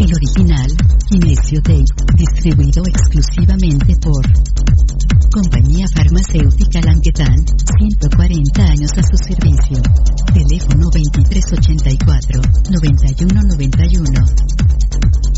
El original, Kinesio Tape, distribuido exclusivamente por Compañía Farmacéutica Languedan, 140 años a su servicio. Teléfono 2384-9191.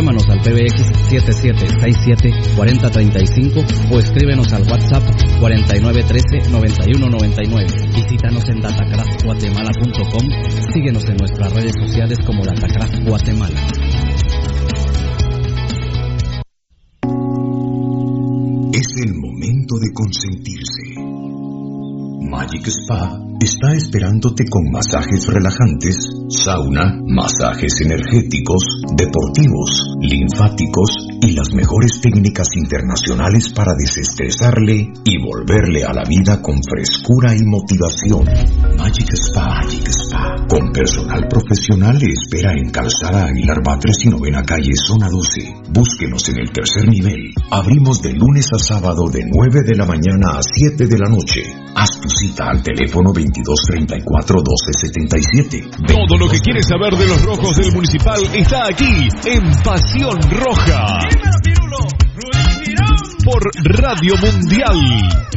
Llámanos al PBX 7767-4035 o escríbenos al WhatsApp 4913-9199. Visítanos en datacraftguatemala.com. Síguenos en nuestras redes sociales como Datacraft Guatemala. Es el momento de consentirse. Magic Spa está esperándote con masajes relajantes, sauna, masajes energéticos, deportivos, linfáticos y las mejores técnicas internacionales para desestresarle y volverle a la vida con frescura y motivación. Magic Spa, Magic Spa, con personal profesional le espera en Calzada Aguilar Batres y Novena Calle, Zona 12. Búsquenos en el tercer nivel. Abrimos de lunes a sábado de 9 de la mañana a 7 de la noche. Haz tu cita al teléfono 2234-1277. Todo lo que quieres saber de los rojos del municipal está aquí en Pasión Roja. Por Radio Mundial.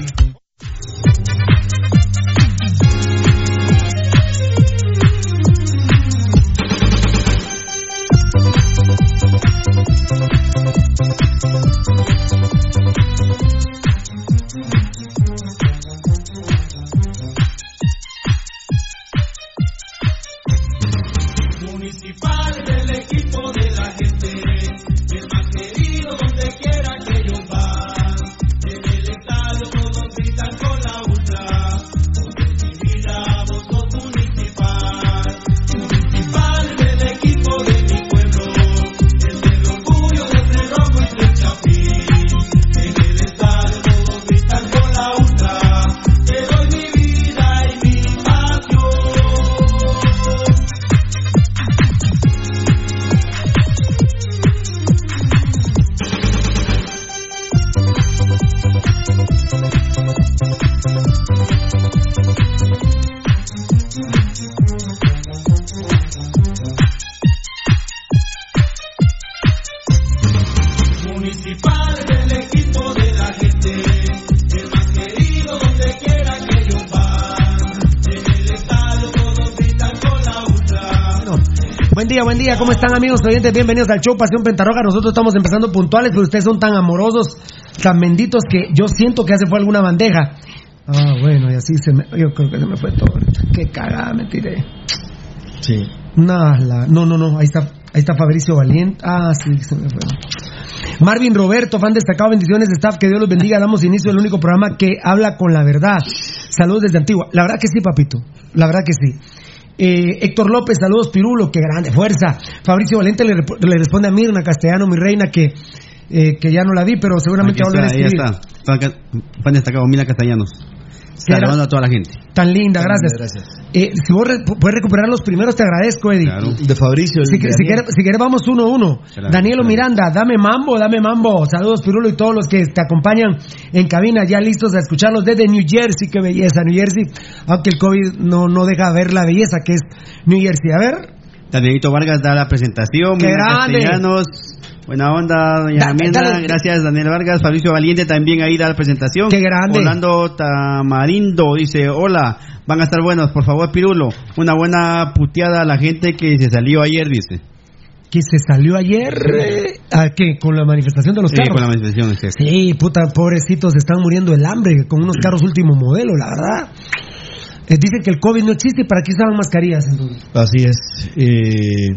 Día, buen día, ¿cómo están amigos oyentes? Bienvenidos al show Pasión Pentarroja. Nosotros estamos empezando puntuales, pero ustedes son tan amorosos, tan benditos que yo siento que ya se fue alguna bandeja. Ah, bueno, y así se me. Yo creo que se me fue todo. Qué cagada me tiré. Sí. No, la- no, no, no, ahí está, ahí está Fabricio Valiente. Ah, sí, se me fue. Marvin Roberto, fan destacado, bendiciones de staff, que Dios los bendiga. Damos inicio al único programa que habla con la verdad. Saludos desde Antigua. La verdad que sí, papito. La verdad que sí. Eh, Héctor López, saludos Pirulo, qué grande fuerza. Fabricio Valente le, responde a Mirna Castellano, mi reina, que, eh, que ya no la vi, pero seguramente va a volver a está, ahí está. Fan, destacado, Mila Castellanos. Era? Saludando a toda la gente. Tan linda, gracias. Eh, si vos re- puedes recuperar los primeros, te agradezco, Eddie. De Fabricio. Si, si quieres, si quieres, vamos uno a uno. Claro, Danielo claro. Miranda, dame mambo, dame mambo. Saludos, Pirulo, y todos los que te acompañan en cabina, ya listos a escucharlos desde New Jersey. Qué belleza, New Jersey. Aunque el COVID no, no deja ver la belleza que es New Jersey. A ver, Danielito Vargas da la presentación. ¡Qué grande! Castellanos. Buena onda, doña dale. Gracias, Daniel Vargas. Fabricio Valiente también ahí da la presentación. ¡Qué grande! Orlando Tamarindo dice, hola, van a estar buenos, por favor, Pirulo. Una buena puteada a la gente que se salió ayer, dice. que se salió ayer. eh, ¿A qué? Con la manifestación de los Sí, carros. con la manifestación. Sí, puta, pobrecitos, están muriendo del hambre con unos carros último modelo, la verdad. Eh, dicen que el COVID no existe y para qué usaban mascarillas entonces. Así es. Eh,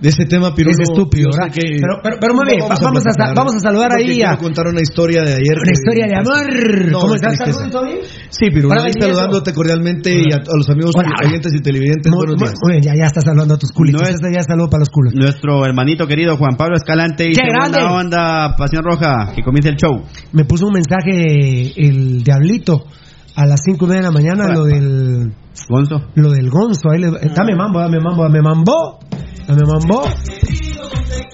de ese tema, Pirulo. Es estúpido, ¿verdad? que- Pero- pero- pero, muy bien, va- vamos a sa- vamos a saludar ahí a- contar una historia de ayer. Una historia de amor. No, ¿Cómo estás, bien? Sí, Pirulo, Hola, ahí saludándote cordialmente y a, a los amigos Hola, hola. oyentes y televidentes. Muy, buenos días. muy bien, ya, ya estás saludando a tus culitos. No es- Ese ya saludo para los culos. Nuestro hermanito querido Juan Pablo Escalante dice, ¡Qué grande! buena onda, Pasión Roja, que comience el show. Me puso un mensaje el diablito a las cinco y media de la mañana, Hola. lo del Gonzo. lo del gonzo. Ahí le- dame mambo, dame mambo, dame mambo. Dame mambo. Querido donde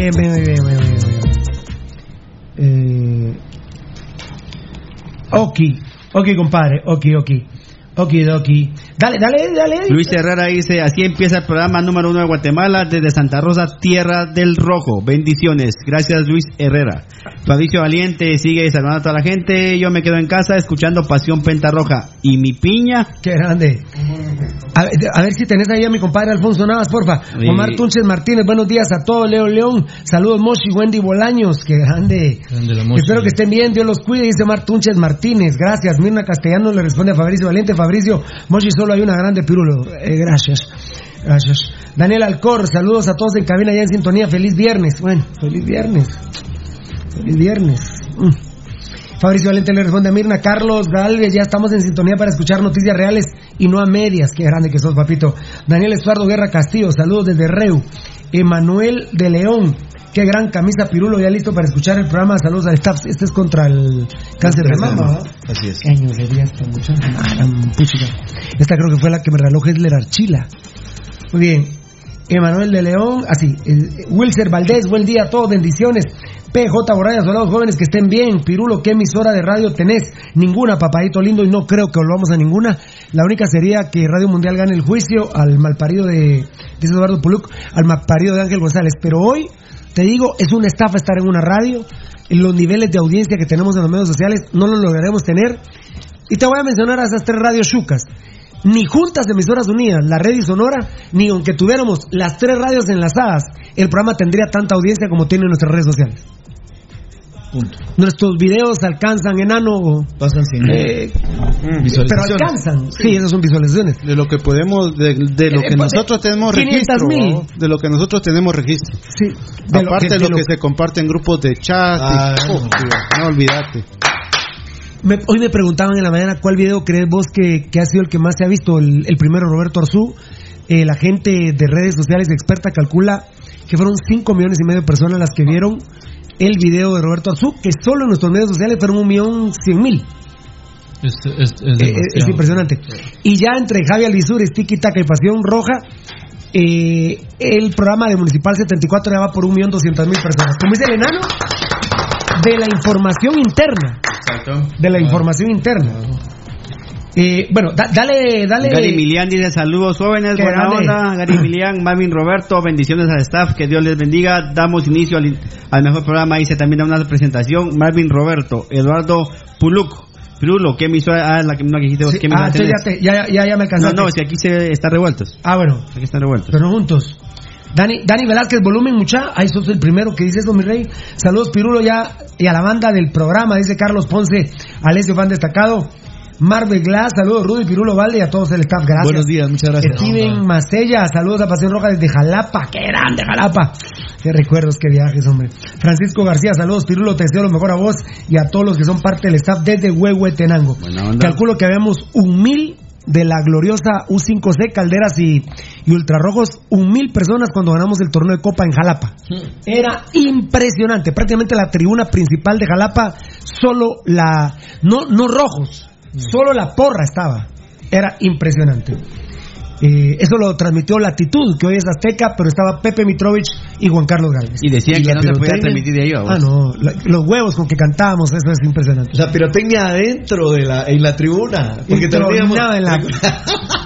bien, bien, bien, bien, bien, bien. Eh, ok, ok, compadre, ok, ok. Ok, Doki. Dale, dale, dale. Luis Herrera dice, así empieza el programa número uno de Guatemala desde Santa Rosa, Tierra del Rojo. Bendiciones. Gracias Luis Herrera. Fabricio Valiente sigue saludando a toda la gente. Yo me quedo en casa escuchando Pasión Pentarroja. ¿Y mi piña? Qué grande. A ver, a ver si tenés ahí a mi compadre Alfonso Navas, porfa. Sí. Omar Tunches Martínez, buenos días a todos. Leo León, saludos Moshi, Wendy Bolaños, qué grande. Grande la Moshi. Espero que estén bien, Dios los cuide, dice Omar Tunches Martínez. Gracias. Mirna Castellano le responde a Fabricio Valiente. Fabricio, Moshi, solo hay una grande pirulo. Eh, gracias. Gracias. Daniel Alcor, saludos a todos en cabina ya en sintonía. Feliz viernes. Bueno, feliz viernes. Feliz viernes. Mm. Fabricio Valente le responde a Mirna, Carlos Galvez, ya estamos en sintonía para escuchar noticias reales y no a medias. Qué grande que sos, papito. Daniel Estuardo Guerra Castillo, saludos desde Reu. Emanuel de León, qué gran camisa pirulo, ya listo para escuchar el programa. Saludos al staff. Este es contra el cáncer de mama. Así es. ¿Qué años de día esta muchacha? Ah, puchica. Esta creo que fue la que me regaló Hitler Archila. Muy bien. Emanuel de León, así. eh, Wilser Valdés, buen día a todos, bendiciones. PJ Borraya, soldados jóvenes que estén bien. Pirulo, ¿qué emisora de radio tenés? Ninguna, papadito lindo, y no creo que volvamos a ninguna. La única sería que Radio Mundial gane el juicio al malparido de, dice Eduardo Puluc, al malparido de Ángel González. Pero hoy, te digo, es una estafa estar en una radio. Los niveles de audiencia que tenemos en los medios sociales no los lograremos tener. Y te voy a mencionar a esas tres radios chucas. Ni juntas de emisoras unidas, la red y Sonora, ni aunque tuviéramos las tres radios enlazadas, el programa tendría tanta audiencia como tienen nuestras redes sociales. Punto. Nuestros videos alcanzan enano. Pasan sin eh, pero visualizaciones. alcanzan. Sí, esas son visualizaciones. De lo que podemos, de, de lo Eh, que eh, nosotros tenemos 500 registro. mil. ¿no? De lo que nosotros tenemos registro. Sí. De lo Aparte que- de lo lo- que se comparte en grupos de chat. y- Ah, oh, no olvídate. Me- hoy me preguntaban en la mañana cuál video crees vos que, que ha sido el que más se ha visto. El, el primero, Roberto Arzú. Eh, la gente de redes sociales experta calcula que fueron 5 millones y medio de personas las que vieron el video de Roberto Arzú, que solo en nuestros medios sociales fueron un millón cien mil. Es, es, es Eh, eh, es impresionante. Y ya entre Javi Alisur, Tiki Taka y Pasión Roja, eh, el programa de Municipal 74 ya va por un millón doscientas mil personas. Como dice el enano, de la información interna. De la información interna. Eh, bueno, da- dale, dale. Gary Milian dice saludos jóvenes, buena onda. Gary Milian, Marvin Roberto, bendiciones al staff, que Dios les bendiga. Damos inicio al, al mejor programa. Dice también una presentación. Marvin Roberto, Eduardo Puluc, Pirulo, ¿qué emisora? Ah, la que, no, que dijiste vos, ¿qué ah, emisora tenés? ya, te- ya, ya, ya me No, alcanzaste. no, si aquí se están revueltos. Ah, bueno. Aquí están revueltos. Pero juntos. Dani, Dani Velázquez, volumen mucha. Ahí sos el primero que dice eso, mi rey. Saludos, Pirulo, ya. Y a la banda del programa, dice Carlos Ponce, Alessio Fan destacado. Marvel Glass, saludos, Rudy Pirulo Valde y a todos el staff. Gracias. Buenos días, muchas gracias. Steven Macella, saludos a Pasión Roja desde Jalapa. ¡Qué grande, Jalapa! Qué recuerdos, qué viajes, hombre. Francisco García, saludos, Pirulo, te deseo lo mejor a vos y a todos los que son parte del staff desde Huehuetenango. Calculo que habíamos un mil de la gloriosa U5C, Calderas y, y Ultrarrojos, un mil personas cuando ganamos el torneo de Copa en Jalapa. Era impresionante, prácticamente la tribuna principal de Jalapa, solo la, no, no rojos, solo la porra estaba. Era impresionante. Eh, eso lo transmitió Latitud, que hoy es Azteca, pero estaba Pepe Mitrovich y Juan Carlos Galvez. Y decían que la no se podía transmitir de ahí, ¿a vos? Ah, no, la- los huevos con que cantábamos, eso es impresionante. O sea, pirotecnia adentro de la, en la tribuna. Porque tronaba en la-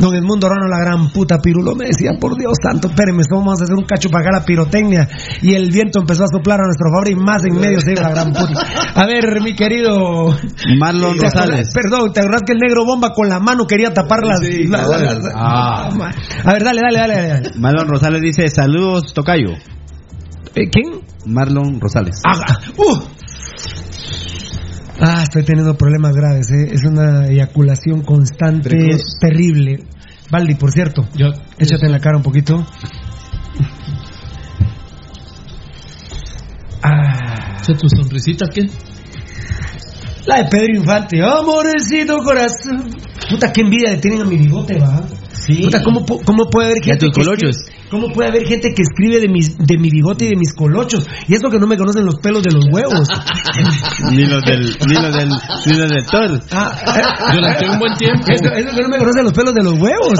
Don Edmundo Rano, la gran puta pirulo, me decía, por Dios santo, espérenme, vamos a hacer un cacho para acá la pirotecnia. Y el viento empezó a soplar a nuestro favor y más en medio se iba la gran puta. A ver, mi querido... Marlon ¿te acordás- Rosales. Perdón, ¿te acordás que el negro bomba con la mano quería tapar las... Sí, la- la- cabal. la- Ah. A ver, dale, dale, dale. dale. Marlon Rosales dice saludos, Tocayo. Eh, ¿Quién? Marlon Rosales. Ah, uh. Ah, estoy teniendo problemas graves, ¿eh? es una eyaculación constante, terrible. Valdi, por cierto, Yo, échate en la cara un poquito. Ah, ¿Esa tu sonrisita qué? la de Pedro Infante, amorecito corazón. Puta, qué envidia le tienen a mi bigote, va. Puta, ¿cómo, pu- ¿Cómo puede haber ¿Y a gente tus colochos? escribe- ¿Cómo puede haber gente que escribe de, mis, de mi bigote y de mis colochos? Y eso que no me conocen los pelos de los huevos. Ni los del, ni los del, ni los del Thor. Durante un buen tiempo. Eso, eso que no me conocen los pelos de los huevos.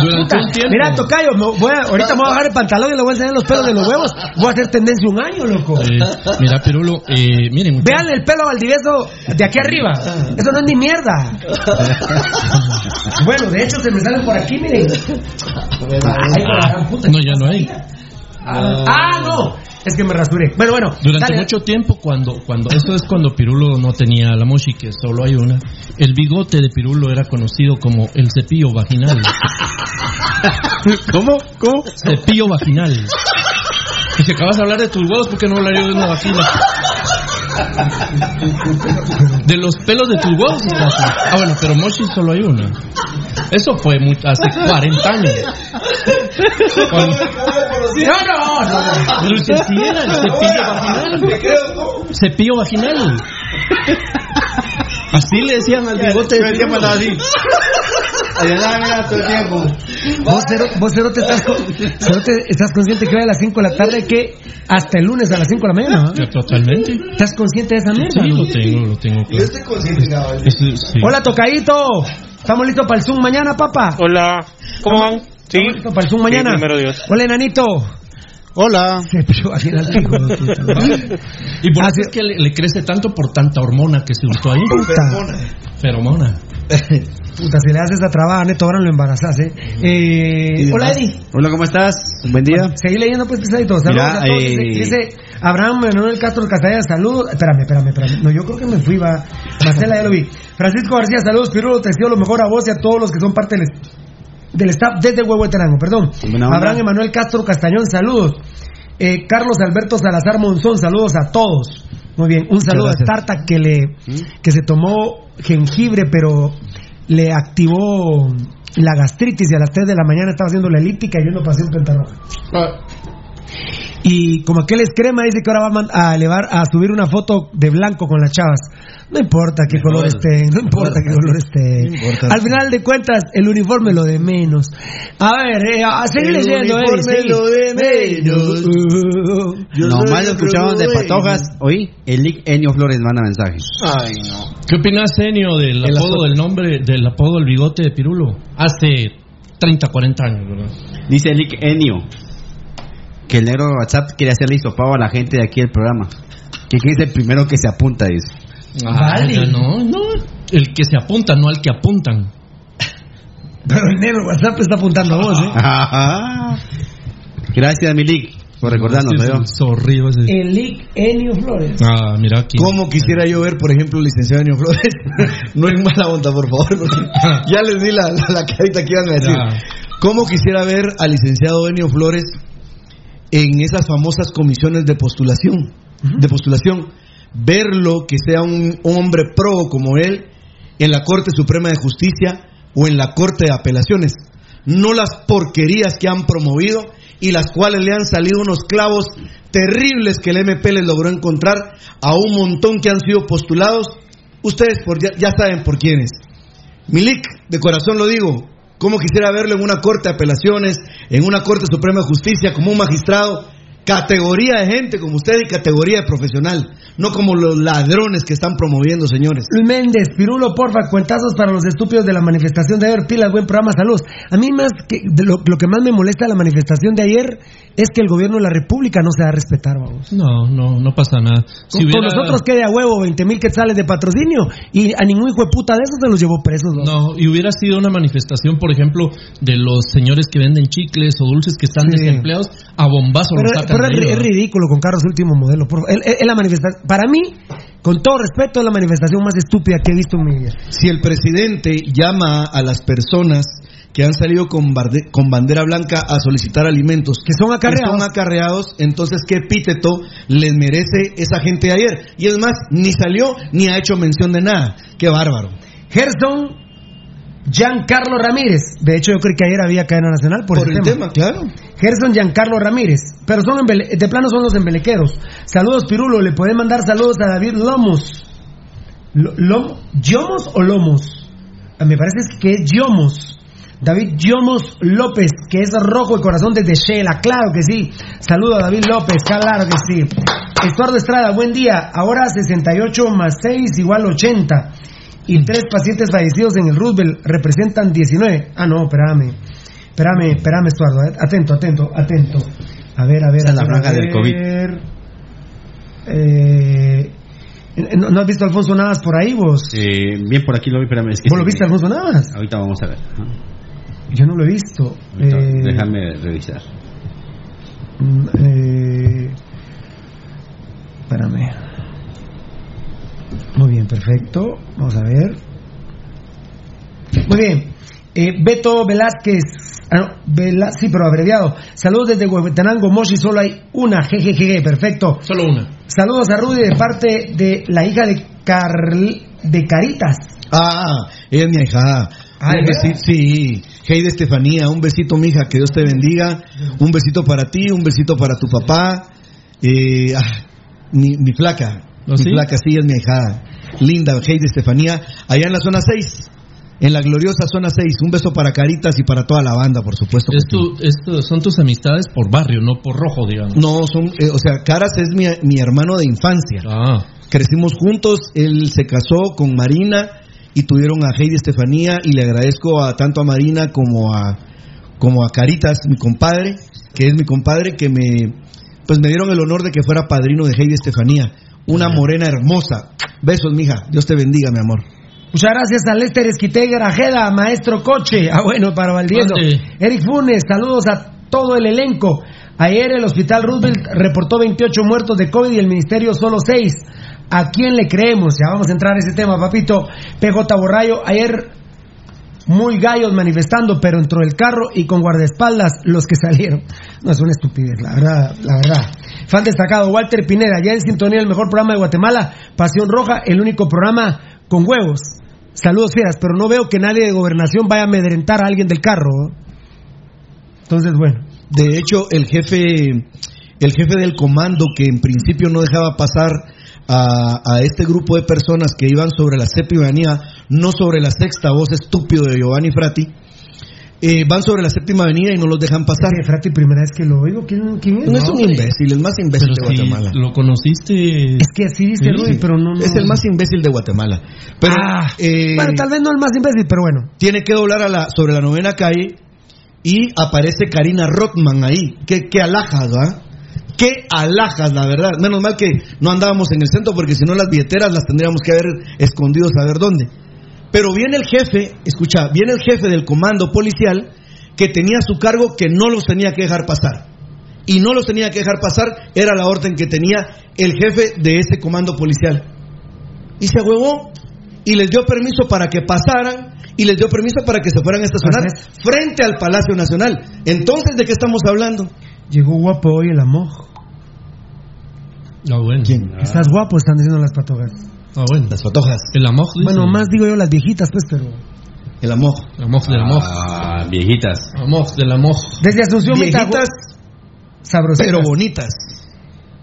Durante un tiempo. Mira, Tocayo, me voy a- ahorita me voy a bajar el pantalón y le voy a enseñar los pelos de los huevos. Voy a hacer tendencia un año, loco. Eh, mira, Pirulo, eh, miren. Vean el pelo Valdivieso de aquí arriba. Eso no es ni mierda. Bueno, de hecho se me sale por aquí, miren. Ay, la gran puta. No, ya no hay. Ah, ah, no. Es que me rasuré. Bueno, bueno. Durante dale. mucho tiempo, cuando, cuando, eso es cuando Pirulo no tenía la mochi, que solo hay una, el bigote de Pirulo era conocido como el cepillo vaginal. ¿Cómo? ¿Cómo? Cepillo vaginal. Y si acabas de hablar de tus huevos, ¿por qué no hablaría de una vagina? De los pelos de tus huevos estás. Ah, bueno, pero mochi solo hay una. Eso fue muy- hace 40 años. Cuando- No, no, no. Pero el cepillo vaginal. Cepillo vaginal. Así le decían al bigote de ¿Qué pasaba así? Allá mira todo el tiempo. Vos, Cero, vos, Cero, te estás, con- Cero, te- estás consciente que hoy a las 5 de la tarde que hasta el lunes a las 5 de la mañana. Ya, Totalmente. ¿Estás consciente de esa mierda? Sí, lo tengo, lo tengo claro. estoy consciente, cabrón. Sí. Hola, Tocadito. ¿Estamos listos para el Zoom mañana, papá? Hola, ¿cómo van? Sí, ¿Estamos listos para el Zoom mañana? Sí, primero Dios. Hola, enanito. Hola. Se aquí el. Y por eso es que le, le crece tanto por tanta hormona que se usó ahí. Puta. Feromona. Puta, si le haces esa trabada, neto, ahora lo embarazás, ¿eh? eh hola, Eddie. Hola, ¿cómo estás? Buen día. Seguí leyendo, pues, pesadito. Saludos Mira, a todos. Dice, eh, dice Abraham Manuel Castro Castellana, saludos. Espérame, espérame, espérame. No, yo creo que me fui, va. Marcela, ya lo vi. Francisco García, saludos. Pirulo, te deseo lo mejor a vos y a todos los que son parte del, del staff desde Huevo de Terango, perdón. Abraham Emanuel Castro Castañón, saludos. Eh, Carlos Alberto Salazar Monzón, saludos a todos. Muy bien, un saludo a. Starta que le que se tomó jengibre, pero le activó la gastritis y a las 3 de la mañana estaba haciendo la elíptica y yo no pasé un pentarroja. Y como aquel es crema, dice que ahora va a, elevar, a subir una foto de blanco con las chavas. No importa qué color esté, no importa qué color esté. No importa. Al final de cuentas, el uniforme lo de menos. A ver, eh, a seguir El leyendo, uniforme lo de menos. Yo soy Nomás lo escuchaban de patojas. Oí, el Lick Enio Flores manda mensaje. Ay, no. ¿Qué opinas, Enio, del El apodo del nombre, del apodo del bigote de Pirulo? Hace 30, 40 años, ¿verdad? Dice Lick Enio que el negro de WhatsApp quiere hacerle hisopado a la gente de aquí del programa. Que es el primero que se apunta, dice. Ah, Vale. ya no, no. El que se apunta, no al que apuntan. Pero el negro WhatsApp está apuntando a vos, ¿eh? Ajá. Gracias, mi Lick, por recordarnos, Este ¿no? es horrible ese. El Lick Enio Flores. Ah, mira aquí. ¿Cómo quisiera yo ver, por ejemplo, el licenciado Enio Flores? no en mala onda, por favor. porque ya les di la, la, la carita que iban a decir. Ya. ¿Cómo quisiera ver al licenciado Enio Flores en esas famosas comisiones de postulación? De postulación. Verlo que sea un hombre pro como él en la Corte Suprema de Justicia o en la Corte de Apelaciones. No las porquerías que han promovido y las cuales le han salido unos clavos terribles que el MP les logró encontrar a un montón que han sido postulados. Ustedes por, ya, ya saben por quiénes. Milik, de corazón lo digo, ¿cómo quisiera verlo en una corte de apelaciones, en una corte suprema de justicia, como un magistrado? Categoría de gente como usted y categoría de profesional, no como los ladrones que están promoviendo, señores. Luis Méndez, Pirulo, porfa, cuentazos para los estúpidos de la manifestación de ayer. Pilas, buen programa, saludos. A mí más que lo, lo que más me molesta de la manifestación de ayer es que el gobierno de la República no se da a respetar, vamos. No, no, no pasa nada. Si Con hubiera- nosotros quede a huevo 20 mil quetzales de patrocinio y a ningún hijo de puta de esos se los llevó presos. vamos. No, y hubiera sido una manifestación, por ejemplo, de los señores que venden chicles o dulces que están Sí. desempleados, a bombazo Pero, los sacan pero es, ridículo con carros último modelo. por. Es- la manifestación, para mí, con todo respeto, es la manifestación más estúpida que he visto en mi vida. Si el presidente llama a las personas que han salido con, barde- con bandera blanca a solicitar alimentos, Que son acarreados. son acarreados, entonces qué epíteto les merece esa gente de ayer. Y es más, ni salió ni ha hecho mención de nada. Qué bárbaro. Gerson Giancarlo Ramírez. De hecho, yo creo que ayer había cadena nacional por, el tema. tema, claro. Gerson Giancarlo Ramírez. Pero son embele- de plano son los embelequeros. Saludos, Pirulo. Le pueden mandar saludos a David Lomos. Lo- Lom- ¿Yomos o Lomos? Ah, Me parece que es Yomos. David Yomos López, que es rojo de corazón desde Shela, claro que sí. Saludo a David López, claro que sí. Estuardo Estrada, buen día. Ahora 68 más 6 igual 80. Y tres pacientes fallecidos en el Roosevelt representan 19. Ah, no, espérame. Espérame, espérame, Estuardo. Atento, atento, atento. A ver, a ver. A la ver, franja a del COVID. Eh, ¿no, no has visto a Alfonso Navas por ahí vos? Eh, bien, por aquí lo vi, espérame. Es que ¿Vos lo viste Alfonso Navas? Ahorita vamos a ver. Yo no lo he visto. Ahorita, Eh, Déjame revisar. mm, eh, espérame. Muy bien, perfecto. Vamos a ver. Muy bien. Eh, Beto Velázquez. ah, no, sí, pero abreviado. Saludos desde Huehuetenango, Moshi. Solo hay una. Jejeje, perfecto. Solo una. Saludos a Rudy de parte de la hija de, Carl, de Caritas. Ah, ella es mi hija. Ah, un ¿de besito, sí. Heide Estefanía, un besito, mija, que Dios te bendiga. Un besito para ti, un besito para tu papá. Eh, ah, mi, mi flaca, ¿Oh, mi sí? sí, es mi hija. Linda, Heide Estefanía, allá en la zona 6. En la gloriosa zona 6. Un beso para Caritas y para toda la banda, por supuesto. Es tu- esto son tus amistades por barrio, no por rojo, digamos. No, son, eh, o sea, Caras es mi, mi hermano de infancia. Ah, Crecimos juntos, él se casó con Marina y tuvieron a Heidi Estefanía y le agradezco a tanto a Marina como a como a Caritas, mi compadre, que es mi compadre que me pues me dieron el honor de que fuera padrino de Heidi Estefanía, una morena hermosa. Besos, mija. Dios te bendiga, mi amor. Muchas gracias a Lester Esquite Grajeda, maestro coche. Ah, bueno, para Valdieso. Eric Funes, saludos a todo el elenco. Ayer el Hospital Roosevelt reportó 28 muertos de COVID y el Ministerio solo 6. ¿A quién le creemos? Ya vamos a entrar a ese tema, papito. PJ Borrayo, ayer muy gallos manifestando, pero entró el carro y con guardaespaldas los que salieron. No es una estupidez, la verdad, la verdad. Fan destacado, Walter Pineda, ya en sintonía el mejor programa de Guatemala, Pasión Roja, el único programa con huevos. Saludos fieras, pero no veo que nadie de gobernación vaya a amedrentar a alguien del carro. Entonces, bueno. De hecho, el jefe, el jefe del comando que en principio no dejaba pasar a, este grupo de personas que iban sobre la séptima no sobre la sexta, voz estúpido de Giovanni Frati, eh, van sobre la séptima avenida y no los dejan pasar. Sí, Frati, primera vez que lo oigo. ¿Quién, quién es? No, es un imbécil, el más imbécil pero de si Guatemala. lo conociste. Es que así dice Sí, Rudy, sí. pero no, no. Es el más imbécil de Guatemala. Pero Ah, eh, bueno, tal vez no el más imbécil, pero bueno. tiene que doblar a la, sobre la novena calle y aparece Karina Rothman ahí. Qué, qué alhajas, ¿va? Qué alhajas, la verdad. Menos mal que no andábamos en el centro porque si no las billeteras las tendríamos que haber escondido a ver dónde. Pero viene el jefe, escucha, viene el jefe del comando policial que tenía a su cargo que no los tenía que dejar pasar. Y no los tenía que dejar pasar, era la orden que tenía el jefe de ese comando policial. Y se huevó y les dio permiso para que pasaran y les dio permiso para que se fueran a estacionar frente al Palacio Nacional. Entonces, ¿de qué estamos hablando? Llegó guapo hoy el amor. Ah, bueno. Estás guapo, están diciendo las patojas. Ah, bueno. Las patojas. El amor. dice. Bueno, más digo yo las viejitas, pues, pero. El amor. El amor del amor. Ah, viejitas. Amor del amor. Desde Asunción, Viejitas, Mita- sabrositas. pero bonitas.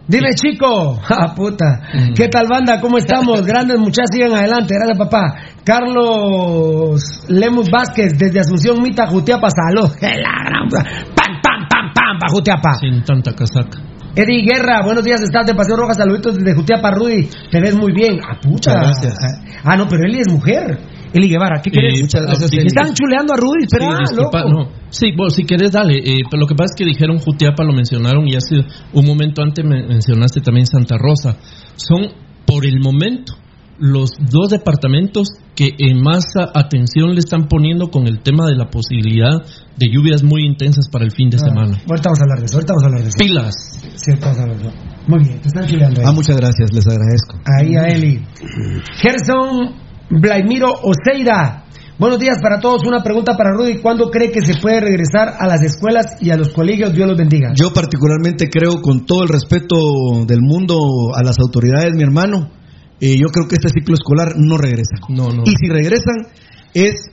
Dime, chico. ¡Ah, puta! Mm. ¿Qué tal, banda? ¿Cómo estamos? Grandes muchachos, sigan adelante. Gracias, papá. Carlos Lemus Vázquez, desde Asunción, Mita, Jutiapa, salud. ¡Qué la gran- ¡Pam, pam, pam, pam! Pa' Jutiapa. Sin tanta casaca. Eddie Guerra, buenos días, estás de Paseo Roja, saluditos desde Jutiapa, Rudy. Te ves muy bien. ¡Ah, puta! Muchas gracias. Ah, no, pero Eli es mujer. Eli Guevara, ¿qué quieres? Eh, Muchas gracias. Están chuleando a Rudy, espera, Sí, no. Sí, bueno, si quieres, dale. Eh, pero lo que pasa es que dijeron Jutiapa, lo mencionaron y hace un momento antes me- mencionaste también Santa Rosa. Son, por el momento, los dos departamentos que en más atención le están poniendo con el tema de la posibilidad de lluvias muy intensas para el fin de Ah, semana. ahorita vamos a hablar de eso, ahorita vamos a hablar de eso. Pilas. Sí, ahorita vamos a hablar de eso. Muy bien, te están ahí. Ah, muchas gracias, les agradezco. Ahí a Eli. Gerson Blaimiro Oseira. Buenos días para todos. Una pregunta para Rudy. ¿Cuándo cree que se puede regresar a las escuelas y a los colegios? Dios los bendiga. Yo particularmente creo, con todo el respeto del mundo a las autoridades, mi hermano, eh, yo creo que este ciclo escolar no regresa. No, no. Y si regresan, es,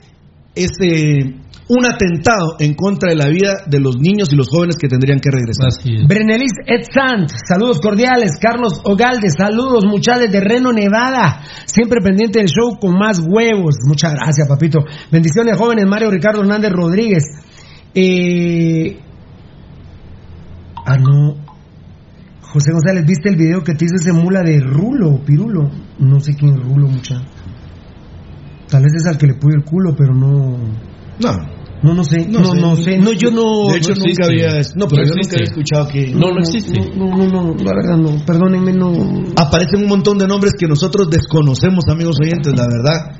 es eh, un atentado en contra de la vida de los niños y los jóvenes que tendrían que regresar. Brenelis Ed Sant, saludos cordiales. Carlos Ogalde, saludos muchachos de Reno, Nevada. Siempre pendiente del show con más huevos. Muchas gracias, papito. Bendiciones, jóvenes. Mario Ricardo Hernández Rodríguez. Eh... Ah, no. José González, ¿viste el video que te hizo ese mula de Rulo, Pirulo? No sé quién es Rulo, mucha. Tal vez es al que le pude el culo, pero no. No. No, no sé. No, no, sé. No, yo no. De hecho, no nunca había. No, pero No yo nunca había escuchado que. No, no existe. No, no, no, la verdad no. Perdónenme, no. Aparecen un montón de nombres que nosotros desconocemos, amigos oyentes, la verdad.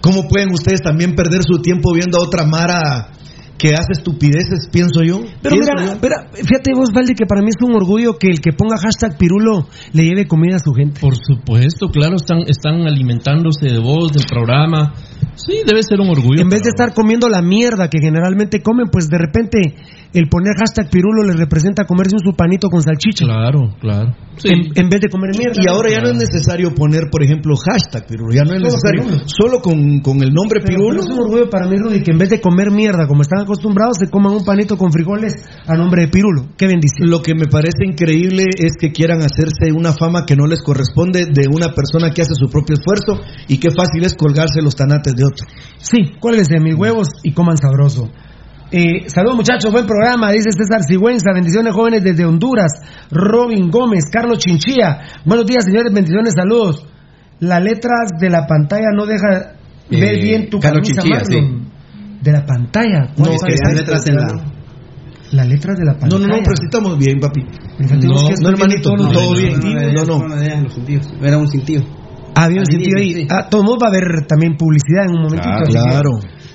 ¿Cómo pueden ustedes también perder su tiempo viendo a otra Mara que hace estupideces, pienso yo? Pero Pienso mira, yo. mira, fíjate vos, Valdi, que para mí es un orgullo que el que ponga hashtag Pirulo le lleve comida a su gente. Por supuesto, claro, están, están alimentándose de vos, del programa. Sí, debe ser un orgullo. En vez de estar comiendo la mierda que generalmente comen, pues de repente el poner hashtag Pirulo les representa comerse un su panito con salchicha. Claro, claro. En, en vez de comer mierda. Y ahora ya no es necesario poner, por ejemplo, hashtag Pirulo. Ya no es Solo necesario. Pirulo. Solo con, con el nombre Pero, Pirulo. pero es un orgullo para mí, Rudy, que en vez de comer mierda como están acostumbrados, se coman un panito con frijoles a nombre de Pirulo. Qué bendición. Lo que me parece increíble es que quieran hacerse una fama que no les corresponde de una persona que hace su propio esfuerzo y qué fácil es colgarse los tanates de otro. Sí, cuélguense de mis huevos y coman sabroso. Eh, saludos muchachos, buen programa, dice César Sigüenza, bendiciones jóvenes desde Honduras, Robin Gómez, Carlos Chinchilla, buenos días señores, bendiciones, saludos. Las letras de la pantalla no deja ver Eh, bien tu Carlos camisa, Chinchilla, Marlon. De la pantalla. No, ¿cuáles que las letras en la- Las letras de la No, pantalla. no, no, pero sí estamos bien, papi. No, no, hermanito, todos todo los bien. sentidos. No, no. Era un cintillo. Ah, había un sentido ahí. sí. Ah, todo mundo va a haber también publicidad en un momentito. Que- claro.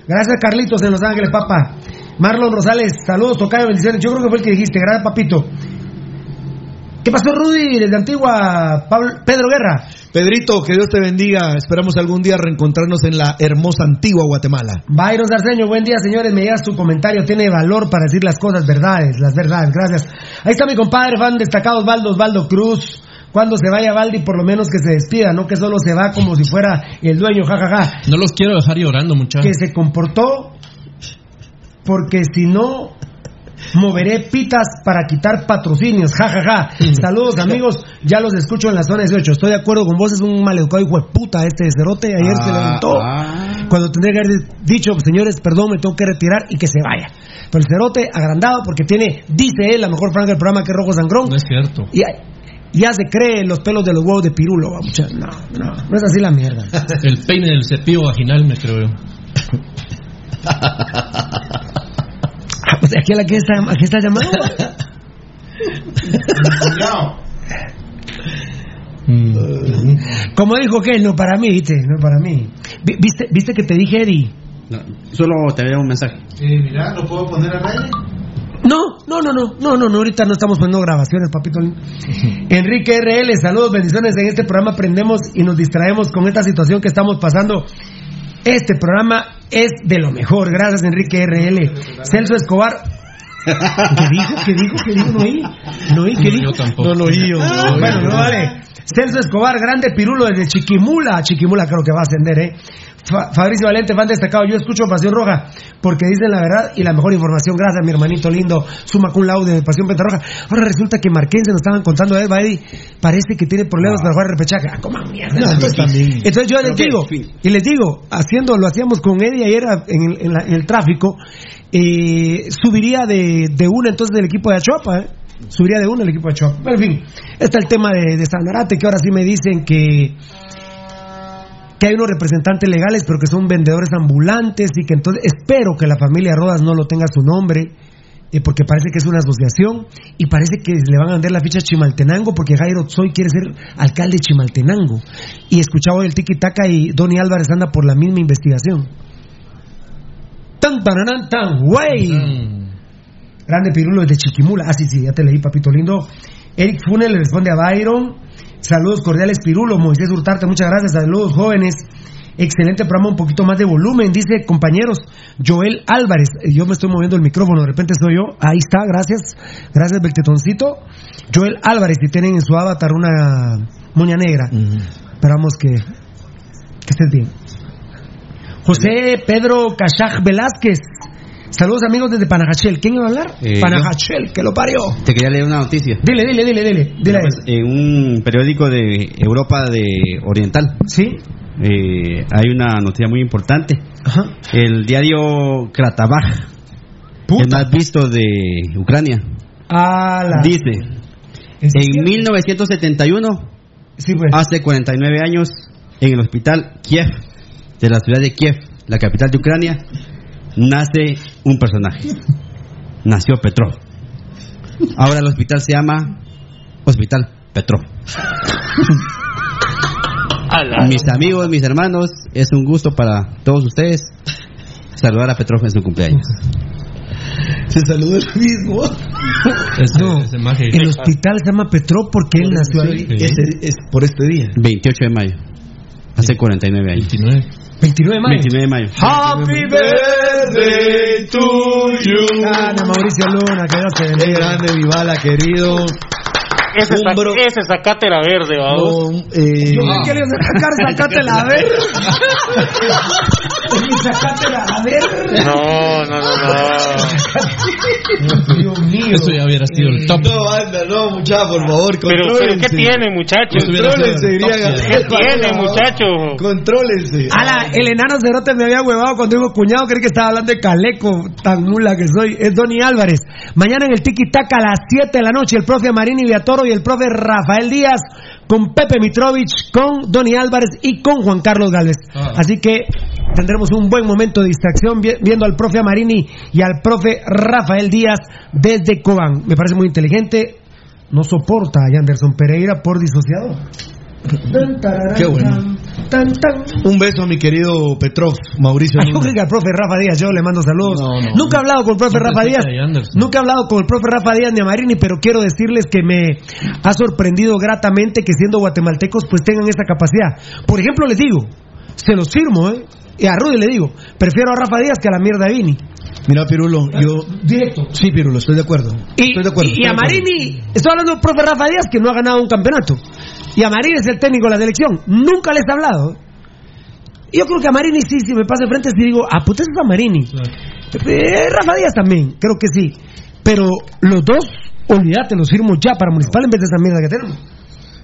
Gracias, Carlitos, en Los Ángeles, papá. Marlon Rosales, saludos, tocayo, bendiciones. Yo creo que fue el que dijiste. Gracias, papito. ¿Qué pasó, Rudy? Desde Antigua, Pablo- Pedro Guerra. Pedrito, que Dios te bendiga. Esperamos algún día reencontrarnos en la hermosa antigua Guatemala. Byron Darceño, buen día, señores. Me llega su comentario. Tiene valor para decir las cosas verdades, las verdades. Gracias. Ahí está mi compadre, fan destacado Osvaldo, Osvaldo Cruz. Cuando se vaya Valdi, por lo menos que se despida, no que solo se va como si fuera el dueño, jajaja. No los quiero dejar llorando, muchachos. que se comportó porque si no moveré pitas para quitar patrocinios, jajaja. Saludos amigos, ya los escucho en la zona 18. Estoy de acuerdo con vos, es un maleducado hijo de puta este cerote. Ayer se Ah, levantó ah. cuando tendría que haber dicho, señores, perdón, me tengo que retirar y que se vaya. Pero el cerote agrandado porque tiene, dice él, la mejor franja del programa que es Rojo Sangrón. No es cierto. Y ya se cree en los pelos de los huevos de pirulo, va, No, no, no es así la mierda. El peine del cepillo vaginal, me creo yo. Ah, pues, ¿Aquí a la que está, a qué está llamando? Como dijo que no para mí, viste, no para mí. Vi- ¿Viste, viste que te dije, Eddie? No, solo te había un mensaje. mira, ¿lo puedo poner al aire? No, no, no, no, no, no, no, ahorita no estamos poniendo grabaciones, papito. Enrique RL, saludos, bendiciones. En este programa aprendemos y nos distraemos con esta situación que estamos pasando. Este programa es de lo mejor. Gracias, Enrique RL. Celso Escobar. ¿Qué dijo? ¿Qué dijo? ¿Qué dijo? No oí. No oí. ¿Qué dijo? Yo tampoco. No lo oí yo. Bueno, no vale. Celso Escobar, grande pirulo desde Chiquimula. Chiquimula creo que va a ascender, ¿eh? Fa- Fabricio Valente, fan destacado. Yo escucho Pasión Roja porque dicen la verdad y la mejor información. Gracias, mi hermanito lindo. Suma cum laude de Pasión Pentarroja. Ahora resulta que Marquense nos estaban contando, ¿eh, Eddie? Parece que tiene problemas para jugar repechaje. Ah, coma mierda. No. Entonces yo les digo, y les digo, haciendo, lo hacíamos con Eddie ayer en el, en la- en el tráfico, eh, subiría de, de una entonces del equipo de Achopa, ¿eh? Subiría de una el equipo de Achopa. Pero en fin, está el tema de, de Sanarate, que ahora sí me dicen que que hay unos representantes legales, pero que son vendedores ambulantes y que entonces espero que la familia Rodas no lo tenga su nombre, eh, porque parece que es una asociación y parece que le van a vender la ficha a Chimaltenango porque Jairo Tsoy quiere ser alcalde de Chimaltenango. Y escuchaba hoy el tiki taka y Donny Álvarez anda por la misma investigación. Tan, tan, tan, güey. Grande Pirulo desde Chiquimula. Ah, sí, sí, ya te leí, papito lindo. Eric Funes le responde a Byron. Saludos cordiales, Pirulo. Moisés Hurtarte, muchas gracias. Saludos, jóvenes. Excelente programa, un poquito más de volumen. Dice, compañeros, Joel Álvarez. Eh, Yo me estoy moviendo el micrófono, de repente soy yo. Ahí está, gracias. Gracias, Beltetoncito. Joel Álvarez, si tienen en su avatar una moña negra. Esperamos que, que estés bien. José Pedro Cachaj Velázquez. Saludos amigos desde Panajachel. ¿Quién iba a hablar? Eh, Panajachel, que lo parió. Te quería leer una noticia. Dile, dile, dile, dile. dile. En un periódico de Europa de Oriental. Sí. Eh, hay una noticia muy importante. El diario Kratabaj, el más visto de Ucrania, Ala. dice: En 1971, hace 49 años, en el hospital Kiev, de la ciudad de Kiev, la capital de Ucrania, nace un personaje. Nació Petrov. Ahora el hospital se llama Hospital Petrov. Mis amigos, mis hermanos, es un gusto para todos ustedes saludar a Petrov en su cumpleaños. Se saludó el mismo. No, el hospital se llama Petro porque él nació ahí. Ese- es por este día. 28 de mayo. Hace 49 años. 29. 29 de mayo. 29 de mayo. Happy birthday to you. Ana Mauricio Luna, que Dios te bendiga. grande, Vivala, querido. Ese, Un sac- bro- ese sacate la verde, vamos. No, eh, Yo me quería sacar, sacate la ver. Ver. No, no, no, no. Dios mío. Eso ya hubiera sido el top. No, anda, no, muchacha, por favor, Pero. ¿qué tiene, muchachos? Contrólense, diría ¿Qué tiene, muchachos? Contrólense. Ala, el enano cerote me había huevado cuando digo cuñado, creí que estaba hablando de caleco, tan mula que soy. Es Donny Álvarez. Mañana en el Tiki Taka a las 7 de la noche, el profe Marini Viatoro y el profe Rafael Díaz con Pepe Mitrovich, con Donny Álvarez y con Juan Carlos Galvez. Ah. Así que tendremos un buen momento de distracción vi- viendo al profe Marini y al profe Rafael Díaz desde Cobán. Me parece muy inteligente. No soporta a Yanderson Pereira por disociado. Qué bueno. Tan, tan. Un beso a mi querido Petrov, Mauricio. Ay, yo creo que al profe Rafa Díaz, yo le mando saludos. No, no, Nunca he hablado con el profe No Rafa Díaz. Nunca he hablado con el profe Rafa Díaz ni a Marini, pero quiero decirles que me ha sorprendido gratamente que siendo guatemaltecos pues tengan esa capacidad. Por ejemplo, les digo, se los firmo, ¿eh? Y a Rudy le digo, prefiero a Rafa Díaz que a la mierda de Vini. Mira, Pirulo, yo. Directo. Sí, Pirulo, estoy de acuerdo. Y, estoy de acuerdo. y estoy a. Marini, estoy hablando del profe Rafa Díaz que no ha ganado un campeonato. Y a Marini es el técnico de la selección. Nunca les he hablado. Y Yo creo que a Marini sí, si me pasa de frente, si digo, ah, puta, ese es a Marini. Eh, Rafa Díaz también, creo que sí. Pero los dos, olvídate, los firmo ya para Municipal en vez de esa mierda que tenemos.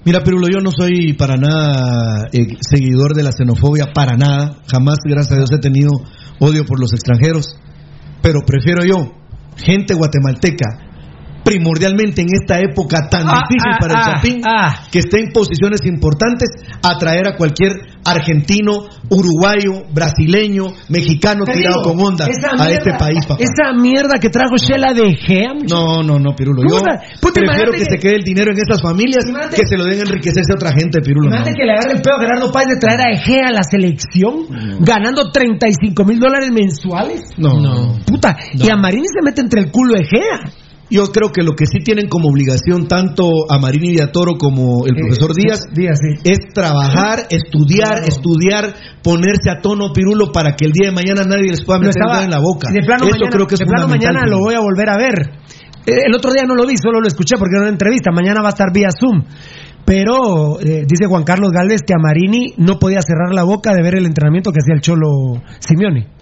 Mira, Pirulo, yo no soy para nada eh, seguidor de la xenofobia, para nada. Jamás, gracias a Dios, he tenido odio por los extranjeros. Pero prefiero yo, gente guatemalteca, primordialmente en esta época tan Ah, difícil ah, para el ah, Chapín, ah. que esté en posiciones importantes, atraer a cualquier argentino, uruguayo, brasileño, mexicano tirado digo, con onda a mierda- este país, papá. Esa mierda que trajo Shela de muchacho. No, no, no, Pirulo. Yo prefiero que, que- se quede el dinero en esas familias Imagínate- que se lo den a enriquecerse a otra gente, Pirulo. no. Imagínate que le agarre el pedo a Gerardo Páez de traer a Egea a la selección, ganando 35 mil dólares mensuales. No, no. Puta, y a Marini se mete entre el culo de Egea. Yo creo que lo que sí tienen como obligación tanto a Marini Villatoro como el profesor Díaz Díaz, sí. es trabajar, estudiar, estudiar, ponerse a tono pirulo para que el día de mañana nadie les pueda meter en la boca. De plano, Eso mañana, creo que es de plano mañana lo voy a volver a ver. Eh, El otro día no lo vi, solo lo escuché porque era una entrevista. Mañana va a estar vía Zoom. Pero eh, dice Juan Carlos Galvez que a Marini no podía cerrar la boca de ver el entrenamiento que hacía el Cholo Simeone.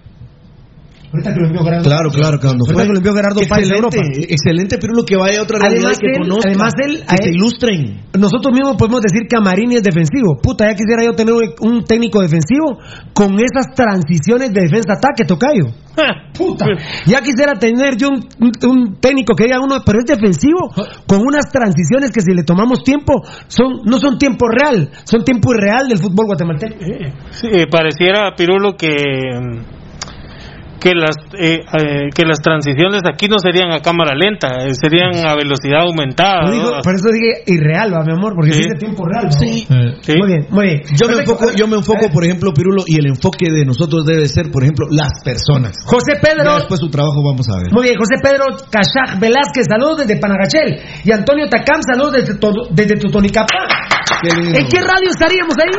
Ahorita que lo envió Gerardo. Claro, claro, cuando Ahorita fue. que lo envió Gerardo Páez de excelente, Europa. excelente Pirulo que vaya a otra realidad Además que él- conozca, además él- que a se él- ilustren. Nosotros mismos podemos decir que a Marini es defensivo. Puta, ya quisiera yo tener un- un técnico defensivo con esas transiciones de defensa-ataque, tocayo. Puta. Ya quisiera tener yo un, un- un técnico que diga uno, pero es defensivo, con unas transiciones que si le tomamos tiempo, son no son tiempo real, son tiempo irreal del fútbol guatemalteco. Sí, eh, pareciera, Pirulo, que mm, que las eh, eh, que las transiciones aquí no serían a cámara lenta, eh, serían a velocidad aumentada. Por, digo- ¿no? por eso dije irreal, va, mi amor, porque Sí. es de tiempo real. ¿no? Sí. Sí. Muy bien, muy bien. Yo me enfoco, yo me enfoco, por ejemplo, Pirulo, y el enfoque de nosotros debe ser, por ejemplo, las personas. José Ya Pedro, después su trabajo vamos a ver. Muy bien, José Pedro Cachaj Velázquez, saludos desde Panagachel. Y Antonio Tacam, saludos desde, desde Totonicapán. ¿En qué radio estaríamos ahí?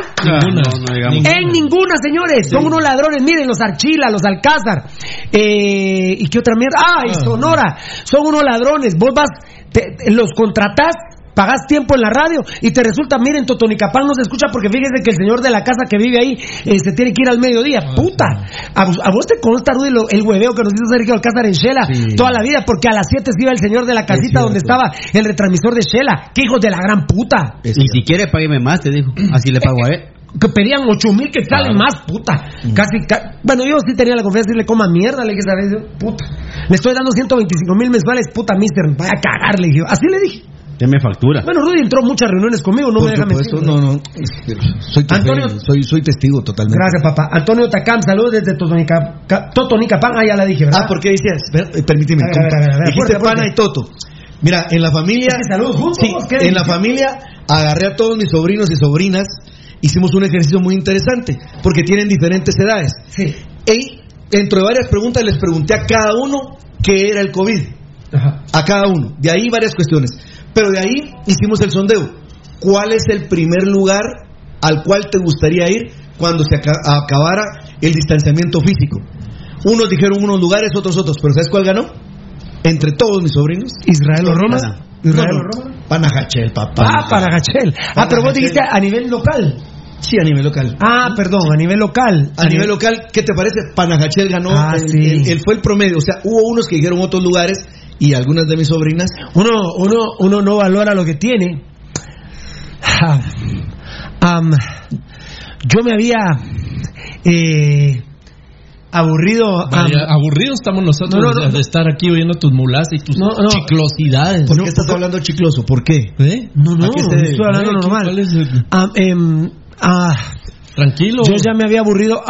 Ninguna. No. En ninguna, señores. Son unos ladrones. Miren, los Archila, los Alcázar. Eh, ¿Y qué otra mierda? Ah, y Sonora. Son unos ladrones. Vos vas, te- te- los contratás. Pagás tiempo en la radio y te resulta, miren, Totonicapán no se escucha porque fíjese que el señor de la casa que vive ahí eh, se tiene que ir al mediodía. Puta, A, vos- a vos te consta, Rudy, lo- el hueveo que nos hizo Sergio Alcázar en Shela Sí. toda la vida, porque a las 7 se iba el señor de la casita donde estaba el retransmisor de Shela. ¡Qué hijos de la gran puta! Y si quiere, págueme más, te dijo. Así le pago a él. Que pedían 8 mil que salen más, puta. Casi, ca- bueno, yo sí tenía la confianza de decirle, coma mierda, le dije, ¿sabes? Puta. Le estoy dando 125 mil mensuales, puta, mister, vaya a cagar, le dije. Así le dije. Deme factura. Bueno, Rudy entró a muchas reuniones conmigo, no Por me deja supuesto, mentir. no, no. Soy, tu Antonio- fe, soy, soy testigo totalmente. Gracias, papá. Antonio Tacam, saludos desde Totonica, Ca- Totonicapán. Ah, ya la dije, ¿verdad? Ah, ¿por qué decías? Permíteme. A ver, a ver, compa. a ver, a ver, Dijiste fuerte, pana y Toto. Mira, en la familia. Es que saludos juntos, Sí, vos, ¿qué? en la familia agarré a todos mis sobrinos y sobrinas. Hicimos un ejercicio muy interesante porque tienen diferentes edades. Sí. Y dentro de varias preguntas les pregunté a cada uno qué era el COVID. Ajá. A cada uno. De ahí varias cuestiones. Pero de ahí hicimos el sondeo. ¿Cuál es el primer lugar al cual te gustaría ir cuando se aca- acabara el distanciamiento físico? Unos dijeron unos lugares, otros otros. Pero ¿sabes cuál ganó? Entre todos mis sobrinos. Israel o Roma. Israel o no, Roma. Panajachel, papá. Ah, para Gachel. Ah, pero vos Panajachel. dijiste a nivel local. Sí, a nivel local. Ah, perdón, a nivel local. A nivel local, ¿qué te parece? Panajachel ganó. Ah, el- sí. el- el- fue el promedio. O sea, hubo unos que dijeron otros lugares y algunas de mis sobrinas. Uno, uno, uno no valora lo que tiene. Am, yo me había eh, aburrido. Vaya, aburridos estamos nosotros No, no, no, de, estar aquí oyendo tus mulas y tus No, no. chiclosidades. ¿Por qué estás hablando chicloso? ¿Por qué? ¿Eh? no, no, ¿A qué se debe? estoy hablando normal. ¿Cuál es el- em, ah, Tranquilo. yo ya me había aburrido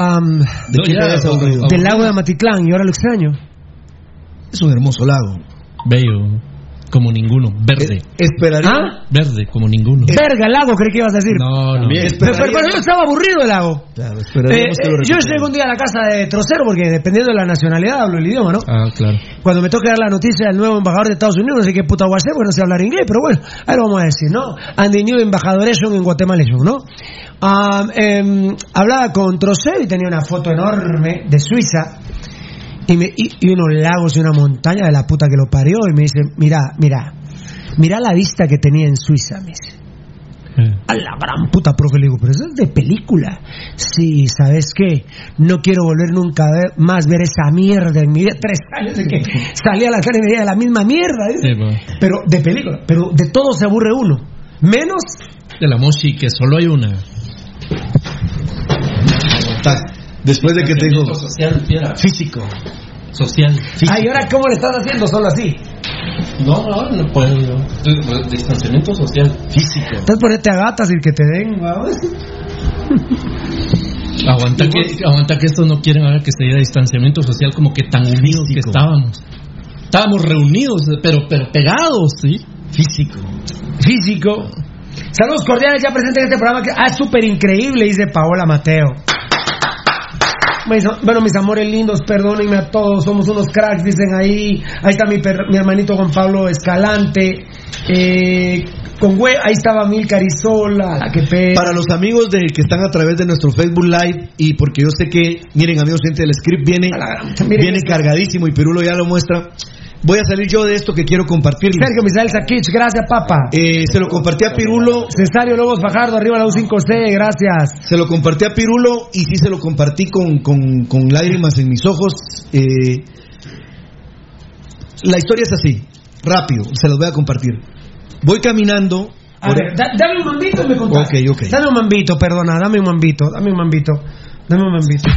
¿De ya, te aburrido? del lago de Amatitlán y ahora lo extraño. Es un hermoso lago. Bello, como ninguno. Verde. Eh, esperaría. ¿Ah? Verde, como ninguno. Verga, el lago, creí que ibas a decir. No, no. Bien. Pero, pero- yo estaba aburrido del lago. Claro, Eh, eh, yo llego un día a la casa de Trocero porque dependiendo de la nacionalidad hablo el idioma, ¿no? Ah, claro. Cuando me toca dar la noticia del nuevo embajador de Estados Unidos, no sé qué puta voy a hacer, porque no sé hablar inglés, pero bueno, ahí lo vamos a decir, ¿no? And the new embajadoreshon en Guatemala, ¿no? Em, hablaba con Trocero y tenía una foto enorme de Suiza y, me- y- y unos lagos y una montaña de la puta que lo parió y me dice, mira, mira, mira la vista que tenía en Suiza, me dice. Eh. A la gran puta, profe, le digo, pero eso es de película. Sí, ¿sabes qué? No quiero volver nunca a ver, más ver esa mierda en mi vida. Tres años de que salía a la cara y veía la misma mierda. dice. Sí, va. Pero de película, pero de todo se aburre uno. Menos De la que solo hay una. Después de que te digo. Social, fiera. Físico. Social. Ay, ahora cómo le estás haciendo solo así. No, no, no puedo. yo. Distanciamiento social. Físico. Estás ponerte a gatas y que te den. Aguanta que, aguanta que estos no quieren ahora que se diga distanciamiento social como que tan unidos que estábamos. Estábamos reunidos, pero, pero pegados, ¿sí? Físico. Físico. Saludos cordiales ya presentes en este programa que ah, súper increíble, dice Paola Mateo. Bueno, mis amores lindos, perdónenme a todos, somos unos cracks, dicen ahí. Ahí está mi, per- mi hermanito Juan Pablo Escalante. Eh, con hue- ahí estaba Mil Carizola, la que pe- Para los amigos de, que están a través de nuestro Facebook Live, y porque yo sé que, miren amigos, gente, el script viene, gran- viene esto. cargadísimo y Pirulo ya lo muestra. Voy a salir yo de esto que quiero compartirles. Sergio Misael Sakich, gracias, papa. Eh, se lo compartí a Pirulo, Cesario Lobos Fajardo, arriba la U5C, gracias. se lo compartí a Pirulo y sí se lo compartí con, con- con lágrimas en mis ojos. Eh, la historia es así, rápido, se los voy a compartir. Voy caminando. A por- ver, da- dame un mambito y me contás. Ok, ok. Dame un mambito, perdona, dame un mambito, dame un mambito, dame un mambito.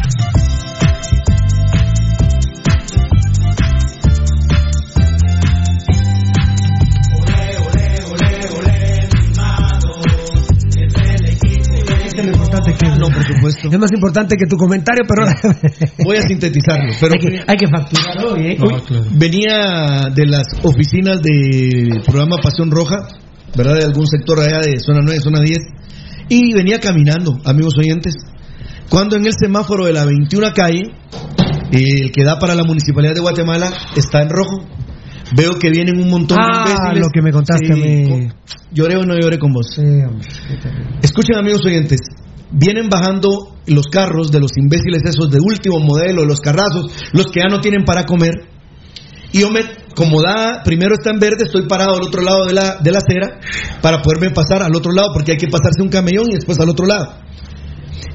Importante que No, por supuesto. Es más importante que tu comentario, pero Voy a sintetizarlo, pero hay, que, hay que facturar hoy, ¿eh? No, claro. venía de las oficinas del programa Pasión Roja, ¿verdad? De algún sector allá de zona 9, zona 10, y venía caminando, amigos oyentes, cuando en el semáforo de la 21 calle, el que da para la municipalidad de Guatemala, está en rojo. Veo que vienen un montón de Ah, imbéciles. lo que me contaste a mí. con- Lloré o no lloré con vos. Sí, hombre. Escuchen amigos oyentes, vienen bajando los carros de los imbéciles esos de último modelo, los carrazos, los que ya no tienen para comer. Y yo me, como da, primero está en verde, estoy parado al otro lado de la, de la acera para poderme pasar al otro lado, porque hay que pasarse un camellón y después al otro lado.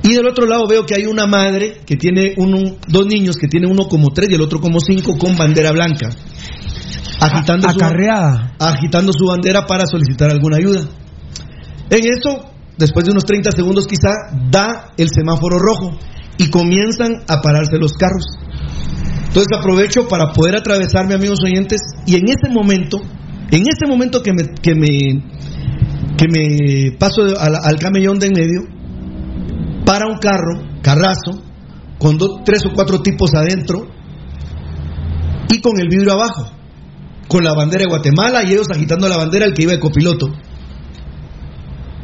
Y del otro lado veo que hay una madre que tiene un- dos niños que tiene uno como tres y el otro como cinco con bandera blanca. Agitando, A- su, acarreada. agitando su bandera para solicitar alguna ayuda. En eso, después de unos 30 segundos quizá, da el semáforo rojo y comienzan a pararse los carros. Entonces aprovecho para poder atravesarme, amigos oyentes, y en ese momento, en ese momento que me, que me, que me paso al, camellón de en medio, para un carro, carrazo, con dos, tres o cuatro tipos adentro y con el vidrio abajo, con la bandera de Guatemala y ellos agitando la bandera el que iba de copiloto.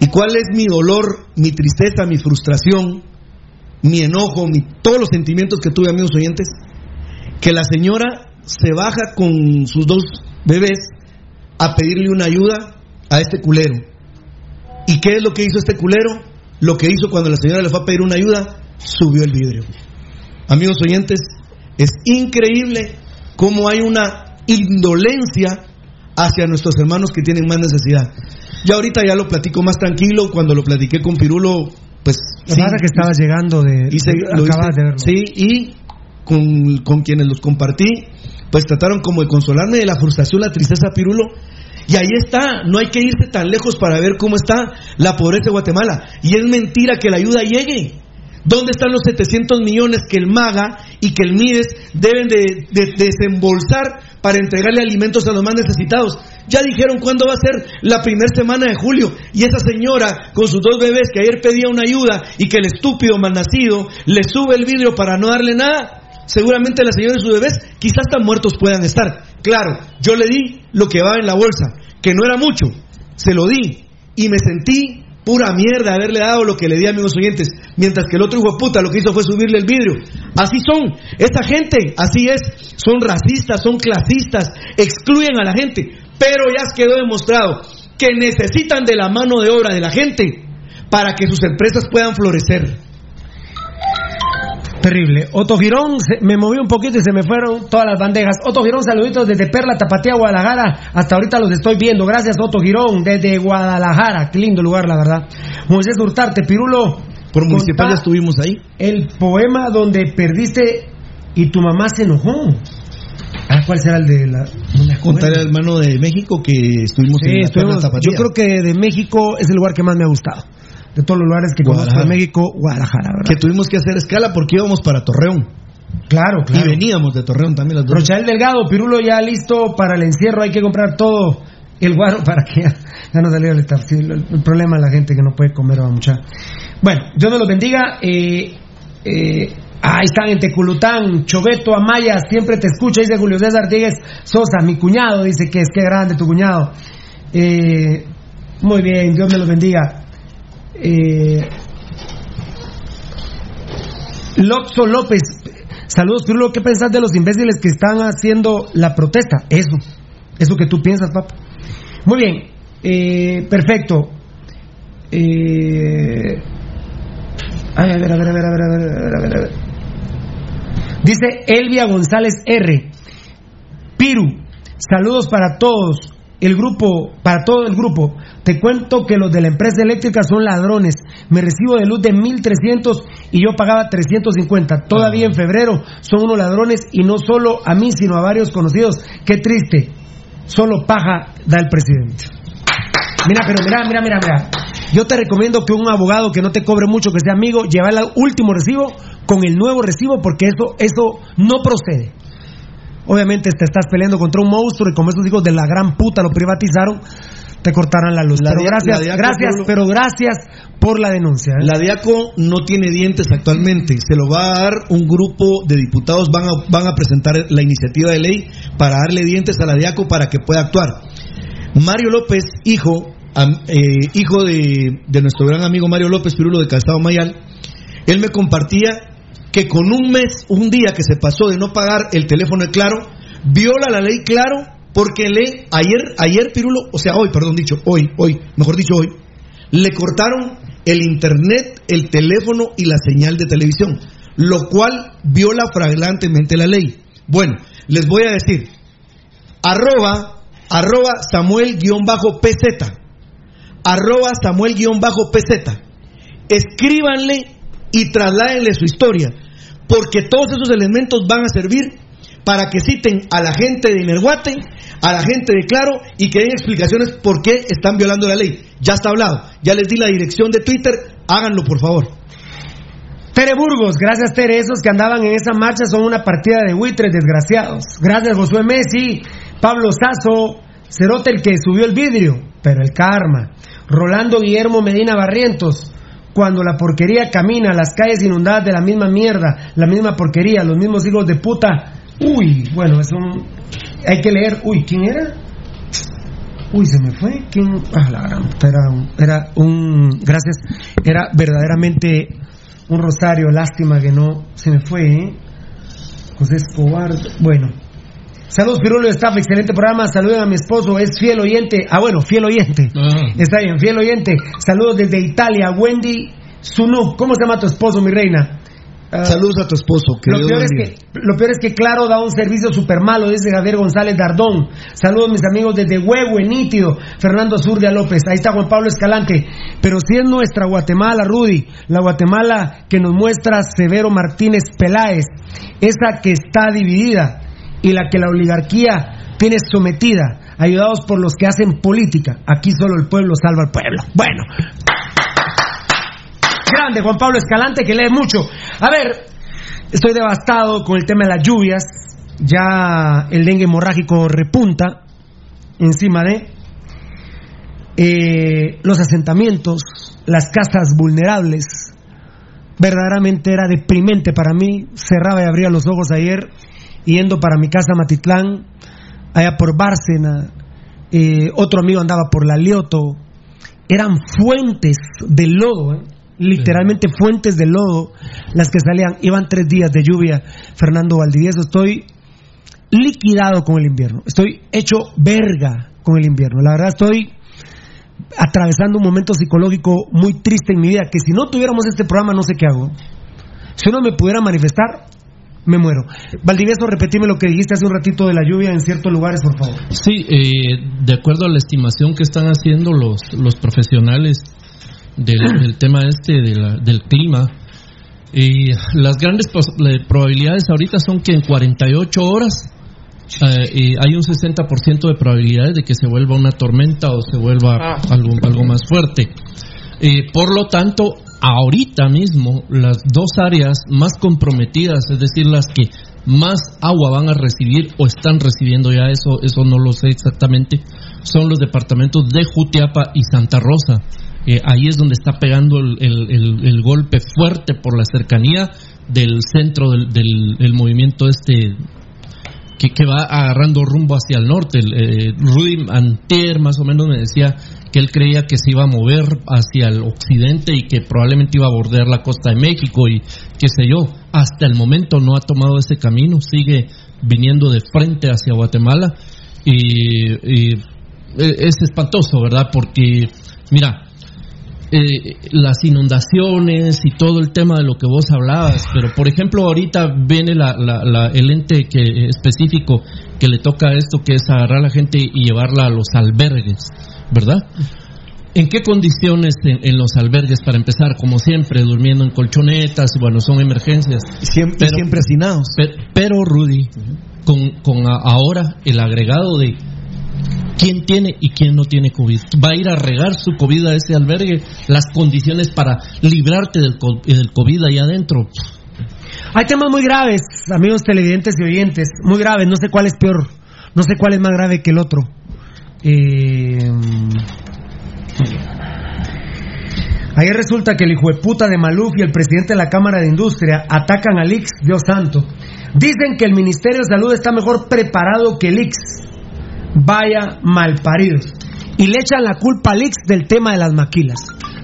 ¿Y cuál es mi dolor, mi tristeza, mi frustración, mi enojo, mi, todos los sentimientos que tuve, amigos oyentes? Que la señora se baja con sus dos bebés a pedirle una ayuda a este culero. ¿Y qué es lo que hizo este culero? Lo que hizo cuando la señora le fue a pedir una ayuda, subió el vidrio. Amigos oyentes, es increíble cómo hay una indolencia hacia nuestros hermanos que tienen más necesidad. Ya ahorita ya lo platico más tranquilo, cuando lo platiqué con Pirulo, pues... Lo que pasa que estaba llegando de... hice- de- lo hice- acabas de verlo. Sí, y con, con quienes los compartí, pues trataron como de consolarme de la frustración, la tristeza, Pirulo. Y ahí está, no hay que irse tan lejos para ver cómo está la pobreza de Guatemala. Y es mentira que la ayuda llegue. ¿Dónde están los 700 millones que el MAGA y que el MIDES deben de, de- desembolsar para entregarle alimentos a los más necesitados? Ya dijeron cuándo va a ser la primera semana de julio. Y esa señora con sus dos bebés que ayer pedía una ayuda y que el estúpido malnacido le sube el vidrio para no darle nada. Seguramente la señora y sus bebés quizás tan muertos puedan estar. Claro, yo le di lo que va en la bolsa, que no era mucho. Se lo di y me sentí pura mierda haberle dado lo que le di a amigos oyentes, mientras que el otro hijo de puta lo que hizo fue subirle el vidrio. Así son, esta gente, así es, son racistas, son clasistas, excluyen a la gente, pero ya quedó demostrado que necesitan de la mano de obra de la gente para que sus empresas puedan florecer. Terrible. Otto Girón, se- me moví un poquito y se me fueron todas las bandejas. Otto Girón, saluditos desde Perla, Tapatía, Guadalajara. Hasta ahorita los estoy viendo. Gracias, Otto Girón, desde Guadalajara. Qué lindo lugar, la verdad. Moisés Hurtarte, Pirulo. Por municipal estuvimos ahí. El poema donde perdiste y tu mamá se enojó. Ah, ¿Cuál será el de la.? No. Contar al hermano de México que estuvimos Sí, en la estuvimos- Perla Tapatía. yo creo que de México es el lugar que más me ha gustado. De todos los lugares que conozco de. México, Guadalajara, ¿verdad? que tuvimos que hacer escala porque íbamos para Torreón. Claro, claro. Y veníamos de Torreón también las dos. Rochael Delgado, Pirulo ya listo para el encierro, hay que comprar todo el guaro para que ya, ya no saliera el staff. Sí, el, el problema es la gente que no puede comer a mucha. Bueno, Dios nos los bendiga. Eh, eh, ahí están en Teculután, Choveto, Amaya, siempre te escucha, dice Julio César Díez Sosa, mi cuñado, dice que es que grande tu cuñado. Eh, muy bien, Dios me los bendiga. Eh, Lotso López, saludos Pirulo, ¿qué pensás de los imbéciles que están haciendo la protesta? Eso, eso que tú piensas, papá. Muy bien, eh, perfecto. Eh, a ver, a ver, a ver, a ver, a ver, a ver, a ver. Dice Elvia González R. Piru, saludos para todos. El grupo, para todo el grupo, te cuento que los de la empresa eléctrica son ladrones. Me recibo de luz de 1300 y yo pagaba 350. Todavía en febrero son unos ladrones y no solo a mí, sino a varios conocidos. Qué triste. Solo paja da el presidente. Mira, pero mira, mira, mira, mira. Yo te recomiendo que un abogado que no te cobre mucho, que sea amigo, lleve el último recibo con el nuevo recibo porque eso, eso no procede. Obviamente te estás peleando contra un monstruo y como esos hijos de la gran puta lo privatizaron, te cortarán la luz. La pero dia- gracias, la gracias, pero gracias por la denuncia. ¿eh? La Diaco no tiene dientes actualmente. Se lo va a dar un grupo de diputados. Van a, van a presentar la iniciativa de ley para darle dientes a la Diaco para que pueda actuar. Mario López, hijo, eh, hijo de, de nuestro gran amigo Mario López Pirulo de Calzado Mayal, él me compartía que con un mes, un día que se pasó de no pagar el teléfono de Claro, viola la ley Claro porque le ayer ayer Pirulo, o sea, hoy, perdón, dicho, hoy, hoy, mejor dicho hoy, le cortaron el internet, el teléfono y la señal de televisión, lo cual viola flagrantemente la ley. Bueno, les voy a decir, arroba, arroba Samuel-PZ, arroba Samuel-PZ, escríbanle y trasládenle su historia, porque todos esos elementos van a servir para que citen a la gente de Inerguate, a la gente de Claro y que den explicaciones por qué están violando la ley. Ya está hablado, ya les di la dirección de Twitter, háganlo por favor. Tere Burgos, gracias Tere, esos que andaban en esa marcha son una partida de buitres desgraciados. Gracias Josué Messi, Pablo Sazo, Cerote el que subió el vidrio, pero el karma. Rolando Guillermo Medina Barrientos, cuando la porquería camina, las calles inundadas de la misma mierda, la misma porquería, los mismos hijos de puta. Uy, bueno, eso hay que leer. Uy, ¿quién era? Uy, se me fue. ¿Quién? Ah, la gran era un, era un. Gracias. Era verdaderamente un rosario. Lástima que no se me fue, ¿eh? José Escobar. Bueno. Saludos, Pirulo Staff, excelente programa. Saluden a mi esposo, es fiel oyente. Ah, bueno, fiel oyente. Está bien, fiel oyente. Saludos desde Italia, Wendy Sunu. ¿Cómo se llama tu esposo, mi reina? Ah, Saludos a tu esposo. que lo Dios peor, es que, lo peor es que Claro da un servicio súper malo, dice Javier González Dardón. Saludos mis amigos desde Huehue, Nítido, Fernando Zurdia López. Ahí está Juan Pablo Escalante. Pero si es nuestra Guatemala, Rudy, la Guatemala que nos muestra Severo Martínez Peláez, esa que está dividida y la que la oligarquía tiene sometida, ayudados por los que hacen política. Aquí solo el pueblo salva al pueblo. Bueno, grande Juan Pablo Escalante que lee mucho. A ver, estoy devastado con el tema de las lluvias. Ya el dengue hemorrágico repunta encima de eh, los asentamientos, las casas vulnerables. Verdaderamente era deprimente para mí. Cerraba y abría los ojos ayer yendo para mi casa Matitlán, allá por Bárcena. eh, otro amigo andaba por la Lioto. Eran fuentes de lodo, ¿eh? literalmente fuentes de lodo las que salían. Iban tres días de lluvia, Fernando Valdivieso. Estoy liquidado con el invierno. Estoy hecho verga con el invierno. La verdad estoy atravesando un momento psicológico muy triste en mi vida, que si no tuviéramos este programa no sé qué hago. Si no me pudiera manifestar, me muero. Valdivieso, repetime lo que dijiste hace un ratito de la lluvia en ciertos lugares, por favor. Sí, eh, de acuerdo a la estimación que están haciendo los, los profesionales del, del tema este de la- del clima, y las grandes probabilidades ahorita son que en 48 horas eh, y hay un 60% de probabilidades de que se vuelva una tormenta o se vuelva Ah. algo, algo más fuerte. Eh, por lo tanto, ahorita mismo las dos áreas más comprometidas, es decir, las que más agua van a recibir o están recibiendo ya eso, eso no lo sé exactamente, son los departamentos de Jutiapa y Santa Rosa. Eh, ahí es donde está pegando el, golpe fuerte por la cercanía del centro del, movimiento este que, va agarrando rumbo hacia el norte. Eh, Rudy Antier más o menos me decía que él creía que se iba a mover hacia el occidente y que probablemente iba a bordear la costa de México y qué sé yo. Hasta el momento no ha tomado ese camino, sigue viniendo de frente hacia Guatemala y, eh, es espantoso, ¿verdad? Porque, mira, eh, las inundaciones y todo el tema de lo que vos hablabas, pero por ejemplo ahorita viene la, la- la- el ente que, específico que le toca a esto, que es agarrar a la gente y llevarla a los albergues, ¿verdad? ¿En qué condiciones en, en los albergues para empezar? Como siempre, durmiendo en colchonetas, y bueno, son emergencias. Siempre, siempre hacinados. Pero, pero, Rudy, con, con a- ahora el agregado de quién tiene y quién no tiene COVID. Va a ir a regar su COVID a ese albergue, las condiciones para librarte del, co- del COVID ahí adentro. Hay temas muy graves, amigos televidentes y oyentes, muy graves, no sé cuál es peor, no sé cuál es más grave que el otro. Eh, Ayer resulta que el hijo de puta de Maluf y el presidente de la Cámara de Industria atacan al IX, Dios santo. Dicen que el Ministerio de Salud está mejor preparado que el IX. Vaya malparidos. Y le echan la culpa al IX del tema de las maquilas.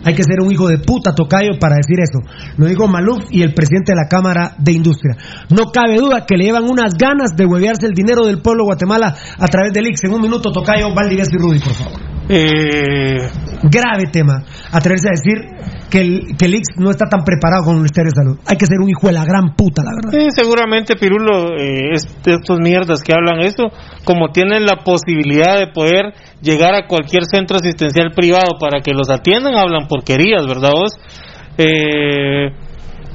Hay que ser un hijo de puta tocayo para decir eso. Lo dijo Maluf y el presidente de la Cámara de Industria. No cabe duda que le llevan unas ganas de huevearse el dinero del pueblo de Guatemala a través del IX. En un minuto, tocayo, Valdivieso y Rudy, por favor. Eh, Grave tema. Atreverse a decir que el, que el IX no está tan preparado con el Ministerio de Salud. Hay que ser un hijo de la gran puta, la verdad. Sí, seguramente Pirulo, eh, es- estos mierdas que hablan esto, como tienen la posibilidad de poder llegar a cualquier centro asistencial privado para que los atiendan, hablan porquerías, ¿verdad vos? Eh,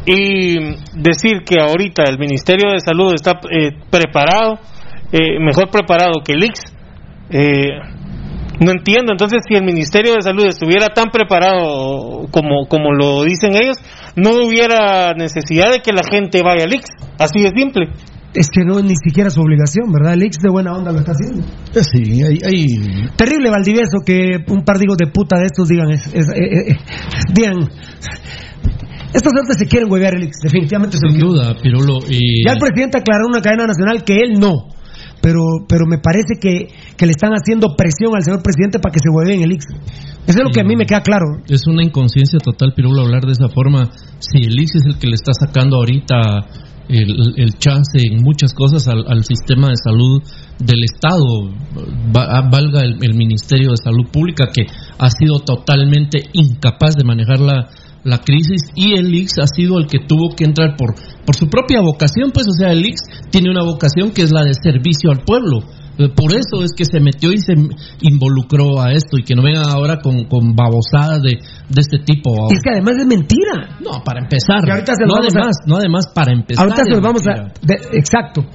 y decir que ahorita el Ministerio de Salud está eh, preparado, eh, mejor preparado que el IX, eh, no entiendo. Entonces, si el Ministerio de Salud estuviera tan preparado como, como lo dicen ellos, no hubiera necesidad de que la gente vaya al IX. Así de simple. Es que no es ni siquiera su obligación, ¿verdad? El ex de buena onda lo está haciendo. Sí, hay, hay- Terrible, Valdivieso, que un par de hijos de puta de estos digan, es- es- eh, eh, digan, estos otros se quieren huevear el definitivamente Sin duda, Pirulo. Y Ya el presidente aclaró en una cadena nacional que él no, pero, pero me parece que, que le están haciendo presión al señor presidente para que se hueve en el IX. Eso es lo que a mí me queda claro. es una inconsciencia total, Pirulo, hablar de esa forma. Si el ICE es el que le está sacando ahorita el, el chance en muchas cosas al, al sistema de salud del Estado, va- valga el, el Ministerio de Salud Pública, que ha sido totalmente incapaz de manejar la, la crisis, y el IX ha sido el que tuvo que entrar por, por su propia vocación, pues, o sea, el IX tiene una vocación que es la de servicio al pueblo. Eh, Por eso es que se metió y se involucró a esto y que no vengan ahora con, con babosadas de, de este tipo. Y es que además es mentira. No, para empezar. Y ahorita se lo no a- además, no además para empezar. Ahorita se los vamos a. de- exacto.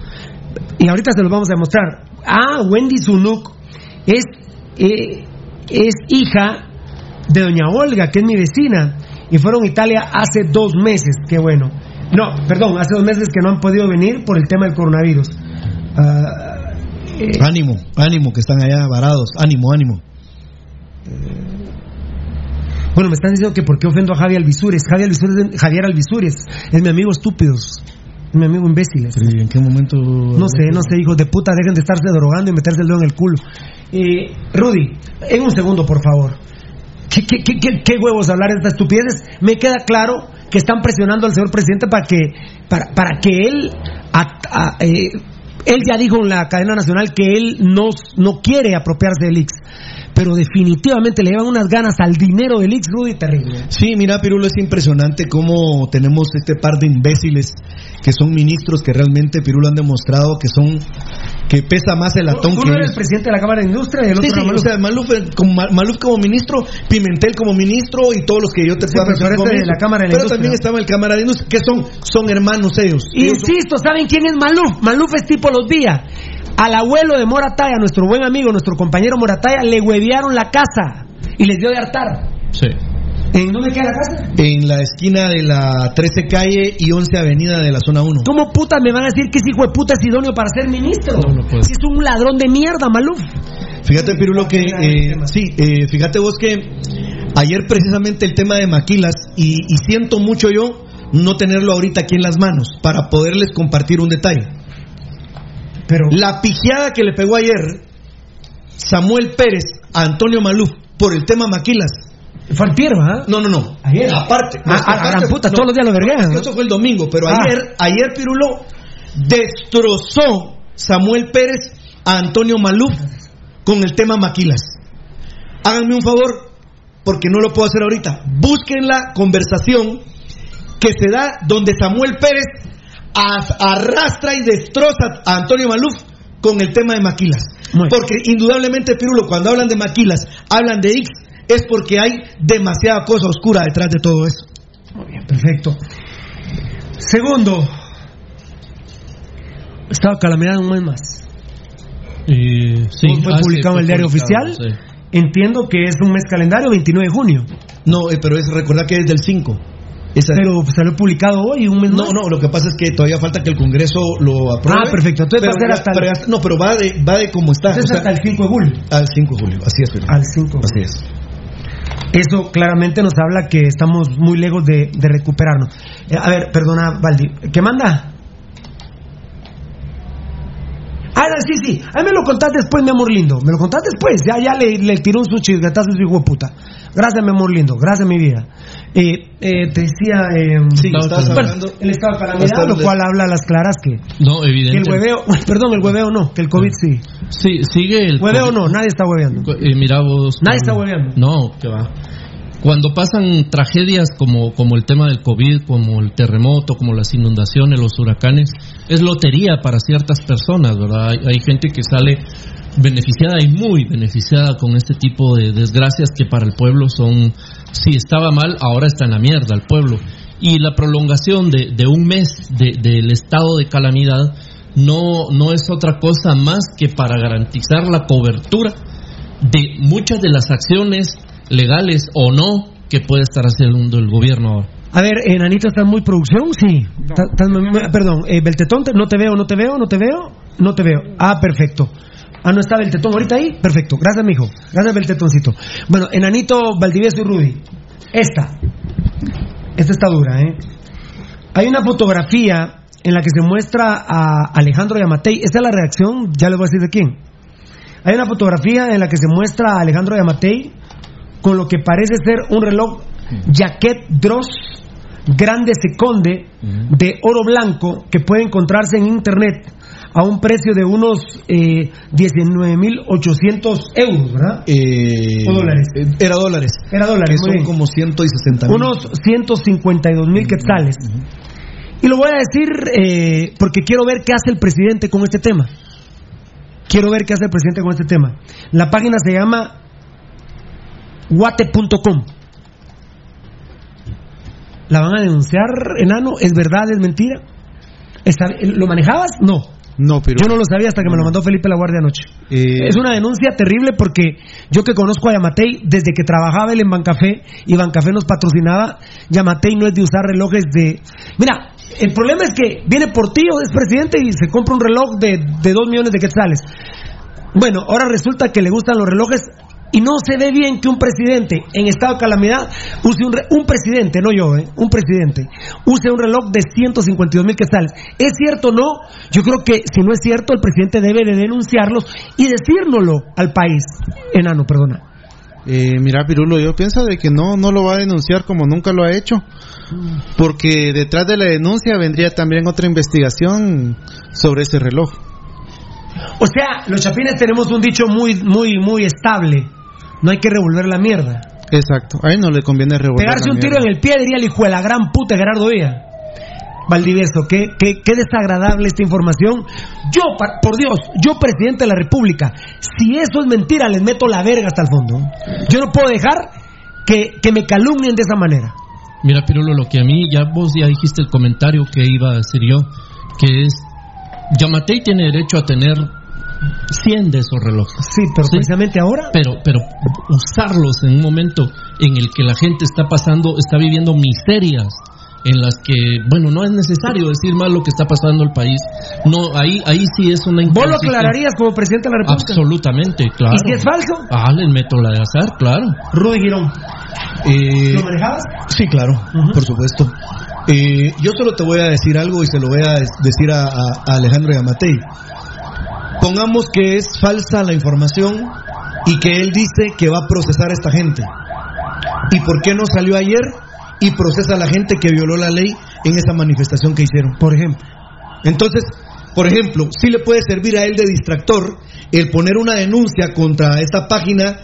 Y ahorita se los vamos a demostrar. Ah, Wendy Zunuk es, eh, es hija de doña Olga, que es mi vecina. Y fueron a Italia hace dos meses. Qué bueno. No, perdón, hace dos meses que no han podido venir por el tema del coronavirus. Eh, ánimo, ánimo, que están allá varados. Ánimo, ánimo. bueno, me están diciendo que por qué ofendo a Javier Alvisures. Javier Alvisures, Javier Alvisures es mi amigo estúpidos. Es mi amigo imbéciles. Pero, ¿y ¿En qué momento? No sé, no sé, hijos de puta, dejen de estarse drogando y meterse el dedo en el culo. Eh, Rudy, en un segundo, por favor. ¿Qué, huevos hablar de estas estupideces? Me queda claro que están presionando al señor presidente para que, para, para que él, eh, él ya dijo en la cadena nacional que él no, no quiere apropiarse del IX, pero definitivamente le llevan unas ganas al dinero del IX, Rudy, terrible. Sí, mira, Pirulo, es impresionante cómo tenemos este par de imbéciles que son ministros que realmente, Pirulo, han demostrado que son, que pesa más el latón Tú que ellos. el presidente de la Cámara de Industria y el Sí, otro sí, era Maluf. o sea, Maluf, eh, como, Ma- Maluf como ministro, Pimentel como ministro y todos los que yo te Sí, pueda mencionar eres de la. Cámara de Pero Industria. también estaba el Cámara de Industria, que son, son hermanos ellos. Insisto, ¿saben quién es Maluf? Maluf es tipo los días. Al abuelo de Morataya, nuestro buen amigo, nuestro compañero Morataya, le huevearon la casa y les dio de hartar. Sí. ¿En dónde queda la casa? en la esquina de la 13 calle y 11 avenida de la zona 1. ¿Cómo putas me van a decir que ese hijo de puta es idóneo para ser ministro? No, no puede. Si es un ladrón de mierda, Maluf. Fíjate, Pirulo, que eh, sí, eh, fíjate vos que ayer precisamente el tema de Maquilas, y, y siento mucho yo no tenerlo ahorita aquí en las manos para poderles compartir un detalle. Pero La pijeada que le pegó ayer Samuel Pérez a Antonio Maluf por el tema Maquilas. fue al ¿ah? No, no, no. Ayer. Aparte. Ah, no, ah, la gran puta, todos los días lo verguean, ¿no? Eso fue el domingo, pero Ah. ayer, ayer Pirulo destrozó Samuel Pérez a Antonio Maluf con el tema Maquilas. Háganme un favor, porque no lo puedo hacer ahorita. Busquen la conversación que se da donde Samuel Pérez arrastra y destroza a Antonio Maluf con el tema de Maquilas. Porque indudablemente, Pirulo, cuando hablan de Maquilas, hablan de X, es porque hay demasiada cosa oscura detrás de todo eso. Muy bien, perfecto. Segundo, estado de calamidad un mes más. Eh, sí. fue Ah, sí, publicado en el diario oficial. sí. Entiendo que es un mes calendario, 29 de junio. No, eh, pero es recordar que es del 5. Esa- Pero salió publicado hoy, un mes no, más. no, lo que pasa es que todavía falta que el Congreso lo apruebe. Ah, perfecto. Entonces va a ser hasta el- pero ya- no, pero va de, va de como está. Entonces o sea, hasta el 5 de julio. al 5 de julio, así es. Al 5. Así es. Eso claramente nos habla que estamos muy lejos de, de recuperarnos. Eh, a ver, perdona, Valdi. ¿Qué manda? Ah, sí, sí. Ahí me lo contás después, mi amor lindo. Me lo contás después. Ya, ya le, le tiró un su chisgatazo de puta. Gracias, mi amor lindo. Gracias, mi vida. Eh, eh, te decía. Eh, Sí, Estaba estabas claro. hablando. el estado de calamidad, lo cual habla a las claras que, No, que el evidente. hueveo. Perdón, el hueveo no, que el COVID sí. Sí, sigue el. Hueveo COVID. no, nadie está hueveando. Eh, mira vos. Nadie está hueveando. No, que va. Cuando pasan tragedias como, como el tema del COVID, como el terremoto, como las inundaciones, los huracanes, es lotería para ciertas personas, ¿verdad? Hay, hay gente que sale beneficiada y muy beneficiada con este tipo de desgracias que para el pueblo son, si estaba mal, ahora está en la mierda el pueblo. y la prolongación de, de un mes de- del estado de calamidad no, no es otra cosa más que para garantizar la cobertura de muchas de las acciones legales o no que puede estar haciendo el gobierno ahora. A ver, Enanito, ¿estás muy producción? Sí. Estás perdón, eh, Beltetón, te- no te veo, no te veo, no te veo, no te veo. Ah, perfecto. Ah, no está Beltetón ahorita ahí. Perfecto. Gracias, mijo. Gracias, Beltetoncito. Bueno, Enanito, Valdivieso y Rudy. Esta. Esta está dura, ¿eh? Hay una fotografía en la que se muestra a Alejandro Yamatei. Esta es la reacción, ya les voy a decir de quién. Hay una fotografía en la que se muestra a Alejandro Yamatei con lo que parece ser un reloj Jaquet Dross Grande Seconde de oro blanco que puede encontrarse en internet a un precio de unos eh, 19.800 euros, ¿verdad? Eh, ¿O dólares? eh, Era dólares. Era dólares, Que son como 160 mil. Unos 152 mil quetzales. Y lo voy a decir eh, porque quiero ver qué hace el presidente con este tema. Quiero ver qué hace el presidente con este tema. La página se llama guate.com. ¿La van a denunciar, enano? ¿Es verdad? ¿Es mentira? ¿Está- ¿Lo manejabas? No. No, pero. Yo no lo sabía hasta que me lo mandó Felipe La Guardia anoche. Eh, Es una denuncia terrible porque yo que conozco a Yamatei desde que trabajaba él en Bancafé y Bancafé nos patrocinaba, Yamatei no es de usar relojes de... Mira, el problema es que viene Portillo, es presidente y se compra un reloj de, de dos millones de quetzales. Bueno, ahora resulta que le gustan los relojes y no se ve bien que un presidente en estado de calamidad use un, re- un presidente, no yo, eh, un presidente, use un reloj de 152 mil quetzales. ¿Es cierto o no? Yo creo que si no es cierto, el presidente debe de denunciarlos y decírnoslo al país. Enano, perdona. Eh, mira, Pirulo, yo pienso de que no, no lo va a denunciar como nunca lo ha hecho. Porque detrás de la denuncia vendría también otra investigación sobre ese reloj. O sea, los chapines tenemos un dicho muy, muy, muy estable. No hay que revolver la mierda. Exacto. A él no le conviene revolver. Pegarse la un tiro mierda. en el pie diría el hijo de la gran puta Gerardo Díaz. Valdivieso, qué, qué, qué desagradable esta información. Yo, por Dios, yo presidente de la República, si eso es mentira, les meto la verga hasta el fondo. Yo no puedo dejar que, que me calumnien de esa manera. Mira, Pirulo, lo que a mí, ya vos ya dijiste el comentario que iba a decir yo, que es, Yamatei tiene derecho a tener 100 de esos relojes. Sí, pero precisamente ahora. Pero, pero usarlos en un momento en el que la gente está pasando, está viviendo miserias en las que, bueno, no es necesario decir más lo que está pasando en el país. No, ahí, ahí sí es una ¿Vos lo aclararías como presidente de la República? Absolutamente, claro. ¿Y si es falso? Ah, les meto la de azar, claro. Rudy Girón. Eh, ¿Lo manejabas? Sí, claro, por supuesto. Eh, yo solo te voy a decir algo y se lo voy a decir a, a- a Alejandro Yamatei. Pongamos que es falsa la información y que él dice que va a procesar a esta gente. ¿Y por qué no salió ayer y procesa a la gente que violó la ley en esa manifestación que hicieron? Por ejemplo. Entonces, por ejemplo, sí le puede servir a él de distractor el poner una denuncia contra esta página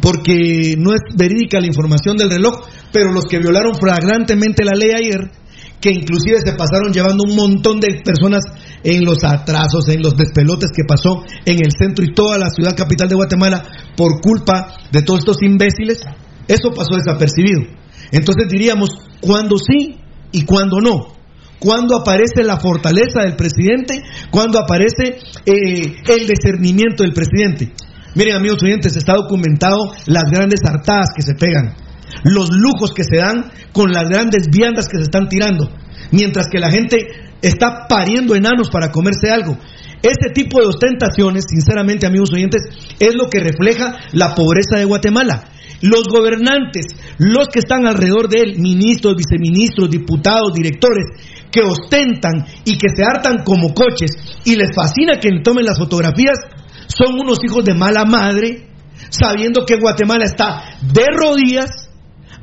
porque no es verídica la información del reloj, pero los que violaron flagrantemente la ley ayer, que inclusive se pasaron llevando un montón de personas en los atrasos, en los despelotes que pasó en el centro y toda la ciudad capital de Guatemala por culpa de todos estos imbéciles, eso pasó desapercibido. Entonces diríamos, ¿cuándo sí y cuándo no? cuando aparece la fortaleza del presidente, cuando aparece eh, el discernimiento del presidente. Miren, amigos oyentes, está documentado las grandes hartadas que se pegan, los lujos que se dan con las grandes viandas que se están tirando, mientras que la gente está pariendo enanos para comerse algo. Este tipo de ostentaciones, sinceramente, amigos oyentes, es lo que refleja la pobreza de Guatemala. Los gobernantes, los que están alrededor de él, ministros, viceministros, diputados, directores, que ostentan y que se hartan como coches y les fascina que tomen las fotografías, son unos hijos de mala madre, sabiendo que Guatemala está de rodillas,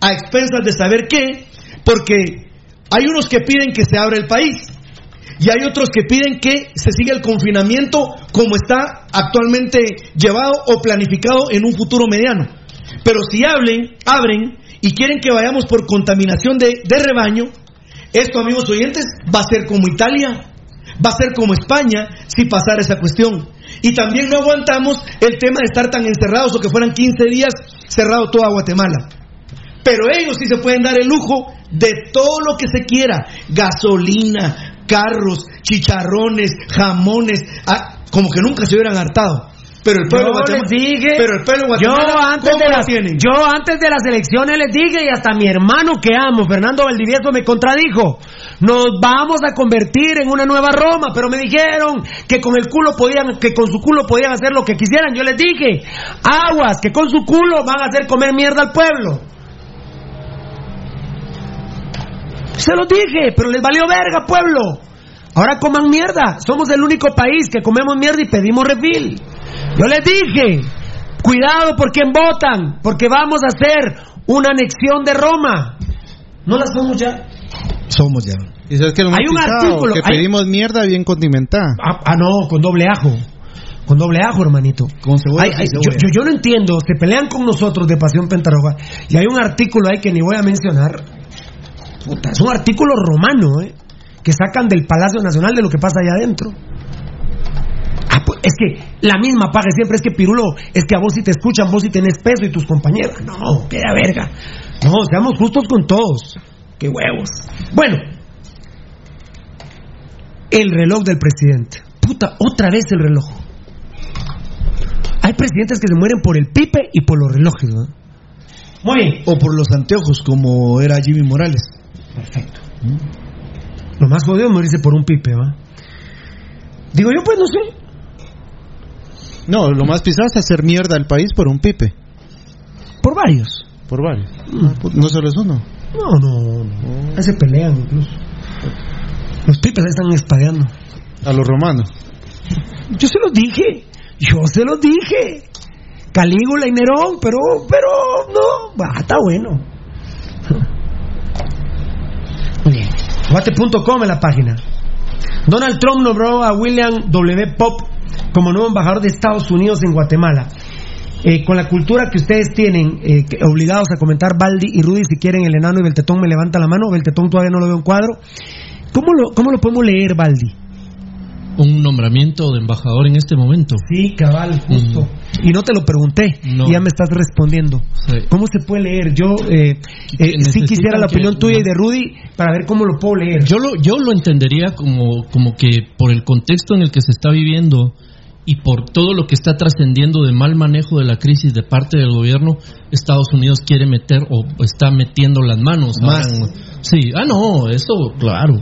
a expensas de saber qué, porque hay unos que piden que se abra el país y hay otros que piden que se siga el confinamiento como está actualmente llevado o planificado en un futuro mediano. Pero si hablen, abren y quieren que vayamos por contaminación de, de rebaño, esto, amigos oyentes, va a ser como Italia, va a ser como España si pasara esa cuestión. Y también no aguantamos el tema de estar tan encerrados o que fueran 15 días cerrado toda Guatemala. Pero ellos sí se pueden dar el lujo de todo lo que se quiera, gasolina, carros, chicharrones, jamones, ah, como que nunca se hubieran hartado. Pero el pueblo Yo les dije, pero el pueblo yo antes ¿cómo de lo las, yo antes de las elecciones les dije y hasta mi hermano que amo, Fernando Valdivieso, me contradijo. Nos vamos a convertir en una nueva Roma, pero me dijeron que con el culo podían, que con su culo podían hacer lo que quisieran. Yo les dije, aguas, que con su culo van a hacer comer mierda al pueblo. Se los dije, pero les valió verga, pueblo. Ahora coman mierda. Somos el único país que comemos mierda y pedimos refil. Yo les dije, cuidado por quién votan, porque vamos a hacer una anexión de Roma. ¿No la somos ya? Somos ya. Y sabes que lo Hay un pisado, artículo, que hay- pedimos mierda bien condimentada. Ah, ah, no, con doble ajo. Con doble ajo, hermanito. Con cebolla Ay, y ay, yo, yo- yo no entiendo, se pelean con nosotros de Pasión Pentaroga y hay un artículo ahí que ni voy a mencionar. Puta, es un artículo romano, ¿eh? Que sacan del Palacio Nacional de lo que pasa allá adentro. Ah, pues, es que la misma paga siempre es que Pirulo, es que a vos si te escuchan, vos si tenés peso y tus compañeros. No, queda verga. No, seamos justos con todos. Qué huevos. Bueno, el reloj del presidente. Puta, otra vez el reloj. Hay presidentes que se mueren por el pipe y por los relojes, ¿no? Muy bien. O por los anteojos, como era Jimmy Morales. Perfecto. Lo más jodido es morirse por un pipe, ¿va? Digo yo, pues no sé. No, lo más pisado es hacer mierda al país por un pipe. Por varios. Por varios. Ah, pues, No solo es uno. No, no, no. Ahí se pelean incluso. Los pipes ahí están espadeando. A los romanos. Yo se los dije. Yo se los dije. Calígula y Nerón, pero, pero, no. Bah, está bueno. Guate.com es la página. Donald Trump nombró a William W. Pop como nuevo embajador de Estados Unidos en Guatemala. Eh, con la cultura que ustedes tienen, eh, obligados a comentar, Baldi y Rudy, si quieren, el enano y Beltetón me levanta la mano. Beltetón todavía no lo veo en cuadro. ¿Cómo lo, cómo lo podemos leer, Baldi? Un nombramiento de embajador en este momento. Sí, cabal, justo. Y no te lo pregunté, No. y ya me estás respondiendo. Sí. ¿Cómo se puede leer? Yo eh, eh, sí quisiera la que- opinión tuya y de Rudy para ver cómo lo puedo leer. Yo lo, yo lo entendería como, como que por el contexto en el que se está viviendo y por todo lo que está trascendiendo de mal manejo de la crisis de parte del gobierno, Estados Unidos quiere meter o está metiendo las manos. Más. sí, ah, no, eso, claro.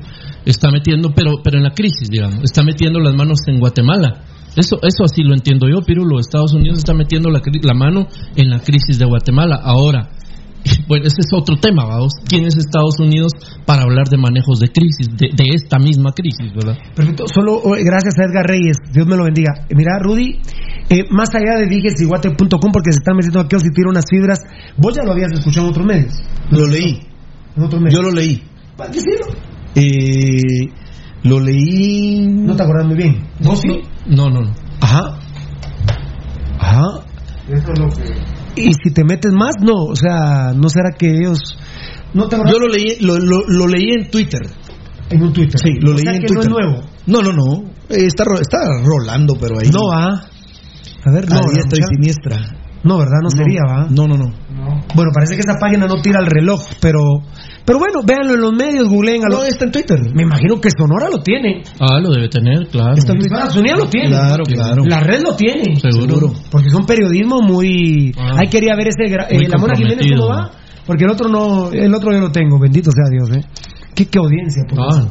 Está metiendo, pero, pero en la crisis, digamos, está metiendo las manos en Guatemala. Eso, eso así lo entiendo yo, Pirulo. Estados Unidos está metiendo la, la mano en la crisis de Guatemala. Ahora, bueno, ese es otro tema, vamos. ¿Quién es Estados Unidos para hablar de manejos de crisis, de, de esta misma crisis, verdad? Perfecto, solo eh, gracias a Edgar Reyes, Dios me lo bendiga. Eh, Mira, Rudy, eh, más allá de digesiguate.com, porque se están metiendo aquí o si tira unas fibras, vos ya lo habías escuchado en otros medios. Lo leí. En otros medios. Yo lo leí. ¿Para qué sirve? Eh, lo leí. No te acuerdas muy bien. ¿Vos sí? No, no, no. Ajá. Ajá. Eso es lo que. Y si te metes más, no, o sea, ¿no será que ellos... No te acuerdas? Yo lo leí, lo, lo- lo leí en Twitter. En un Twitter. Sí, lo O leí sea en que Twitter. no es nuevo. No, no, no. Eh, está, está rolando, pero ahí. No va. A ver, no. a ¿verdad, diestra y mucha? siniestra. No, ¿verdad? No, sería, ¿va? No, no, no. Bueno, parece que esa página no tira el reloj, pero... Pero bueno, véanlo en los medios, googleen a No, lo... está en Twitter. Me imagino que Sonora lo tiene. Ah, lo debe tener, claro. Estados Unidos lo tiene. Claro, claro. La red lo tiene. Seguro. Porque son periodismo muy... Ah. Ahí quería ver ese... eh, la Mona Jiménez, ¿cómo va? Porque el otro no... El otro yo lo tengo, bendito sea Dios, ¿eh? ¿Qué, qué audiencia, por Ah.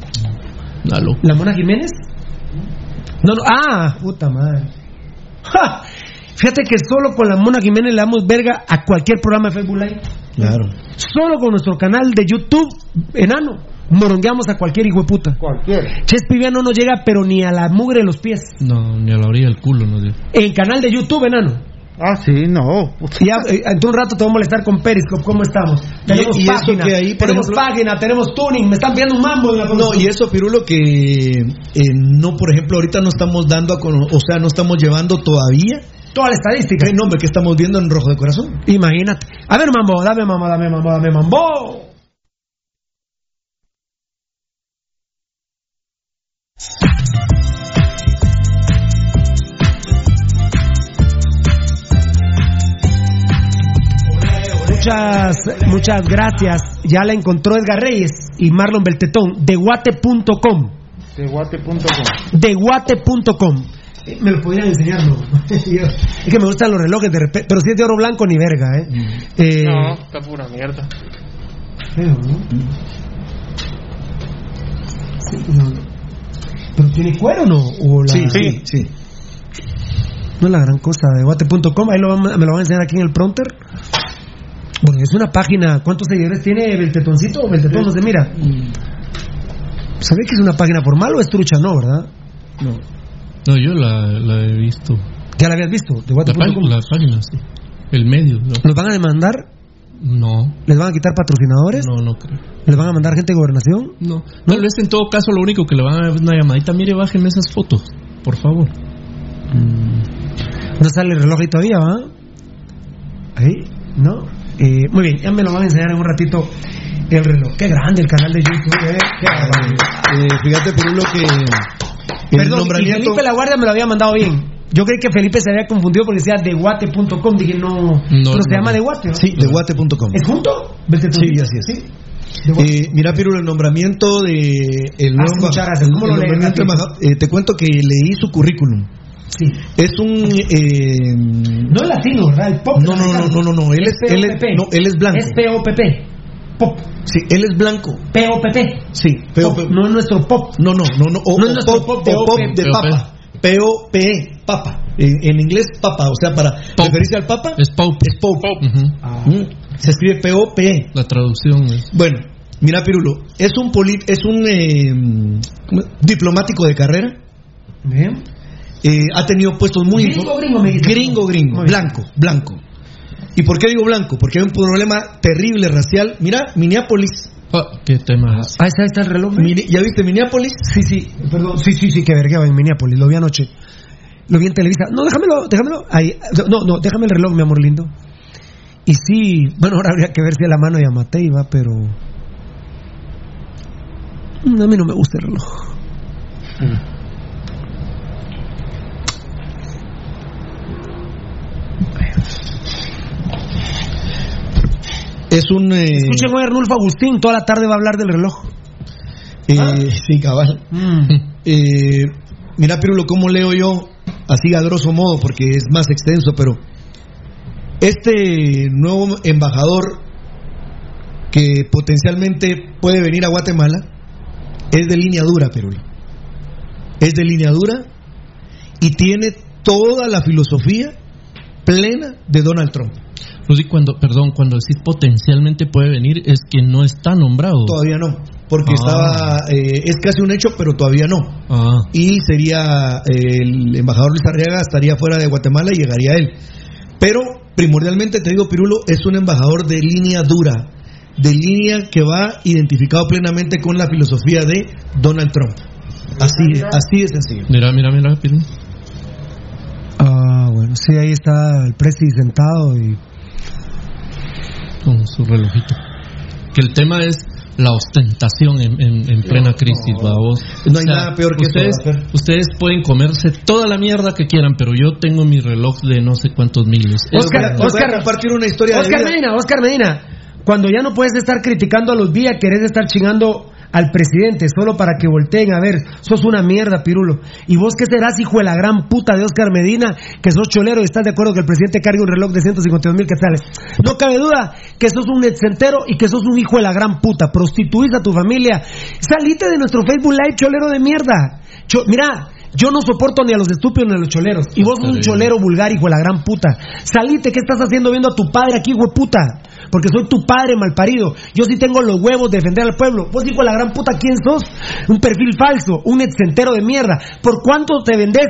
¿La Mona Jiménez? No, no, ah, puta madre. ¡Ja! Fíjate que solo con la Mona Jiménez le damos verga a cualquier programa de Facebook Live. Claro. Solo con nuestro canal de YouTube, enano, morongueamos a cualquier hijo de puta. Cualquiera. Chespivia no nos llega, pero ni a la mugre de los pies. No, ni a la orilla del culo, no digo. En canal de YouTube, enano. Ah, sí, no. Ya, eh, en un rato te voy a molestar con Periscope, ¿cómo estamos? Tenemos y página, que ahí, por tenemos ejemplo- página, tenemos tuning, me están pidiendo un mambo de la No, y eso, Pirulo, que eh, no, por ejemplo, ahorita no estamos dando a o sea, no estamos llevando todavía. Toda la estadística. ¿Qué nombre que estamos viendo en rojo de corazón? Imagínate. A ver, mambo, dame mambo, dame mambo, dame mambo. muchas, muchas gracias. Ya la encontró Edgar Reyes y Marlon Beltetón, de guate.com. De guate.com. De guate.com. Me lo podrían enseñar, ¿no? es que me gustan los relojes de repente, pero si es de oro blanco ni verga, ¿eh? Eh, No, está pura mierda. feo, ¿no? Sí, no. ¿Pero tiene cuero o no? ¿O la- Sí, sí, sí. No es la gran cosa de guate.com, ahí lo van- me lo van a enseñar aquí en el pronter. Bueno, es una página, ¿cuántos seguidores tiene Beltetoncito o Beltetón? No se mira. ¿Sabe que es una página formal o es trucha? No, ¿verdad? No. No, yo la, la he visto. ¿Ya la habías visto? De La, página, la página, sí. El medio. No. ¿Los van a demandar? No, ¿Les van a quitar patrocinadores? no, no creo. ¿Les van a mandar gente de gobernación? No. Tal vez en todo caso lo único que le van a dar es una llamadita. Mire, bájeme esas fotos, por favor. No sale el reloj ahí todavía, ¿va? Ahí, ¿no? Eh, muy bien, ya me lo van a enseñar en un ratito el reloj. Qué grande el canal de YouTube, ¿eh? Qué. Eh, fíjate, Pirulo, que el Perdón, y nombramiento... Felipe La Guardia me lo había mandado bien. Yo creí que Felipe se había confundido porque decía deguate.com. Dije, no. pero se no. llama deguate, ¿no? Sí, deguate.com. ¿Es junto? Sí, así es. Eh, mira, Pirulo, el nombramiento de el Ah, gracias. ¿Cómo el lo nombramiento eh, te cuento que leí su currículum. Sí. Es un eh, No es latino, ¿verdad? El pop. No, no, no, no, no, no, él es, él es, no, él es blanco. Es POPP. Pop. Sí, él es blanco. POPP. Sí, Pop, no es nuestro pop. No, no, no, no, o, No es o nuestro pop, pop, o pop POP. de papa. P-O-P-E, papa. En, en inglés, papa, o sea, para referirse al papa. Es Pope. Es Pope. Ah. Mm, Se escribe P-O-P-E. La traducción es. Bueno, mira, Pirulo, es un poli- es un eh, diplomático de carrera. Bien. Eh, ha tenido puestos muy Gringo, gringo, me dice. gringo, gringo, Muy blanco, blanco. ¿Y por qué digo blanco? Porque hay un problema terrible racial. Mira, Minneapolis. Ah, ¿Qué tema? Ahí está, ahí está el reloj. Mini- ¿Ya viste Minneapolis? Sí, sí, perdón. Sí, sí, sí, que vergueo en Minneapolis. Lo vi anoche. Lo vi en Televisa. No, déjamelo, déjamelo. Ahí. No, no, déjame el reloj, mi amor lindo. Y sí, bueno, ahora habría que ver si a la mano ya maté y va, pero. Mm, A mí no me gusta el reloj. Es un. eh, Escuchen hoy Arnulfo Agustín, toda la tarde va a hablar del reloj. eh, Sí, cabal. Mm. Eh, mira, Pirulo, cómo leo yo, así a grosso modo, porque es más extenso, pero este nuevo embajador que potencialmente puede venir a Guatemala es de línea dura, Pirulo. Es de línea dura y tiene toda la filosofía plena de Donald Trump. Rosy, cuando, perdón, cuando decís potencialmente puede venir, es que no está nombrado. Todavía no, porque Ah. estaba, eh, es casi un hecho, pero todavía no. Ah, y sería eh, el embajador Luis Arriaga estaría fuera de Guatemala y llegaría él. Pero primordialmente te digo, Pirulo, es un embajador de línea dura, de línea que va identificado plenamente con la filosofía de Donald Trump. Así, así de sencillo. mira, mira, mira, Piru. Sí, ahí está el presi sentado y. Con su relojito. Que el tema es la ostentación en, en- en plena crisis, ¿va vos? No hay nada peor que eso, ustedes, ¿va, Fer? ustedes pueden comerse toda la mierda que quieran, pero yo tengo mi reloj de no sé cuántos miles. Oscar, a Oscar, compartir una historia de Oscar vida. Medina, Oscar Medina, cuando ya no puedes estar criticando a los días, querés estar chingando al presidente solo para que volteen a ver, sos una mierda, Pirulo. ¿Y vos qué serás, hijo de la gran puta de Oscar Medina, que sos cholero y estás de acuerdo que el presidente cargue un reloj de 152 mil quetzales? No cabe duda que sos un exentero y que sos un hijo de la gran puta. Prostituís a tu familia. Salite de nuestro Facebook Live, cholero de mierda. Cho- mira, yo no soporto ni a los estúpidos ni a los choleros. Y vos sos un cholero vulgar, hijo de la gran puta. Salite, ¿qué estás haciendo viendo a tu padre aquí, hijo de puta? Porque soy tu padre malparido. Yo sí tengo los huevos de defender al pueblo. Vos, hijo de la gran puta, ¿quién sos? Un perfil falso, un exentero de mierda. ¿Por cuánto te vendés?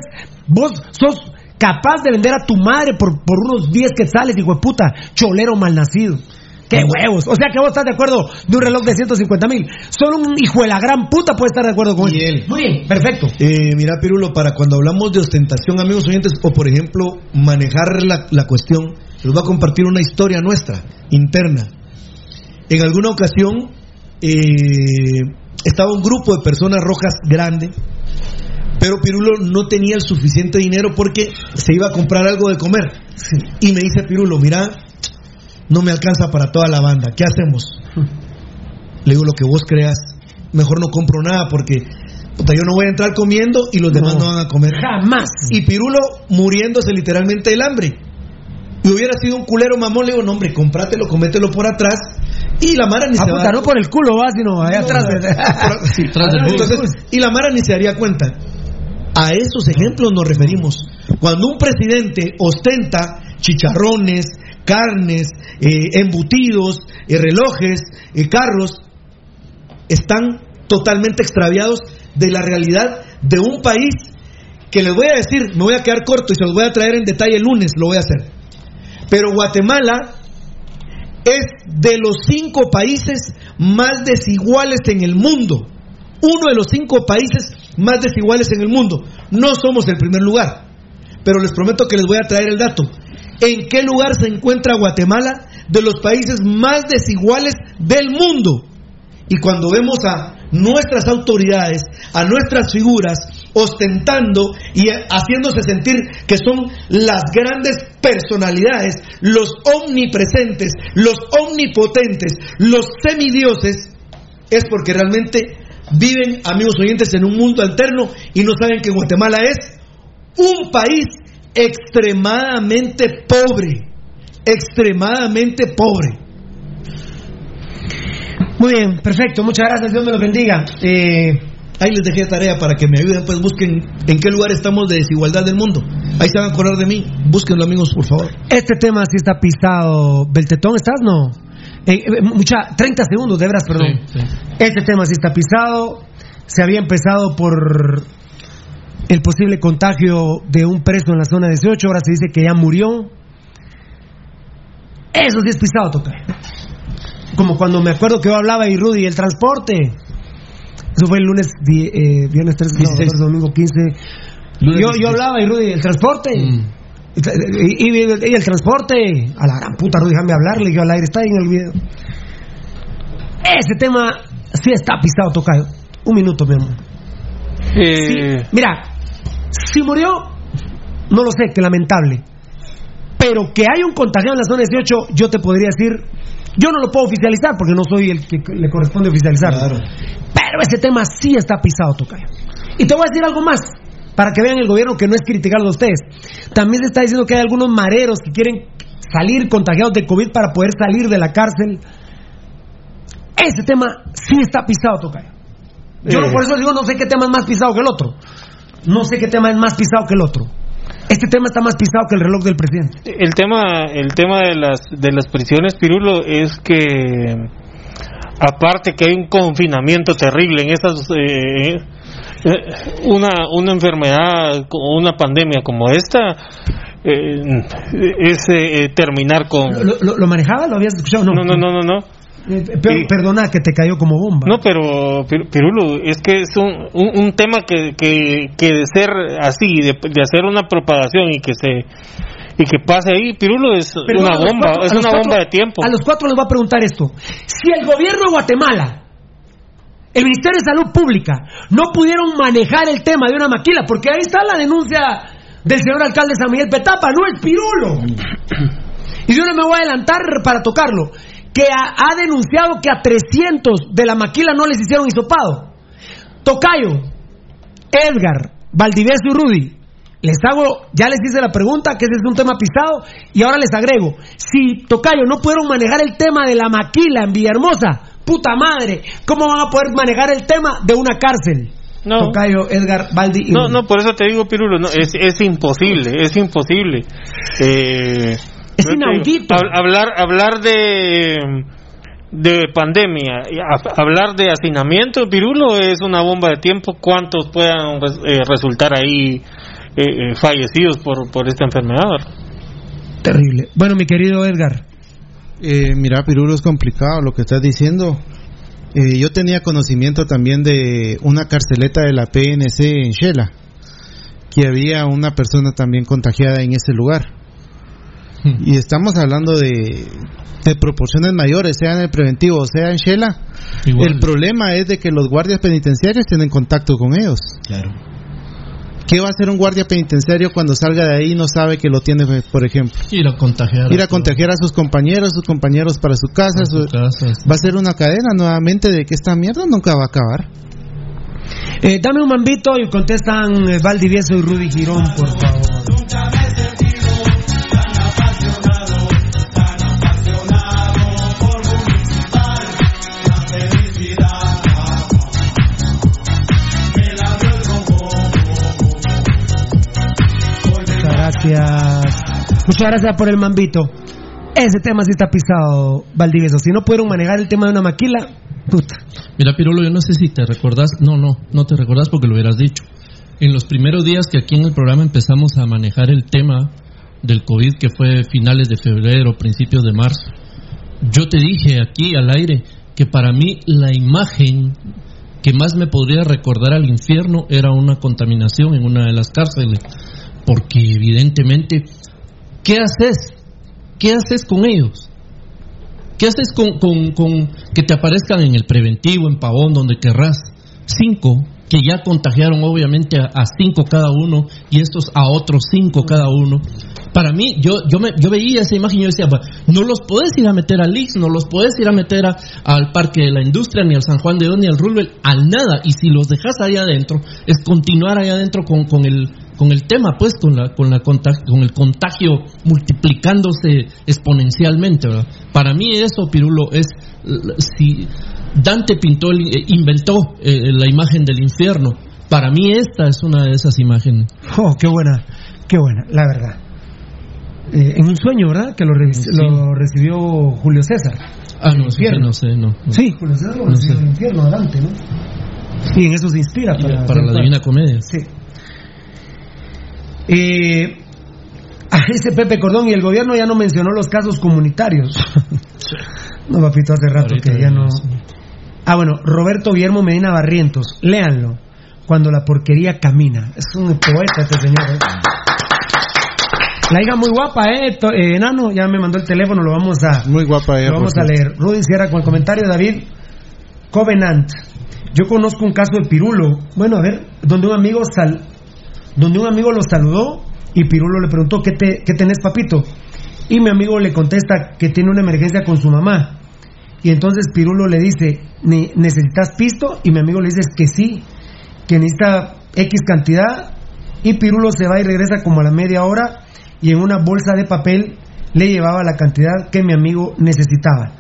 Vos sos capaz de vender a tu madre por, por unos 10 quetzales, hijo de puta. Cholero malnacido. ¡Qué huevos! O sea que vos estás de acuerdo de un reloj de 150 mil. Solo un hijo de la gran puta puede estar de acuerdo con Y él. Muy bien, perfecto. Eh, mira, Pirulo, para cuando hablamos de ostentación, amigos oyentes, o por ejemplo, manejar la, la cuestión, les voy a compartir una historia nuestra, interna. En alguna ocasión, eh, estaba un grupo de personas rojas grande, pero Pirulo no tenía el suficiente dinero porque se iba a comprar algo de comer. Y me dice Pirulo, mira, no me alcanza para toda la banda, ¿qué hacemos? Le digo lo que vos creas, mejor no compro nada porque puta, yo no voy a entrar comiendo y los demás no, van a comer. Jamás. Y Pirulo muriéndose literalmente del hambre. Y hubiera sido un culero mamón, le digo, no hombre, comprátelo, comételo por atrás. Y la Mara ni Ah, se puta, va no por el culo va, sino allá No, atrás. por- sí, Entonces, y la Mara ni se daría cuenta. A esos ejemplos nos referimos. Cuando un presidente ostenta chicharrones, carnes, eh, embutidos, eh, relojes, eh, carros, están totalmente extraviados de la realidad de un país que les voy a decir, me voy a quedar corto y se los voy a traer en detalle el lunes, lo voy a hacer. Pero Guatemala es de los cinco países más desiguales en el mundo. Uno de los cinco países más desiguales en el mundo. No somos el primer lugar. Pero les prometo que les voy a traer el dato. ¿En qué lugar se encuentra Guatemala de los países más desiguales del mundo? Y cuando vemos a nuestras autoridades, a nuestras figuras, ostentando y haciéndose sentir que son las grandes personalidades, los omnipresentes, los omnipotentes, los semidioses, es porque realmente viven, amigos oyentes, en un mundo alterno y no saben que Guatemala es un país extremadamente pobre, extremadamente pobre. Muy bien, perfecto, muchas gracias, Dios me los bendiga. Eh, Ahí les dejé tarea para que me ayuden, pues busquen en qué lugar estamos de desigualdad del mundo. Ahí se van a acordar de mí. Búsquenlo, amigos, por favor. Este tema sí está pisado. ¿Beltetón estás? No. Eh, eh, mucha, 30 segundos, de veras, perdón. Este tema sí está pisado. Se había empezado por el posible contagio de un preso en la zona 18. Ahora se dice que ya murió. Eso sí es pisado, toca. Como cuando me acuerdo que yo hablaba y Rudy, el transporte. Eso fue el lunes, di- eh, viernes 13, no, 16. domingo 15. Lunes yo, 16. yo hablaba y Rudy, el transporte. Y, y- y- y el transporte, a la gran puta, Rudy, déjame hablarle, yo al aire, está ahí en el video. Ese tema sí está pisado, Tocayo. Un minuto, mi amor. Eh, Sí, mira, si murió, no lo sé, que lamentable. Pero que hay un contagiado en la zona 18, yo te podría decir, yo no lo puedo oficializar porque no soy el que le corresponde oficializar. Pero ese tema sí está pisado, Tocayo. Y te voy a decir algo más, para que vean el gobierno que no es criticarlo a ustedes. También se está diciendo que hay algunos mareros que quieren salir contagiados de COVID para poder salir de la cárcel. Ese tema sí está pisado, Tocayo. Yo Eh. por eso digo, no sé qué tema es más pisado que el otro. No sé qué tema es más pisado que el otro. Este tema está más pisado que el reloj del presidente. el tema el tema de las de las prisiones Pirulo es que aparte que hay un confinamiento terrible en esas eh, eh, una una enfermedad o una pandemia como esta eh, es eh, terminar con ¿Lo, lo- lo manejaba? ¿Lo habías escuchado? No, no no no no no Eh, pe- Perdona que te cayó como bomba. No, pero Pir- Pirulo, es que es un, un, un tema que, que, que de ser así, de, de hacer una propagación y que se y que pase ahí, Pirulo es Pero una bomba, cuatro- es una cuatro- bomba de tiempo. A los cuatro les voy a preguntar esto. Si el gobierno de Guatemala, el Ministerio de Salud Pública, no pudieron manejar el tema de una maquila, porque ahí está la denuncia del señor alcalde San Miguel Petapa, no es Pirulo. Y yo no me voy a adelantar para tocarlo, que ha, ha denunciado que a 300 de la maquila no les hicieron hisopado. Tocayo, Edgar, Valdivieso y Rudy, les hago, ya les hice la pregunta, que ese es un tema pisado, y ahora les agrego, si Tocayo no pudieron manejar el tema de la maquila en Villahermosa, puta madre, ¿cómo van a poder manejar el tema de una cárcel? No. Tocayo, Edgar, Valdi y No, Rudy. no, por eso te digo, Pirulo, no, es, es imposible, es imposible. Eh, Es inaudito. hab- hablar, hablar de de pandemia, hablar de hacinamiento, Pirulo es una bomba de tiempo. ¿Cuántos puedan eh, resultar ahí eh, eh, fallecidos por, por esta enfermedad? Terrible. Bueno, mi querido Edgar. Eh, mira, Pirulo, es complicado lo que estás diciendo. Eh, yo tenía conocimiento también de una carceleta de la PNC en Shela, que había una persona también contagiada en ese lugar. Y estamos hablando de, de proporciones mayores, sea en el preventivo o sea en Shela. Igual. El problema es de que los guardias penitenciarios tienen contacto con ellos. Claro. ¿Qué va a hacer un guardia penitenciario cuando salga de ahí y no sabe que lo tiene, por ejemplo? Ir a contagiar. Ir a contagiar a sus compañeros, sus compañeros para su casa. A su su- casa. Va a ser una cadena nuevamente de que esta mierda nunca va a acabar. Eh, dame un mambito y contestan eh, Valdivieso y Rudy Girón, por favor. Gracias. Muchas gracias por el mambito. Ese tema sí está pisado, Valdivieso. Si no pudieron manejar el tema de una maquila, puta. Mira, Pirulo, yo no sé si te recordás. No, no, no te recordás porque lo hubieras dicho. En los primeros días que aquí en el programa empezamos a manejar el tema del COVID, que fue finales de febrero, principios de marzo, yo te dije aquí al aire que para mí la imagen que más me podría recordar al infierno era una contaminación en una de las cárceles. Porque evidentemente, ¿qué haces? ¿Qué haces con ellos? ¿Qué haces con, con- con que te aparezcan en el preventivo, en Pavón, donde querrás? Cinco, que ya contagiaron obviamente a, cinco cada uno y estos a otros cinco cada uno. Para mí, yo, yo, me, yo veía esa imagen y yo decía, "Bah, no los puedes ir a meter al Lix, no los puedes ir a meter a- al Parque de la Industria, ni al San Juan de Dios, ni al Roosevelt, al nada. Y si los dejas ahí adentro, es continuar ahí adentro con, con el con el tema, pues, con la, con la con el contagio multiplicándose exponencialmente, ¿verdad? Para mí eso, Pirulo, es si Dante pintó, el- eh, inventó eh, la imagen del infierno. Para mí esta es una de esas imágenes. Oh, qué buena, qué buena, la verdad. Eh, en un sueño, ¿verdad? Que lo, Sí. lo recibió Julio César. Ah, no, sí, infierno. no sé, no. no. Sí, Julio César lo No recibió sé. en el infierno, adelante, ¿no? Y en eso se inspira para, Para la Divina Comedia. Sí. Eh, a ese Pepe Cordón y el gobierno ya no mencionó los casos comunitarios. no, papito, hace rato Ahorita que ya no. Ah, bueno, Roberto Guillermo Medina Barrientos, léanlo. Cuando la porquería camina. Es un poeta este señor. ¿eh? La hija muy guapa, ¿eh? Eh, Enano, ya me mandó el teléfono, lo vamos a. Muy guapa ella. Lo vamos a leer. Rudy cierra con el comentario, David. Covenant. Yo conozco un caso de Pirulo. Bueno, a ver, donde un amigo sal, donde un amigo lo saludó y Pirulo le preguntó ¿qué, te, qué tenés, papito? Y mi amigo le contesta que tiene una emergencia con su mamá. Y entonces Pirulo le dice, "Ne- ¿necesitas pisto? Y mi amigo le dice que sí, que necesita X cantidad. Y Pirulo se va y regresa como a la media hora y en una bolsa de papel le llevaba la cantidad que mi amigo necesitaba.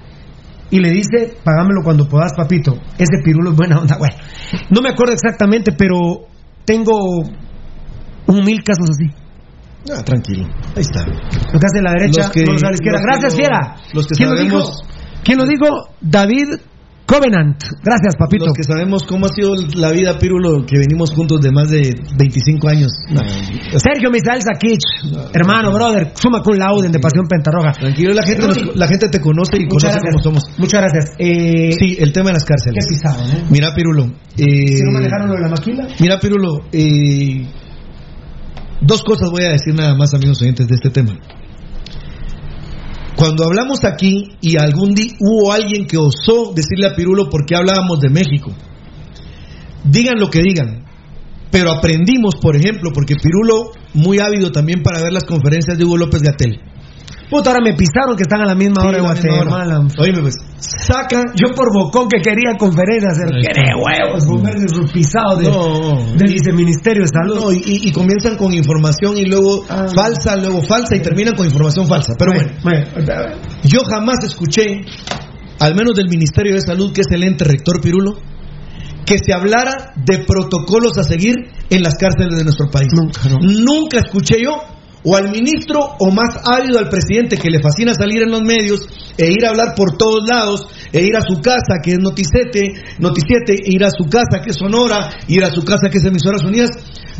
Y le dice, pagámelo cuando puedas, papito. Ese Pirulo es buena onda. Bueno, no me acuerdo exactamente, pero tengo un mil casos así. Ah, tranquilo. Ahí está. Lo que hace la derecha, Los que- no lo sabe la izquierda. Gracias, lo- Fiera. los que ¿Quién lo sabemos- dijo? ¿Quién lo dijo? David Covenant. Gracias, papito. Los que sabemos cómo ha sido la vida, Pirulo, que venimos juntos de más de 25 años. No, Sergio Misael Sakich, hermano, brother, suma con lauden de Pasión Pentarroja. Tranquilo, la gente, nos- la gente te conoce y Muchas conoce gracias. cómo somos. Muchas gracias. Eh, Sí, el tema de las cárceles. Qué pisado, ¿no? Mira, Pirulo. eh, Si no manejaron lo de la maquila. Mira, Pirulo, eh, dos cosas voy a decir nada más, amigos oyentes, de este tema. Cuando hablamos aquí y algún día hubo alguien que osó decirle a Pirulo por qué hablábamos de México, digan lo que digan, pero aprendimos, por ejemplo, porque Pirulo, muy ávido también para ver las conferencias de Hugo López Gatel. Puta, ahora me pisaron que están a la misma Sí, hora de. Guatemala. Oíme, pues, saca. Yo por bocón que quería conferencias, qué de huevos, volverse su pisado de, No. del viceministerio de salud. No, y, comienzan con información y luego Ah. falsa, luego falsa y terminan con información falsa. Pero bueno, yo jamás escuché, al menos del Ministerio de Salud, que es el ente rector Pirulo, que se hablara de protocolos a seguir en las cárceles de nuestro país. Nunca, escuché yo, o al ministro, o más ávido al presidente, que le fascina salir en los medios e ir a hablar por todos lados, e ir a su casa, que es Noticete, Noticiete, e ir a su casa, que es Sonora, ir a su casa, que es Emisoras Unidas.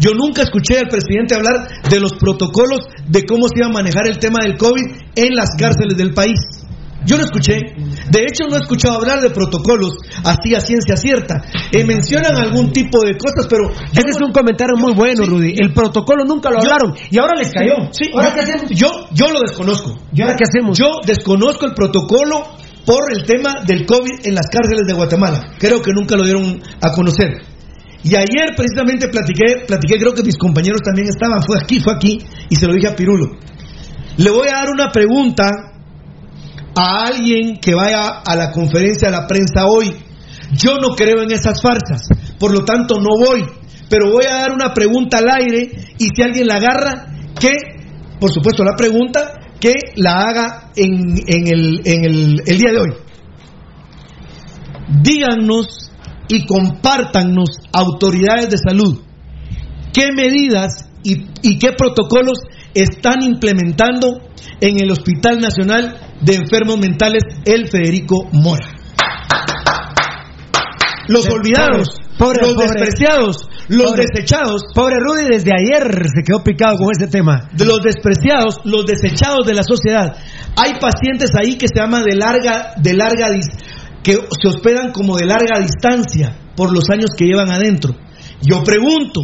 Yo nunca escuché al presidente hablar de los protocolos de cómo se iba a manejar el tema del COVID en las cárceles del país. Yo no escuché. De hecho, no he escuchado hablar de protocolos así a ciencia cierta. Eh, mencionan algún tipo de cosas, pero... Ese es un comentario muy bueno, Rudy. El protocolo nunca lo Yo- hablaron y ahora les cayó. Sí, ¿Ahora yo, qué hacemos? yo, yo lo desconozco. ¿Y ahora qué hacemos? Yo desconozco el protocolo por el tema del COVID en las cárceles de Guatemala. Creo que nunca lo dieron a conocer. Y ayer precisamente platiqué, platiqué, creo que mis compañeros también estaban, fue aquí, fue aquí, y se lo dije a Pirulo. Le voy a dar una pregunta a alguien que vaya a la conferencia de la prensa hoy. Yo no creo en esas farsas, por lo tanto no voy, pero voy a dar una pregunta al aire y si alguien la agarra, que, por supuesto, la pregunta, que la haga en, en el, en el, el día de hoy. Díganos y compártanos, autoridades de salud, qué medidas y, y qué protocolos están implementando en el Hospital Nacional de Enfermos Mentales El Federico Mora. Los olvidados, pobre, los pobre. despreciados, los Pobre. desechados, Pobre Rudy desde ayer se quedó picado con ese tema. de los despreciados, los desechados de la sociedad. Hay pacientes ahí que se llaman de larga, de larga que se hospedan como de larga distancia por los años que llevan adentro. Yo pregunto,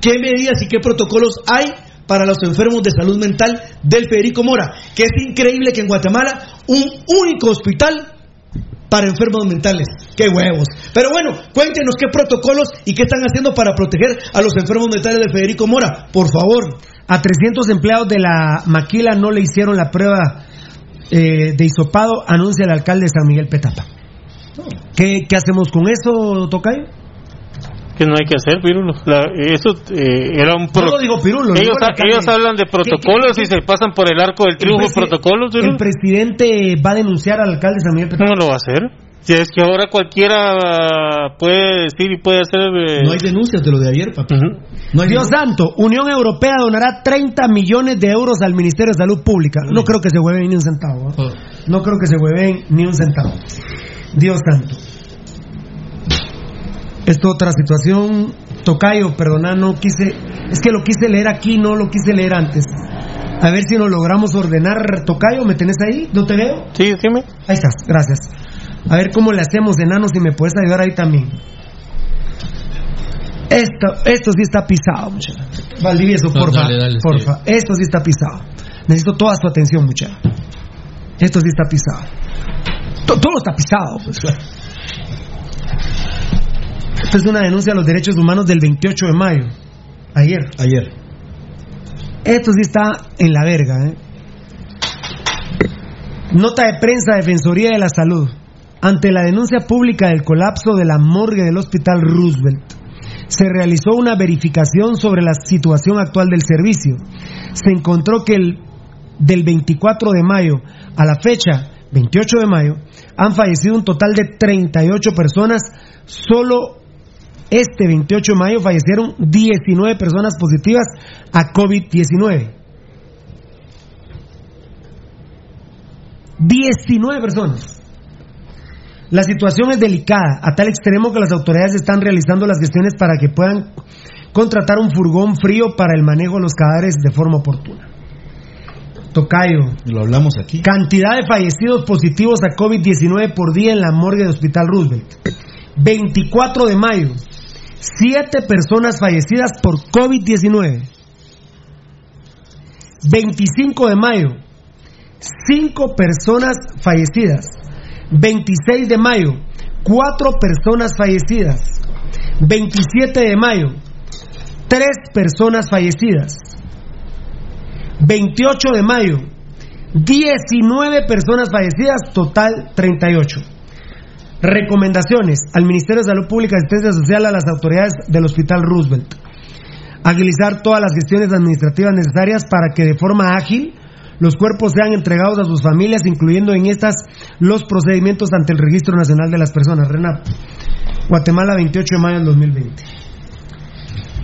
¿qué medidas y qué protocolos hay para los enfermos de salud mental del Federico Mora? Que es increíble que en Guatemala un único hospital para enfermos mentales. ¡Qué huevos! Pero bueno, cuéntenos qué protocolos y qué están haciendo para proteger a los enfermos mentales del Federico Mora, por favor. A 300 empleados de la maquila no le hicieron la prueba eh, de hisopado, anuncia el alcalde de San Miguel Petapa. ¿Qué, qué hacemos con eso, Tocayo? Que no hay que hacer, Pirulo. La- eso eh, era un... No lo digo Pirulo, lo ellos, ellos hablan de protocolos y se pasan por el arco del triunfo protocolos, Pirulo. El presidente va a denunciar al alcalde de San Miguel. No lo va a hacer. Si es que ahora cualquiera puede decir y puede hacer... eh, No hay denuncias de lo de ayer, papi. No hay Dios santo, Unión Europea donará 30 millones de euros al Ministerio de Salud Pública. No creo que se hueven ni un centavo. ¿eh? No creo que se hueven ni un centavo. Dios santo. Esto otra situación. Tocayo, perdona, no quise. Es que lo quise leer aquí, no lo quise leer antes. A ver si nos logramos ordenar. Tocayo, ¿me tenés ahí? ¿No te veo? Sí, dime. Ahí estás, gracias. A ver cómo le hacemos, enano, si me puedes ayudar ahí también. Esto, esto sí está pisado, muchachos. Valdivieso, No, porfa. dale, dale, porfa. Esto sí está pisado. Necesito toda su atención, muchachos. Esto sí está pisado. To- todo está pisado. pues. Es una denuncia a los derechos humanos del 28 de mayo. Ayer. Ayer. Esto sí está en la verga, ¿eh? Nota de prensa Defensoría de la Salud. Ante la denuncia pública del colapso de la morgue del Hospital Roosevelt, se realizó una verificación sobre la situación actual del servicio. Se encontró que el, del 24 de mayo a la fecha, 28 de mayo, han fallecido un total de 38 personas. Solo este 28 de mayo fallecieron 19 personas positivas a COVID-19. 19 personas. La situación es delicada, a tal extremo que las autoridades están realizando las gestiones para que puedan contratar un furgón frío para el manejo de los cadáveres de forma oportuna. Tocayo. Lo hablamos aquí. Cantidad de fallecidos positivos a COVID-19 por día en la morgue de Hospital Roosevelt. 24 de mayo. 7 personas fallecidas por COVID-19. 25 de mayo. 5 personas fallecidas. 26 de mayo. 4 personas fallecidas. 27 de mayo. 3 personas fallecidas. 28 de mayo, 19 personas fallecidas, total 38. Recomendaciones al Ministerio de Salud Pública y Asistencia Social a las autoridades del Hospital Roosevelt. Agilizar todas las gestiones administrativas necesarias para que de forma ágil los cuerpos sean entregados a sus familias, incluyendo en estas los procedimientos ante el Registro Nacional de las Personas. Renato, Guatemala, 28 de mayo del 2020.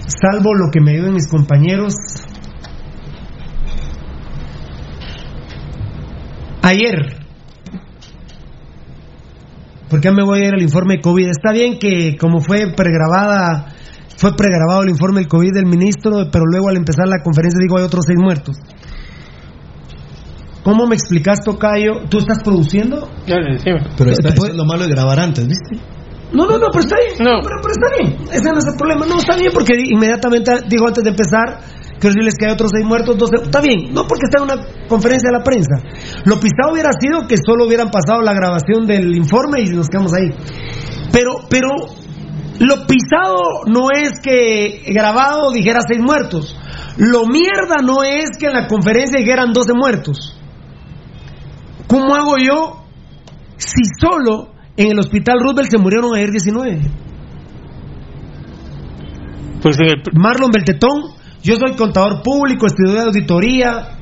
Salvo lo que me ayuden mis compañeros, Ayer, ¿por qué me voy a ir al informe de COVID? Está bien que como fue pregrabada, fue pregrabado el informe del COVID del ministro, pero luego al empezar la conferencia digo hay otros seis muertos. ¿Cómo me explicas, Tocayo? ¿Tú estás produciendo? Pero está, eso es lo malo de grabar antes, ¿viste? No, no, no, pero está bien. Pero, pero está bien. Ese no es el problema. No, está bien porque inmediatamente dijo antes de empezar que decirles que hay otros seis muertos. Entonces, está bien. No porque está en una conferencia de la prensa. Lo pisado hubiera sido que solo hubieran pasado la grabación del informe y nos quedamos ahí. Pero, pero, Lo pisado no es que grabado dijera seis muertos. Lo mierda no es que en la conferencia dijeran 12 muertos. ¿Cómo hago yo si solo en el hospital Roosevelt se murieron ayer 19? Pues en el... Marlon Beltetón, yo soy contador público, estudié de auditoría.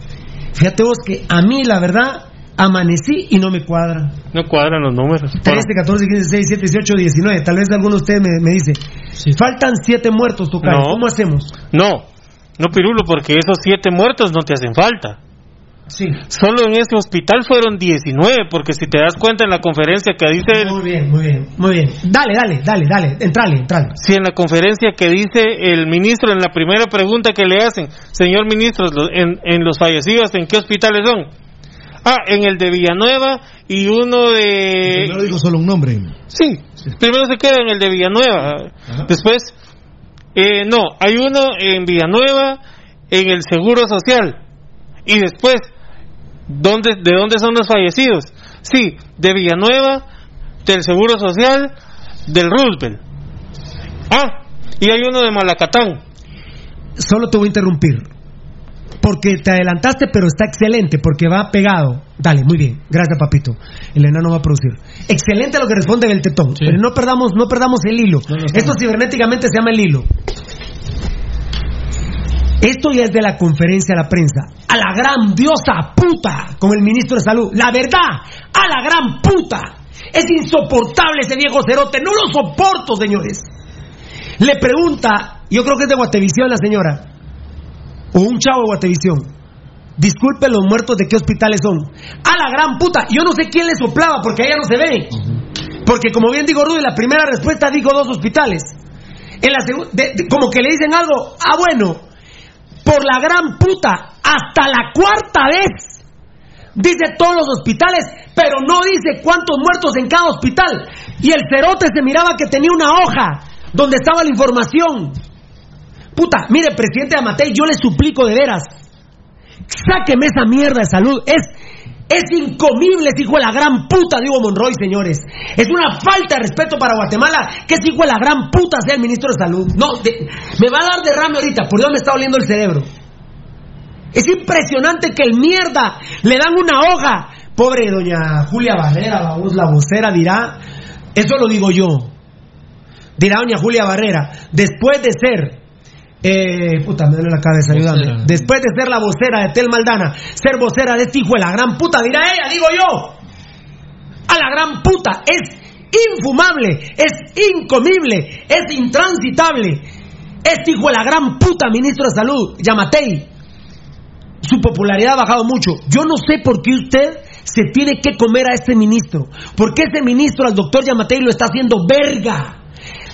Fíjate vos que a mí, la verdad, amanecí y no me cuadra. No cuadran los números. 13, 14, 15, 16, 17, 18, 19. Tal vez alguno de ustedes me, me dice, faltan 7 muertos, Tocayo. No. ¿Cómo hacemos? No, no Pirulo, porque esos siete muertos no te hacen falta. Sí. Solo en ese hospital fueron 19, porque si te das cuenta en la conferencia que dice... el- Muy bien, muy bien, muy bien. Dale, dale, dale, dale. Entrale, entrale. Si en la conferencia que dice el ministro, en la primera pregunta que le hacen, señor ministro, en, en los fallecidos, ¿en qué hospitales son? Ah, en el de Villanueva y uno de... Primero digo solo un nombre. Sí, primero se queda en el de Villanueva. Después, eh, no, hay uno en Villanueva, en el Seguro Social. Y después, ¿dónde, ¿de dónde son los fallecidos? Sí, de Villanueva, del Seguro Social, del Roosevelt. Ah, y hay uno de Malacatán. Solo te voy a interrumpir. Porque te adelantaste, pero está excelente, porque va pegado. Dale, muy bien. Gracias, papito. El enano va a producir. Excelente lo que responde Beltetón. Pero no perdamos, no perdamos el hilo. Esto cibernéticamente se llama el hilo. Esto ya es de la conferencia a la prensa. A la gran diosa puta con el ministro de Salud. La verdad, a la gran puta. Es insoportable ese viejo cerote. No lo soporto, señores. Le pregunta, yo creo que es de Guatevisión la señora, o un chavo de Guatevisión. Disculpe los muertos de qué hospitales son. A la gran puta. Yo no sé quién le soplaba porque allá no se ve. Porque como bien digo Rudy, la primera respuesta dijo dos hospitales. En la de- de- como que le dicen algo, ah bueno, por la gran puta, hasta la cuarta vez. Dice todos los hospitales, pero no dice cuántos muertos en cada hospital. Y el cerote se miraba que tenía una hoja donde estaba la información. Puta, mire, presidente Amatei, yo le suplico de veras, sáqueme esa mierda de salud. Es, es incomible ese hijo de la gran puta, digo Monroy, señores. Es una falta de respeto para Guatemala que ese hijo de la gran puta sea el ministro de salud. No, de- me va a dar derrame ahorita, por Dios me está oliendo el cerebro. Es impresionante que el mierda le dan una hoja. Pobre doña Julia Barrera, la voz, la vocera, dirá, eso lo digo yo. Dirá doña Julia Barrera, después de ser, eh, puta, me duele la cabeza, ayúdame. Después de ser la vocera de Tel Maldana, ser vocera de este hijo de la gran puta, dirá ella, digo yo. A la gran puta, es infumable, es incomible, es intransitable. Este hijo de la gran puta ministro de salud, Yamatei, su popularidad ha bajado mucho. Yo no sé por qué usted se tiene que comer a este ministro. ¿Por qué ese ministro, al doctor Yamatei, lo está haciendo verga?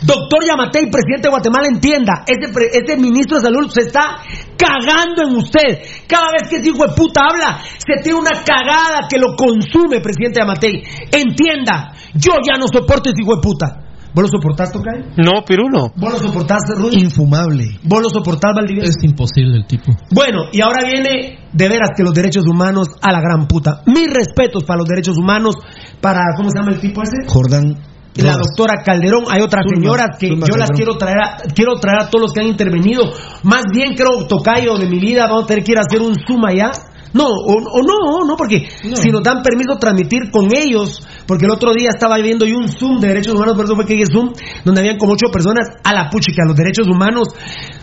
Doctor Yamatei, presidente de Guatemala, entienda, ese, pre- ese ministro de salud se está cagando en usted. Cada vez que ese hijo de puta habla, se tiene una cagada que lo consume, presidente Yamatei. Entienda, yo ya no soporto ese hijo de puta. ¿Vos lo soportás, Tocay? No, Pirulo. ¿Vos lo soportás, Rudy? Infumable. ¿Vos lo soportás, Valdivia? Es imposible el tipo. Bueno, y ahora viene de veras que los derechos humanos a la gran puta. Mis respetos para los derechos humanos, para, ¿cómo se llama el tipo ese? Jordán. La doctora Calderón, hay otras Zulma, señoras que Zulma yo las quiero traer, a, quiero traer a todos los que han intervenido. Más bien creo, Tocayo de mi vida, vamos a tener que ir a hacer un zoom allá. No, o, o no, no, porque si nos dan permiso transmitir con ellos, porque el otro día estaba viendo yo un Zoom de derechos humanos, por eso fue que dije Zoom, donde habían como ocho personas a la puchica, los derechos humanos.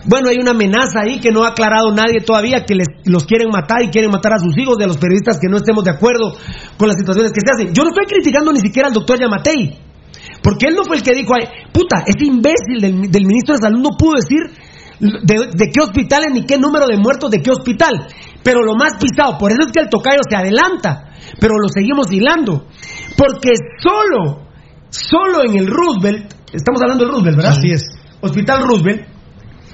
Bueno, hay una amenaza ahí que no ha aclarado nadie todavía, que les, los quieren matar y quieren matar a sus hijos, de los periodistas que no estemos de acuerdo con las situaciones que se hacen. Yo no estoy criticando ni siquiera al doctor Yamatei, porque él no fue el que dijo, "Ay, puta, ese imbécil del, del ministro de Salud no pudo decir de, de qué hospitales ni qué número de muertos de qué hospital. Pero lo más pisado, por eso es que el tocayo se adelanta, pero lo seguimos hilando. Porque solo, solo en el Roosevelt, estamos hablando del Roosevelt, ¿verdad? Así es. Hospital Roosevelt,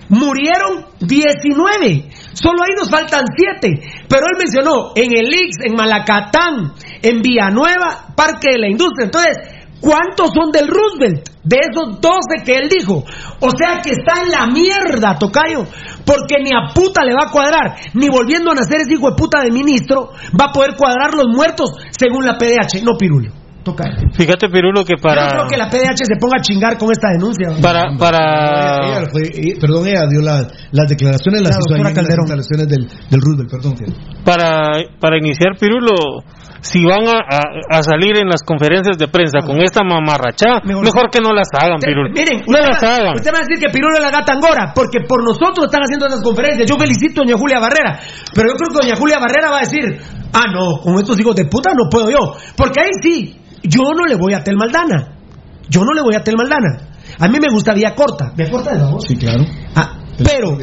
murieron 19. Solo ahí nos faltan 7. Pero él mencionó en el Ix, en Malacatán, en Villanueva, Parque de la Industria. Entonces, ¿cuántos son del Roosevelt? De esos 12 que él dijo. O sea que está en la mierda, Tocayo. Porque ni a puta le va a cuadrar. Ni volviendo a nacer ese hijo de puta de ministro, va a poder cuadrar los muertos según la PDH. No, Pirulo. Toca. Fíjate, Pirulo, que Yo no para. creo que la PDH se ponga a chingar con esta denuncia. Para, para. Ella fue- perdón, ella dio la- las declaraciones, las hizo ahí las instalaciones del, del Roosevelt, perdón. para, para iniciar, Pirulo, si van a, a- a salir en las conferencias de prensa con esta mamarrachá, mejor, que no las hagan, Pirulo. Miren, no las va, hagan. usted va a decir que Pirulo es la gata angora, porque por nosotros están haciendo esas conferencias. Yo felicito a doña Julia Barrera, pero yo creo que doña Julia Barrera va a decir, ah, no, con estos hijos de puta no puedo yo. Porque ahí sí, yo no le voy a Tel Maldana. Yo no le voy a Tel Maldana. A mí me gusta Vía Corta. ¿Vía Corta es la voz? Sí, claro. Ah, pero,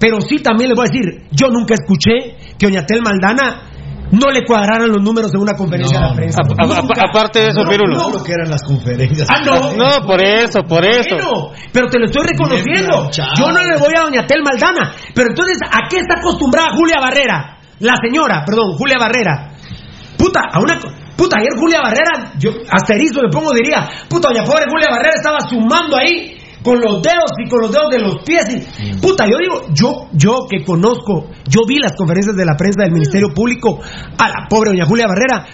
pero sí también les voy a decir, yo nunca escuché que doña Tel Maldana no le cuadraran los números en una conferencia de prensa. A- a- Nunca. a- aparte de eso, No, Pirulo. no. lo que eran las conferencias. Ah, no. No, por eso, por eso. Bueno, pero te lo estoy reconociendo. Yo no le voy a doña Tel Maldana. Pero entonces, ¿a qué está acostumbrada Julia Barrera? La señora, perdón, Julia Barrera. Puta, a una... Puta, ayer Julia Barrera, yo hasta erizo le pongo, diría, puta, doña pobre Julia Barrera estaba sumando ahí con los dedos y con los dedos de los pies. Y, puta, yo digo, yo, yo que conozco, yo vi las conferencias de la prensa del Ministerio Público a la pobre doña Julia Barrera.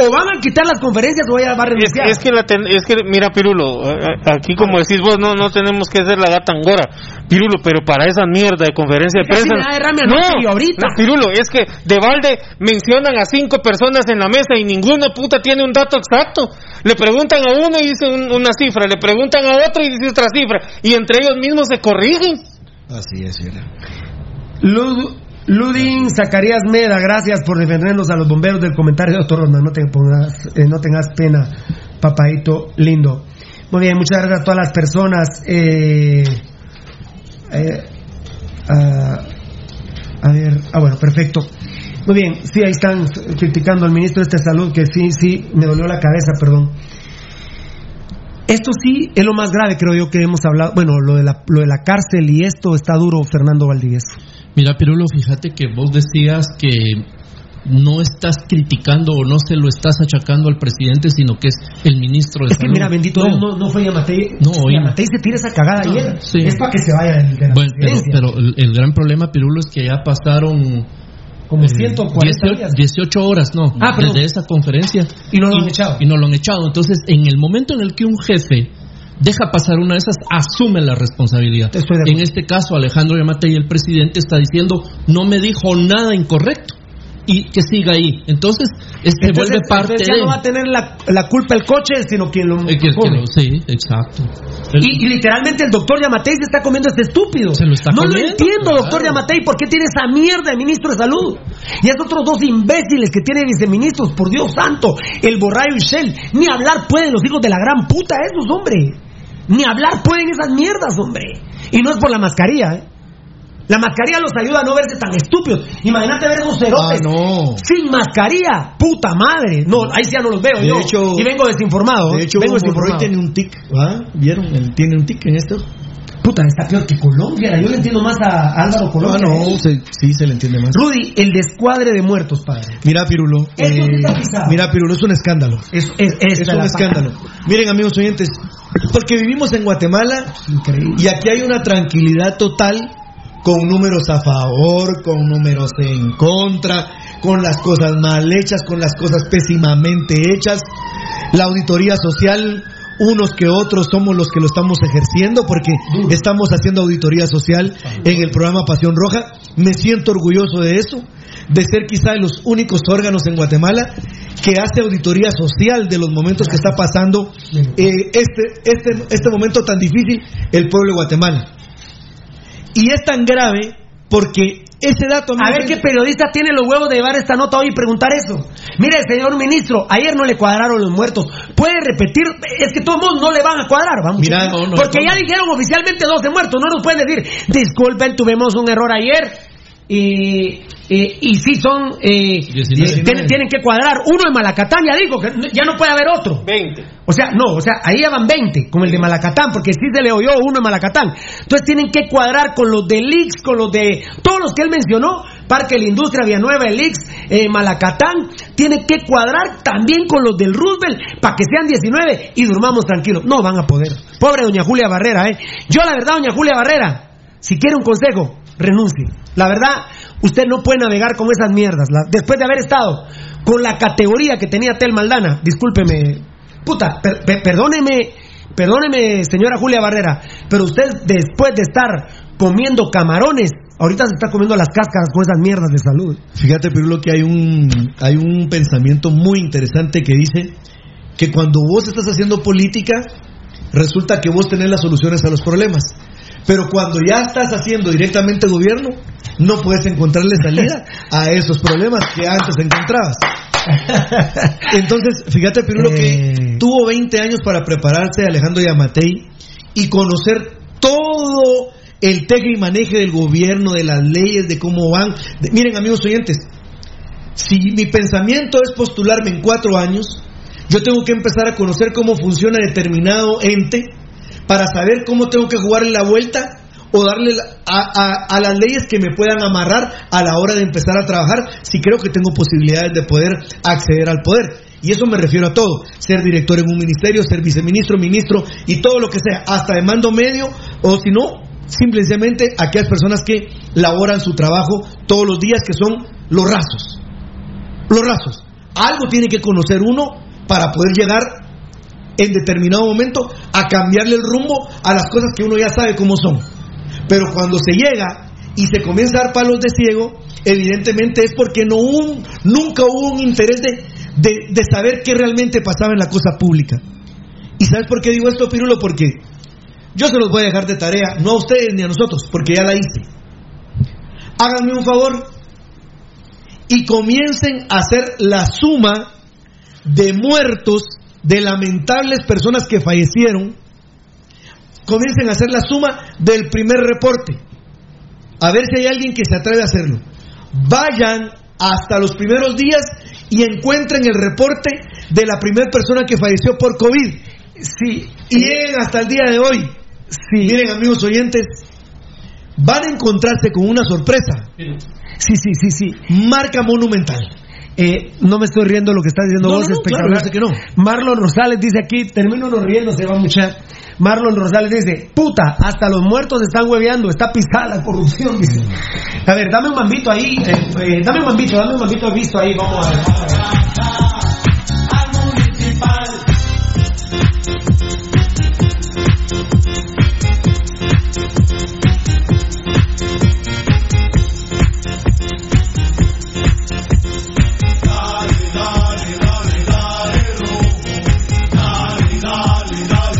O van a quitar las conferencias o ella va a renunciar. es que la ten- es que mira Pirulo, eh, aquí como decís vos no no tenemos que ser la gata angora, Pirulo, pero para esa mierda de conferencia de si prensa. anoche y ahorita. no, Pirulo, es que de balde mencionan a cinco personas en la mesa y ninguna puta tiene un dato exacto. Le preguntan a uno y dice un- una cifra, le preguntan a otro y dice otra cifra y entre ellos mismos se corrigen. Así es, era. Lud- Ludin Zacarías Meda, gracias por defendernos a los bomberos del comentario de doctor Ronda. No, te pongas, eh, no tengas pena, papadito lindo. Muy bien, muchas gracias a todas las personas. eh, eh, a ver, ah, bueno, perfecto. Muy bien, sí, ahí están criticando al ministro de este salud, que sí, sí, me dolió la cabeza, perdón. Esto sí es lo más grave, creo yo, que hemos hablado. Bueno, lo de la, lo de la cárcel y esto está duro, Fernando Valdivieso. Mira, Pirulo, fíjate que vos decías que no estás criticando o no se lo estás achacando al presidente, sino que es el ministro de Es que Salud. mira, bendito Dios, no, no fue Yamatei. No. Yamatei se tira esa cagada No, ayer. sí. Es para que se vaya del- de la Bueno, pero, el, el gran problema, Pirulo, es que ya pasaron Como eh, 140 18, días. 18 horas, no, Ah, desde esa conferencia. Y no lo han echado. Y no lo han echado. Entonces, en el momento en el que un jefe deja pasar una de esas, asume la responsabilidad. En este caso, Alejandro Yamatei, el presidente, está diciendo, no me dijo nada incorrecto. Y que siga ahí. Entonces, es- se Entonces, vuelve parte entonces ya de... no va a tener la, la culpa el coche, sino quien lo Eh, que- lo- sí, exacto. El- Y, y literalmente el doctor Yamatei se está comiendo a este estúpido. Se lo está no comiendo, lo entiendo, claro. doctor Yamatei, ¿por qué tiene esa mierda de ministro de salud? Y esos otros dos imbéciles que tiene viceministros, por Dios santo, el Borrayo y Shell. Ni hablar pueden los hijos de la gran puta esos, hombre. Ni hablar pueden esas mierdas, hombre. Y no es por la mascarilla, ¿eh? La mascarilla los ayuda a no verse tan estúpidos. Imagínate ver esos cerotes Ah, no. sin mascarilla. Puta madre. No, ahí sí ya no los veo De yo. hecho- y vengo desinformado. De hecho, vengo desinformado. tiene un tic, ¿va? ¿Vieron? Él tiene un tic en esto. Puta, está peor que Colombia. Yo le entiendo más a Álvaro Ah, Colombia. no, se- sí se le entiende más. Rudy, el descuadre de muertos, padre. Mira, Pirulo. Eh, mira, Pirulo, es un escándalo. Es, es, esta Es un escándalo. Miren, amigos oyentes, porque vivimos en Guatemala y aquí hay una tranquilidad total con números a favor, con números en contra, con las cosas mal hechas, con las cosas pésimamente hechas. La auditoría social, unos que otros somos los que lo estamos ejerciendo porque estamos haciendo auditoría social en el programa Pasión Roja. Me siento orgulloso de eso, de ser quizá de los únicos órganos en Guatemala que hace auditoría social de los momentos que está pasando eh, este, este, este momento tan difícil el pueblo de Guatemala. Y es tan grave porque ese dato... A ver qué periodista tiene los huevos de llevar esta nota hoy y preguntar eso. Mire, señor ministro, ayer no le cuadraron los muertos. ¿Puede repetir? Es que todos modos no le van a cuadrar, vamos. Mira, no, no, Porque no. ya dijeron oficialmente 12 muertos. No nos pueden decir, disculpen, tuvimos un error ayer. Y, y, y sí son. eh, 19. tienen, tienen que cuadrar. Uno en Malacatán ya dijo que ya no puede haber otro. 20. O sea, no, o sea, ahí ya van 20, como el de Malacatán, porque sí se le oyó uno en Malacatán. Entonces tienen que cuadrar con los de Lix, con los de todos los que él mencionó, Parque de la Industria, Villanueva, el Lix, eh, Malacatán, tienen que cuadrar también con los del Roosevelt para que sean 19 y durmamos tranquilos. No van a poder. Pobre doña Julia Barrera, ¿eh? Yo la verdad, doña Julia Barrera, si quiere un consejo, renuncie. La verdad, usted no puede navegar con esas mierdas. La- después de haber estado con la categoría que tenía Tel Maldana, discúlpeme, puta, per- per- perdóneme, perdóneme, señora Julia Barrera, pero usted después de estar comiendo camarones, ahorita se está comiendo las cáscaras con esas mierdas de salud. Fíjate, Pirulo, que hay un, hay un pensamiento muy interesante que dice que cuando vos estás haciendo política, resulta que vos tenés las soluciones a los problemas. Pero cuando ya estás haciendo directamente gobierno, no puedes encontrarle salida a esos problemas que antes encontrabas. Entonces, fíjate, Pirulo, que tuvo 20 años para prepararse Alejandro Yamatei y conocer todo el teje y maneje del gobierno, de las leyes, de cómo van. De- miren, amigos oyentes, si mi pensamiento es postularme en cuatro años, yo tengo que empezar a conocer cómo funciona determinado ente para saber cómo tengo que jugarle la vuelta o darle a, a- a las leyes que me puedan amarrar a la hora de empezar a trabajar si creo que tengo posibilidades de poder acceder al poder. Y eso me refiero a todo, ser director en un ministerio, ser viceministro, ministro y todo lo que sea, hasta de mando medio o si no, simplemente aquellas personas que laboran su trabajo todos los días que son los rasos. Los rasos. Algo tiene que conocer uno para poder llegar en determinado momento a cambiarle el rumbo a las cosas que uno ya sabe cómo son. Pero cuando se llega y se comienza a dar palos de ciego, evidentemente es porque no hubo un- nunca hubo un interés de, de- de saber qué realmente pasaba en la cosa pública. ¿Y sabes por qué digo esto, Pirulo? Porque yo se los voy a dejar de tarea, no a ustedes ni a nosotros, porque ya la hice. Háganme un favor y comiencen a hacer la suma de muertos, de lamentables personas que fallecieron, comiencen a hacer la suma del primer reporte. A ver si hay alguien que se atreve a hacerlo. Vayan hasta los primeros días y encuentren el reporte de la primera persona que falleció por COVID. Sí. Y lleguen hasta el día de hoy. Sí. Miren, amigos oyentes, van a encontrarse con una sorpresa. Sí, sí, sí, sí. Marca monumental. Eh, no me estoy riendo lo que está diciendo No, vos, no, no, espectacular. claro, que no. Marlon Rosales dice aquí, termino no riendo, se va a muchar. Marlon Rosales dice, puta, hasta los muertos están hueveando, está pisada la corrupción, dice. A ver, dame un mambito ahí, eh, eh, dame un mambito, dame un mambito visto ahí. Vamos a ver.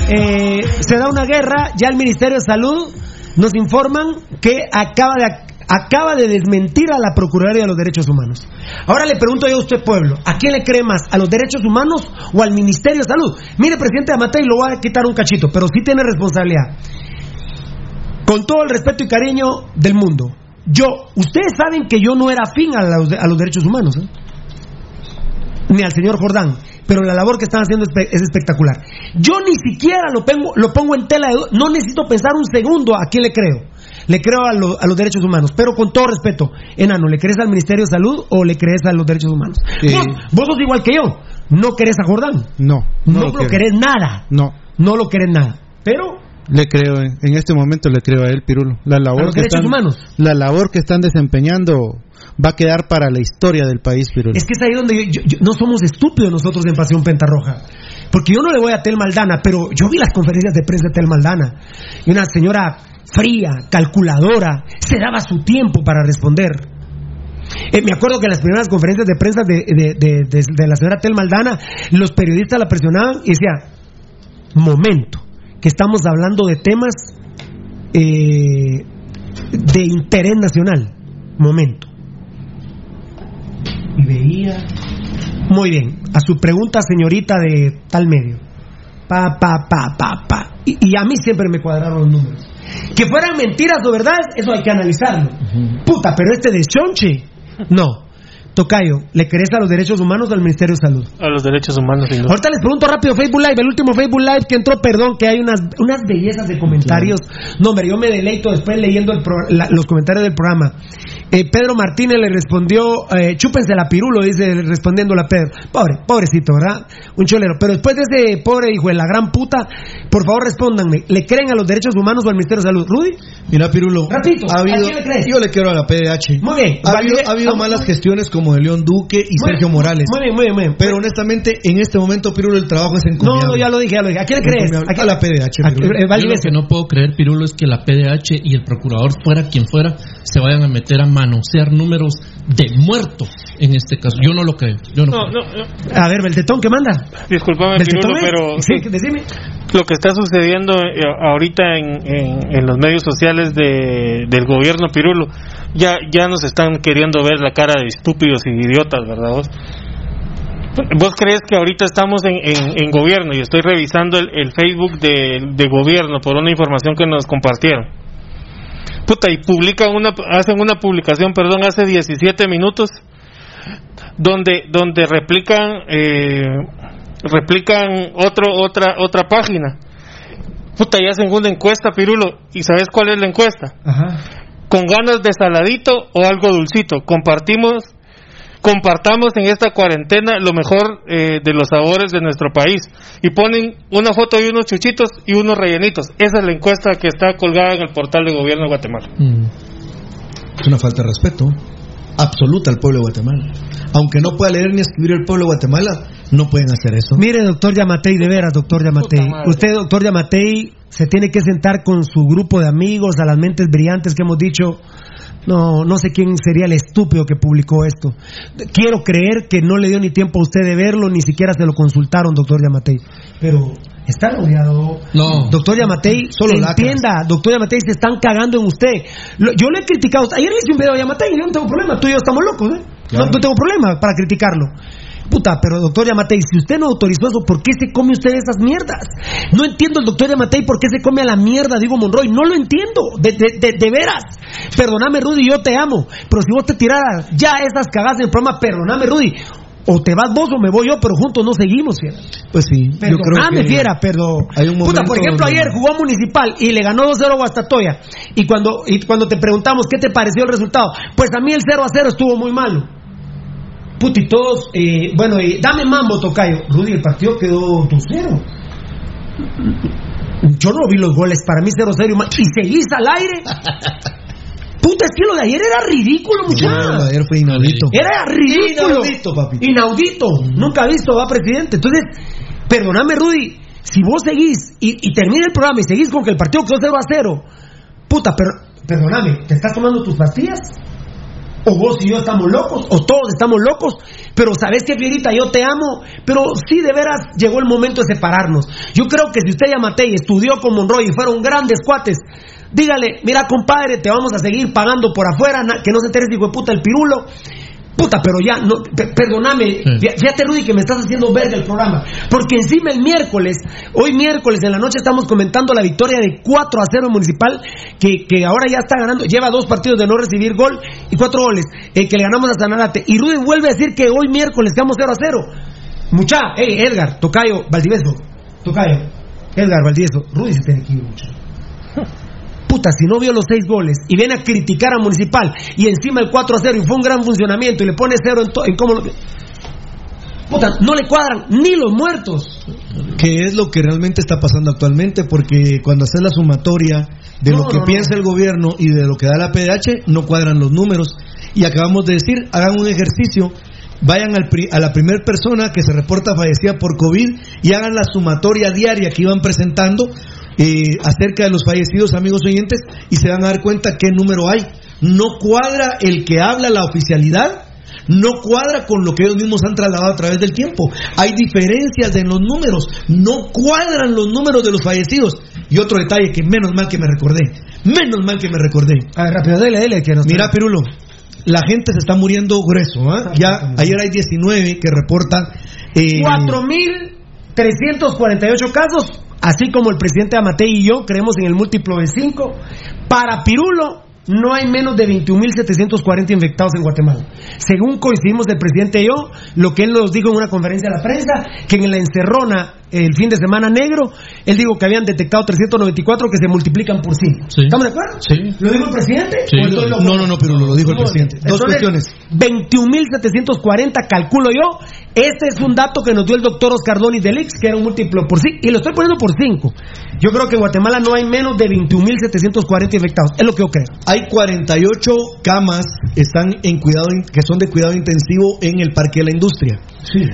Eh, se da una guerra, ya el Ministerio de Salud nos informan que acaba de, acaba de desmentir a la Procuraduría de los Derechos Humanos. Ahora le pregunto yo a usted, pueblo, ¿a quién le cree más? ¿A los derechos humanos o al Ministerio de Salud? Mire, presidente Amatei, lo voy a quitar un cachito, pero sí tiene responsabilidad. Con todo el respeto y cariño del mundo, yo, ustedes saben que yo no era afín a los, derechos humanos, ¿eh? ni al señor Jordán, pero la labor que están haciendo es, espe- es espectacular. Yo ni siquiera lo pongo, lo pongo en tela de duda, no necesito pensar un segundo a quién le creo. Le creo a, lo- a los derechos humanos, pero con todo respeto, enano, ¿le crees al Ministerio de Salud o le crees a los derechos humanos? Sí. Vos, vos sos igual que yo, no querés a Jordán, No, no, no, lo, quiero. querés nada, No, no lo querés nada, pero le creo, en, este momento le creo a él, Pirulo. La ¿A labor, los que están, humanos? la labor que están desempeñando va a quedar para la historia del país, Pirulo. Es que es ahí donde yo- yo- yo- no somos estúpidos nosotros en Pasión Pentarroja. Porque yo no le voy a Tel Maldana, pero yo vi las conferencias de prensa de Tel Maldana. Y una señora fría, calculadora, se daba su tiempo para responder. Eh, me acuerdo que en las primeras conferencias de prensa de, de- de- de- de la señora Tel Maldana, los periodistas la presionaban y decía, momento, que estamos hablando de temas eh, de interés nacional. Momento. Y veía. Muy bien. A su pregunta, señorita de tal medio. Pa, pa, pa, pa, pa. Y, y a mí siempre me cuadraron los números. Que fueran mentiras o verdades, eso hay que analizarlo. Puta, pero este de chonche. No. Tocayo, ¿le crees a los derechos humanos o al Ministerio de Salud? A los derechos humanos, duda. Ahorita les pregunto rápido Facebook Live, el último Facebook Live que entró, perdón, que hay unas, unas bellezas de comentarios. No, hombre, yo me deleito después leyendo el pro- la- los comentarios del programa. Eh, Pedro Martínez le respondió, eh, chúpense la pirulo, dice respondiéndole a Pedro. Pobre, pobrecito, ¿verdad? Un cholero. Pero después de ese pobre hijo de la gran puta, por favor respóndanme, ¿le creen a los derechos humanos o al Ministerio de Salud? Rudy. Mira, Pirulo. Ratito, ha habido, ¿a quién le crees? Yo le quiero a la PDH. Muy bien. Ha habido, Valide- ha habido malas gestiones como de León Duque y Muy- Sergio Morales. Muy bien, muy bien, muy bien. Pero honestamente, en este momento, Pirulo, el trabajo es No, encomiable. no, ya lo dije, ya lo dije. ¿A quién le crees? ¿A quién- A la PDH, a- Pirulo. eh, Yo lo que no puedo creer, Pirulo, es que la PDH y el procurador, fuera quien fuera, se vayan a meter a manosear números de muerto en este caso. Yo no lo creo. Yo no, No, creo. no, no. A ver, Beltetón, ¿qué manda? Disculpame, ¿Beltetón Pirulo, pero Sí, decime. lo que está sucediendo eh, ahorita en, en- en los medios sociales de, del gobierno Pirulo, ya, ya nos están queriendo ver la cara de estúpidos y idiotas, ¿verdad vos? ¿Vos crees que ahorita estamos en, en- en gobierno y estoy revisando el, el Facebook de, de gobierno por una información que nos compartieron? Puta, y publican una, hacen una publicación, perdón, hace 17 minutos, donde, donde replican, eh, replican otro, otra, otra página. Puta, y hacen una encuesta, Pirulo, ¿y sabes cuál es la encuesta? Ajá. ¿Con ganas de saladito o algo dulcito? Compartimos, compartamos en esta cuarentena lo mejor eh, de los sabores de nuestro país. Y ponen una foto de unos chuchitos y unos rellenitos. Esa es la encuesta que está colgada en el portal de gobierno de Guatemala. Mm. Es una falta de respeto absoluta al pueblo de Guatemala. Aunque no pueda leer ni escribir el pueblo de Guatemala, no pueden hacer eso. Mire, doctor Yamatei, de veras, doctor Yamatei. Usted, doctor Yamatei, se tiene que sentar con su grupo de amigos, a las mentes brillantes que hemos dicho. No, no sé quién sería el estúpido que publicó esto. Quiero creer que no le dio ni tiempo a usted de verlo, ni siquiera se lo consultaron, doctor Yamatei. Pero está rodeado. No. Doctor Yamatei, Solo lacras. entienda, doctor Yamatei, se están cagando en usted. Lo- yo le he criticado. Ayer le hice un video a Yamatei, yo no tengo problema, tú y yo estamos locos, ¿eh? No, no tengo problema para criticarlo. Puta, pero doctor Yamatei, si usted no autorizó eso, ¿por qué se come usted esas mierdas? No entiendo el doctor Yamatei por qué se come a la mierda, digo Monroy, no lo entiendo, de, de, de, de veras. Perdóname, Rudy, yo te amo, pero si vos te tiraras ya esas cagadas en el programa, perdóname, Rudy, o te vas vos o me voy yo, pero juntos no seguimos, fiera. Pues sí, yo creo Perdóname, que fiera, pero. hay un Puta, por ejemplo, donde- ayer jugó Municipal y le ganó 2-0 a Guastatoya. Y cuando, y cuando te preguntamos qué te pareció el resultado, pues a mí el 0 a 0 estuvo muy malo. Puta, y todos, eh, bueno, y dame mambo, Tocayo. Rudy, el partido quedó 2-0. Yo no vi los goles, para mí 0-0 y seguís al aire. Puta, es que lo de ayer era ridículo, muchachos. ayer fue inaudito. Era ridículo. Inaudito, papi. Inaudito. Nunca visto, va, presidente. Entonces, perdóname, Rudy. Si vos seguís y, y termina el programa y seguís con que el partido quedó 0 a 0, puta, pero, perdóname, ¿te estás tomando tus pastillas? O vos y yo estamos locos, o todos estamos locos, pero sabes que Fierita, yo te amo, pero sí de veras llegó el momento de separarnos. Yo creo que si usted ya y estudió con Monroy y fueron grandes cuates, dígale, mira compadre, te vamos a seguir pagando por afuera, que no se entere hijo de puta el pirulo. Puta, pero ya, no, pe- perdóname, fí- fíjate Rudy que me estás haciendo verga el programa, porque encima el miércoles, hoy miércoles en la noche estamos comentando la victoria de 4 a 0 en Municipal, que, que ahora ya está ganando, lleva dos partidos de no recibir gol y cuatro goles, eh, que le ganamos a Sanarate, y Rudy vuelve a decir que hoy miércoles quedamos 0 a 0. Mucha, hey Edgar, Tocayo, Valdivieso, Tocayo, Edgar, Valdivieso, Rudy se tiene que ir, muchacho. Puta, si no vio los seis goles y viene a criticar a Municipal y encima el 4 a 0 y fue un gran funcionamiento y le pone cero en, to- en cómo lo... Puta, no le cuadran ni los muertos. que es lo que realmente está pasando actualmente, porque cuando haces la sumatoria de No, lo que no, piensa no. el gobierno y de lo que da la PDH, no cuadran los números. Y acabamos de decir, hagan un ejercicio, vayan al pri- a la primera persona que se reporta fallecida por COVID y hagan la sumatoria diaria que iban presentando eh, acerca de los fallecidos, amigos oyentes, y se van a dar cuenta qué número hay. No cuadra el que habla la oficialidad no cuadra con lo que ellos mismos han trasladado a través del tiempo. Hay diferencias en los números, no cuadran los números de los fallecidos. Y otro detalle que menos mal que me recordé, menos mal que me recordé. A ver, rápido, dele, dele, que nos Mira, Pirulo, la gente se está muriendo grueso. ¿ah? Ya ayer hay 19 que reportan. eh, 4.348 casos, así como el presidente Amatei y yo creemos en el múltiplo de 5. Para Pirulo, no hay menos de 21.740 infectados en Guatemala. Según coincidimos el presidente y yo, lo que él nos dijo en una conferencia a la prensa, que en la encerrona el fin de semana negro, él dijo que habían detectado 394 que se multiplican por 5. ¿Estamos de acuerdo? Sí. ¿Lo dijo el presidente? Sí, no, no, no, pero lo dijo el presidente. Dos cuestiones. 21.740 calculo yo. Este es un dato que nos dio el doctor Oscar Donis Delix, que era un múltiplo por 5, y lo estoy poniendo por 5. Yo creo que en Guatemala no hay menos de 21.740 infectados. Es lo que yo creo. Hay 48 camas están en cuidado que son de cuidado intensivo en el Parque de la Industria,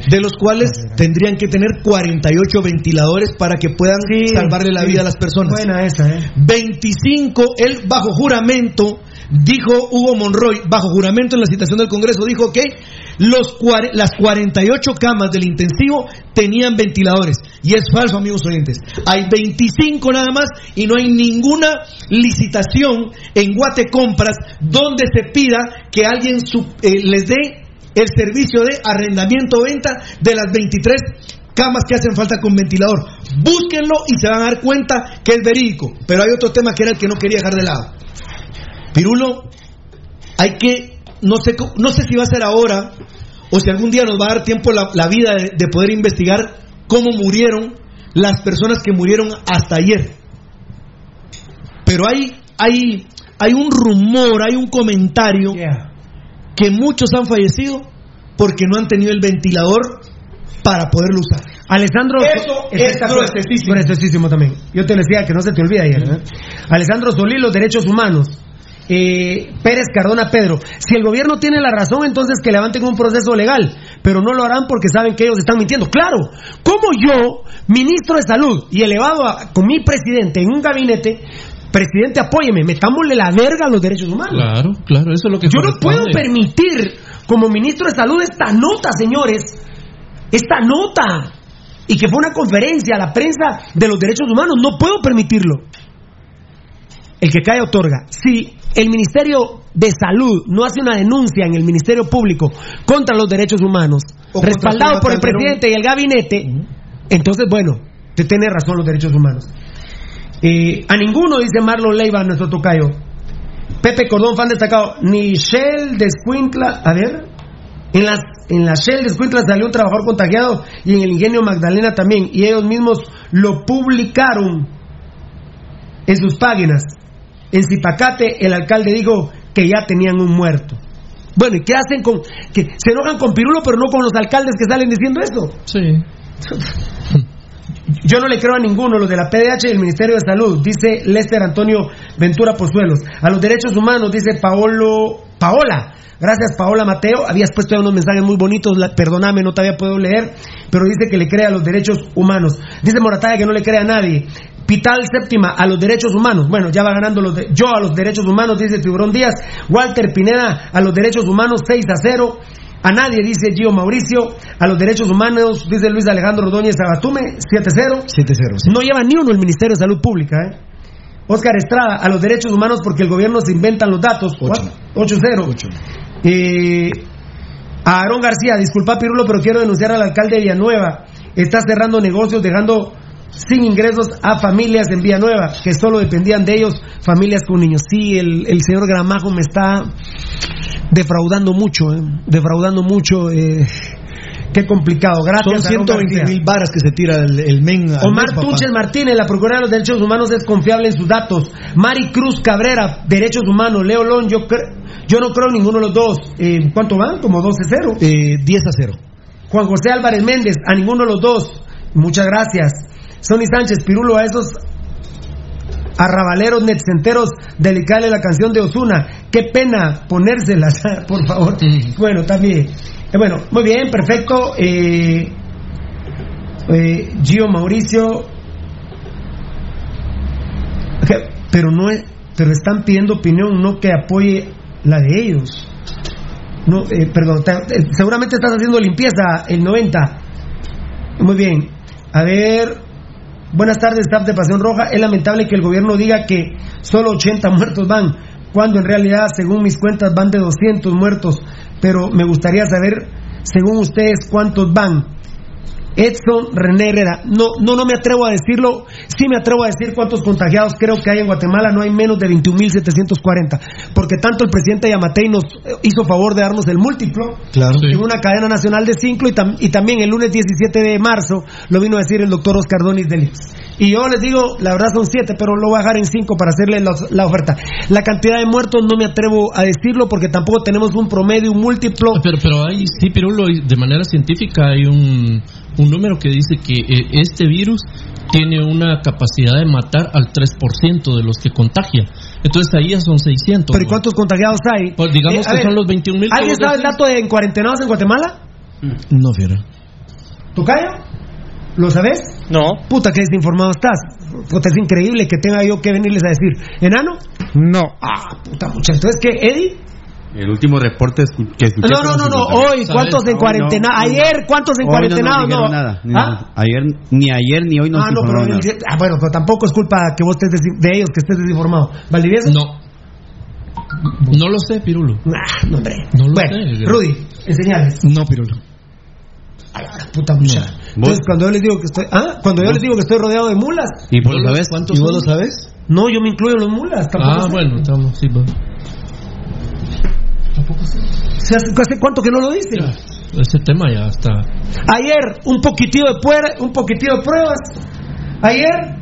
de los cuales tendrían que tener 48 ventiladores para que puedan salvarle la sí. vida a las personas. Buena esa, ¿eh? 25, él bajo juramento, dijo Hugo Monroy, bajo juramento en la citación del Congreso, dijo que los, las 48 camas del intensivo tenían ventiladores. Y es falso, amigos oyentes. Hay 25 nada más y no hay ninguna licitación en Guatecompras donde se pida que alguien eh, les dé el servicio de arrendamiento o venta de las 23 camas que hacen falta con ventilador. Búsquenlo y se van a dar cuenta que es verídico. Pero hay otro tema que era el que no quería dejar de lado. Pirulo, hay que, no sé, no sé si va a ser ahora o si algún día nos va a dar tiempo la, la vida de, de poder investigar cómo murieron las personas que murieron hasta ayer. Pero hay, hay, hay un rumor, hay un comentario que muchos han fallecido porque no han tenido el ventilador para poderlo usar. Alessandro Eso es gruesísimo. También. Yo te decía que no se te olvide ayer. ¿eh? Alessandro Solí, los derechos humanos. Eh, Pérez Cardona Pedro. Si el gobierno tiene la razón, entonces que levanten un proceso legal, pero no lo harán porque saben que ellos están mintiendo. Claro, como yo, ministro de Salud y elevado a- con mi presidente en un gabinete, presidente, apóyeme, metámosle la verga a los derechos humanos. Claro, claro, eso es lo que Yo no puedo permitir, como ministro de Salud, esta nota, señores. Esta nota. Y que fue una conferencia a la prensa de los derechos humanos. No puedo permitirlo. El que cae otorga. Si el Ministerio de Salud no hace una denuncia en el Ministerio Público contra los derechos humanos, O respaldado por el presidente y el gabinete, entonces, bueno, te tiene razón los derechos humanos. Eh, a ninguno, dice Marlon Leiva, nuestro tocayo. Pepe Cordón, fan destacado. Ni Shell de Escuintla. A ver. En las en la Shell de Escuintla salió un trabajador contagiado y en el ingenio Magdalena también. Y ellos mismos lo publicaron en sus páginas. En Zipacate el alcalde dijo que ya tenían un muerto. Bueno, ¿y qué hacen con.? que Se enojan con Pirulo, pero no con los alcaldes que salen diciendo eso. Sí. Yo no le creo a ninguno, los de la PDH y el Ministerio de Salud, dice Lester Antonio Ventura Pozuelos. A los derechos humanos, dice Paolo, Paola. Gracias, Paola Mateo. Habías puesto unos mensajes muy bonitos, la- perdóname, no te había podido leer, pero dice que le cree a los derechos humanos. Dice Morataya que no le cree a nadie. Pital séptima, a los derechos humanos. Bueno, ya va ganando los de- yo a los derechos humanos, dice Tiburón Díaz. Walter Pineda, a los derechos humanos, 6 a 0. A nadie, dice Gio Mauricio. A los derechos humanos, dice Luis Alejandro Ordóñez Agatume, 7-0. 7-0. No lleva ni uno el Ministerio de Salud Pública, ¿eh? Oscar Estrada, a los derechos humanos porque el gobierno se inventan los datos. 8-0. Eh, a Aarón García, disculpa Pirulo, pero quiero denunciar al alcalde de Villanueva. Está cerrando negocios, dejando sin ingresos a familias en Villanueva, que solo dependían de ellos, familias con niños. Sí, el, el señor Gramajo me está defraudando mucho, ¿eh? defraudando mucho. eh, Qué complicado. Gracias. Son Aarón 120 García. mil varas que se tira el, el men. Omar mes, papá. Tunches Martínez, la Procuraduría de los Derechos Humanos es confiable en sus datos. Mari Cruz Cabrera, Derechos Humanos. Leo Lon, yo, yo no creo en ninguno de los dos. Eh, ¿Cuánto van? Como 12-0. Eh, 10 a 0. Juan José Álvarez Méndez, a ninguno de los dos. Muchas gracias. Sonny Sánchez, Pirulo, a esos arrabaleros netcenteros, dedicarle la canción de Osuna. Qué pena ponérselas, por favor. Bueno, también. Eh, bueno, muy bien, perfecto. Eh, eh, Gio Mauricio. Pero no es, pero están pidiendo opinión, no que apoye la de ellos. No, eh, perdón, te- seguramente estás haciendo limpieza el 90. Muy bien. A ver, buenas tardes, staff de Pasión Roja. Es lamentable que el gobierno diga que solo 80 muertos van, cuando en realidad, según mis cuentas, van de 200 muertos. Pero me gustaría saber, según ustedes, cuántos van. Edson René Herrera. No, no, no me atrevo a decirlo. Sí me atrevo a decir cuántos contagiados creo que hay en Guatemala. No hay menos de 21.740. Porque tanto el presidente Yamatei nos eh, hizo favor de darnos el múltiplo Claro. en una cadena nacional de cinco y, tam- y también el lunes 17 de marzo lo vino a decir el doctor Oscar Donis del IMSS. Y yo les digo, la verdad son siete, pero lo voy a bajar en cinco para hacerle la oferta. La cantidad de muertos no me atrevo a decirlo porque tampoco tenemos un promedio, un múltiplo. Pero, pero hay, sí, Pirulo, de manera científica hay un, un número que dice que eh, este virus tiene una capacidad de matar al 3% de los que contagia. Entonces ahí ya son 600. ¿Pero ¿y cuántos contagiados hay? Pues digamos Eh, que ver, son los 21 mil. ¿Alguien sabe el dato de en cuarentenados en Guatemala? No, fiera. ¿Tocayo? ¿Lo sabes? No. Puta, que desinformado estás. Puta, es increíble que tenga yo que venirles a decir. ¿Enano? No. Ah, puta mucha. Entonces, ¿qué, Eddie? El último reporte escu- que escuché. No, no, no, no. Hoy, ¿cuántos en cuarentena? Ayer, ¿cuántos en cuarentena? No, nos dijeron nada. Ni- ¿Ah? Ayer, ni ayer ni hoy nos Ah, no, pero, ah, bueno, pero tampoco es culpa que vos estés de ellos que estés desinformado. ¿Valdivieso? No. No lo sé, Pirulo. Ah, no, hombre. No lo Bueno, sé. Rudy, enseñales. No, Pirulo. Puta mucha. Entonces, cuando yo les digo que estoy, ah, cuando yo les digo que estoy rodeado de mulas. ¿Y por lo sabes? ¿Y vos lo sabes? No, yo me incluyo en los mulas. Tampoco Ah, sé. bueno, estamos, sí, pues. ¿Se hace, hace cuánto que no lo dice? Ese tema ya está. Ayer, un poquitito de puer- un poquitito de pruebas. Ayer,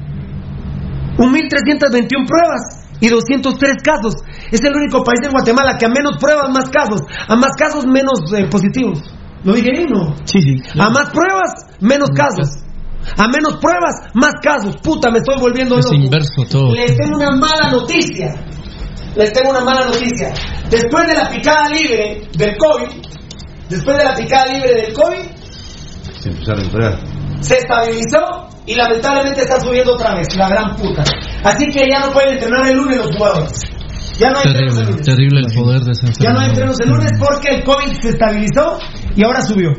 un 1321 pruebas y 203 casos. Es el único país en Guatemala que a menos pruebas, más casos. A más casos, menos eh, positivos. ¿Lo dije bien, no? Sí, sí. A más pruebas, menos casos. A menos pruebas, más casos. Puta, me estoy volviendo Es loco. inverso todo. Les tengo una mala noticia. Les tengo una mala noticia. Después de la picada libre del COVID, después de la picada libre del COVID, Se empezaron a entrar. se estabilizó y lamentablemente está subiendo otra vez, la gran puta. Así que ya no pueden entrenar el lunes los jugadores. Ya no hay entrenos el Terrible, lunes. terrible el poder de esa Ya no hay entrenos el lunes porque el COVID se estabilizó y ahora subió.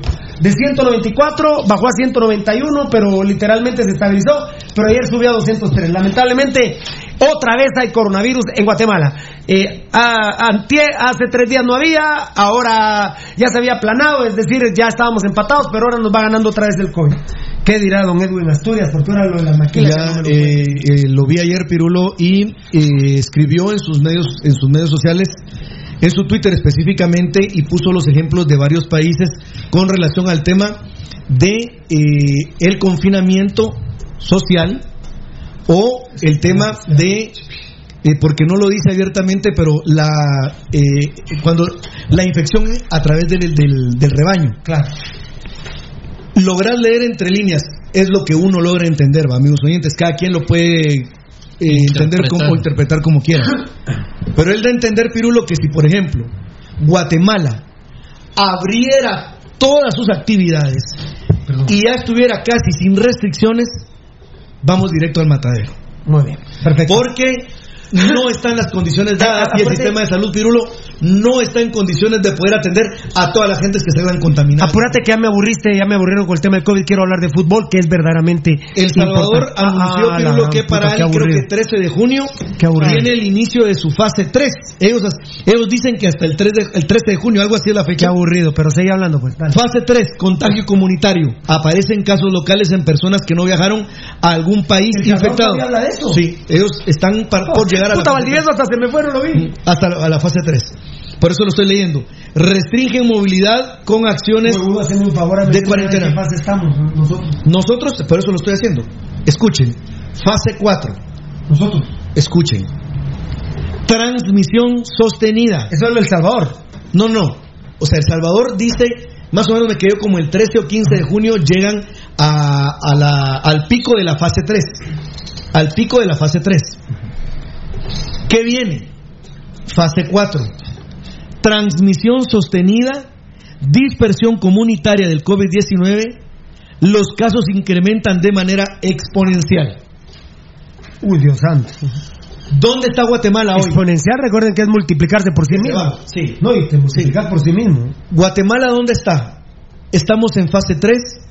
De 194 bajó a 191, pero literalmente se estabilizó. Pero ayer subió a 203. Lamentablemente, otra vez hay coronavirus en Guatemala. Eh, a- antier- hace tres días no había, ahora ya se había aplanado, es decir, ya estábamos empatados, pero ahora nos va ganando otra vez el COVID. ¿Qué dirá don Edwin Asturias? Porque ahora lo de las maquilas. ya no eh, eh, lo vi ayer Pirulo y eh, escribió en sus medios en sus medios sociales en su Twitter específicamente y puso los ejemplos de varios países con relación al tema de eh, el confinamiento social o el tema de eh, porque no lo dice abiertamente pero la eh, cuando la infección a través del, del, del rebaño Claro. lograr leer entre líneas es lo que uno logra entender, ¿va, amigos oyentes. Cada quien lo puede eh, entender como, o interpretar como quiera. Pero él da a entender, Pirulo, que si, por ejemplo, Guatemala abriera todas sus actividades y ya estuviera casi sin restricciones, vamos directo al matadero. Muy bien, perfecto. Porque no están las condiciones dadas y el sistema de salud, Pirulo, no está en condiciones de poder atender a todas las gentes que se vean contaminadas. Apúrate que ya me aburriste, ya me aburrieron con el tema del COVID. Quiero hablar de fútbol, que es verdaderamente. El Salvador importante. anunció Ah, Pirulo, la que para puta, él qué creo que aburrido. 13 de junio Qué aburrido. viene el inicio de su fase 3. Ellos, ellos dicen que hasta el, 3 de, el 13 de junio, algo así es la Qué fecha. aburrido, pero sigue hablando, pues. dale. Fase 3, contagio comunitario. Aparecen casos locales en personas que no viajaron a algún país ¿El Salvador infectado. habla de eso? Sí, ellos están par- por llegar a Puta, la Valdivieso hasta se me fueron, lo vi. hasta la, a la fase 3. Por eso lo estoy leyendo. Restringen movilidad con acciones un favor a de cuarentena. ¿En fase estamos no? nosotros? Nosotros, por eso lo estoy haciendo. Escuchen. Fase 4. Nosotros. Escuchen. Transmisión sostenida. Eso es El Salvador. No, no. O sea, El Salvador dice, más o menos me quedó como el 13 o 15 de junio llegan a, a la- al pico de la fase 3. Al pico de la fase 3. ¿Qué viene? Fase 4. Transmisión sostenida, dispersión comunitaria del COVID-19. Los casos incrementan de manera exponencial. Uy, Dios santo. ¿Dónde está Guatemala hoy? Exponencial, recuerden que es multiplicarse por sí mismo. va, sí. No, y te multiplicas por sí mismo. Guatemala, ¿dónde está? Estamos en fase 3.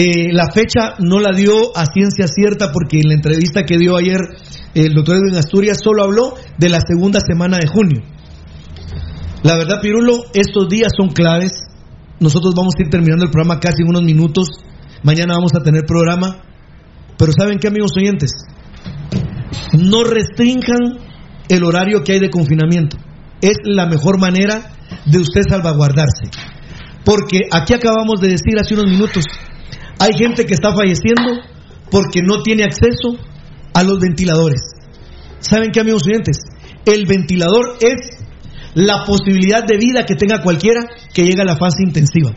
Eh, la fecha no la dio a ciencia cierta porque en la entrevista que dio ayer el doctor Edwin Asturias solo habló de la segunda semana de junio. La verdad, Pirulo, estos días son claves. Nosotros vamos a ir terminando el programa casi en unos minutos. Mañana vamos a tener programa. Pero ¿saben qué, amigos oyentes? No restrinjan el horario que hay de confinamiento. Es la mejor manera de usted salvaguardarse. Porque aquí acabamos de decir hace unos minutos, hay gente que está falleciendo porque no tiene acceso a los ventiladores. ¿Saben qué, amigos oyentes? El ventilador es la posibilidad de vida que tenga cualquiera que llegue a la fase intensiva.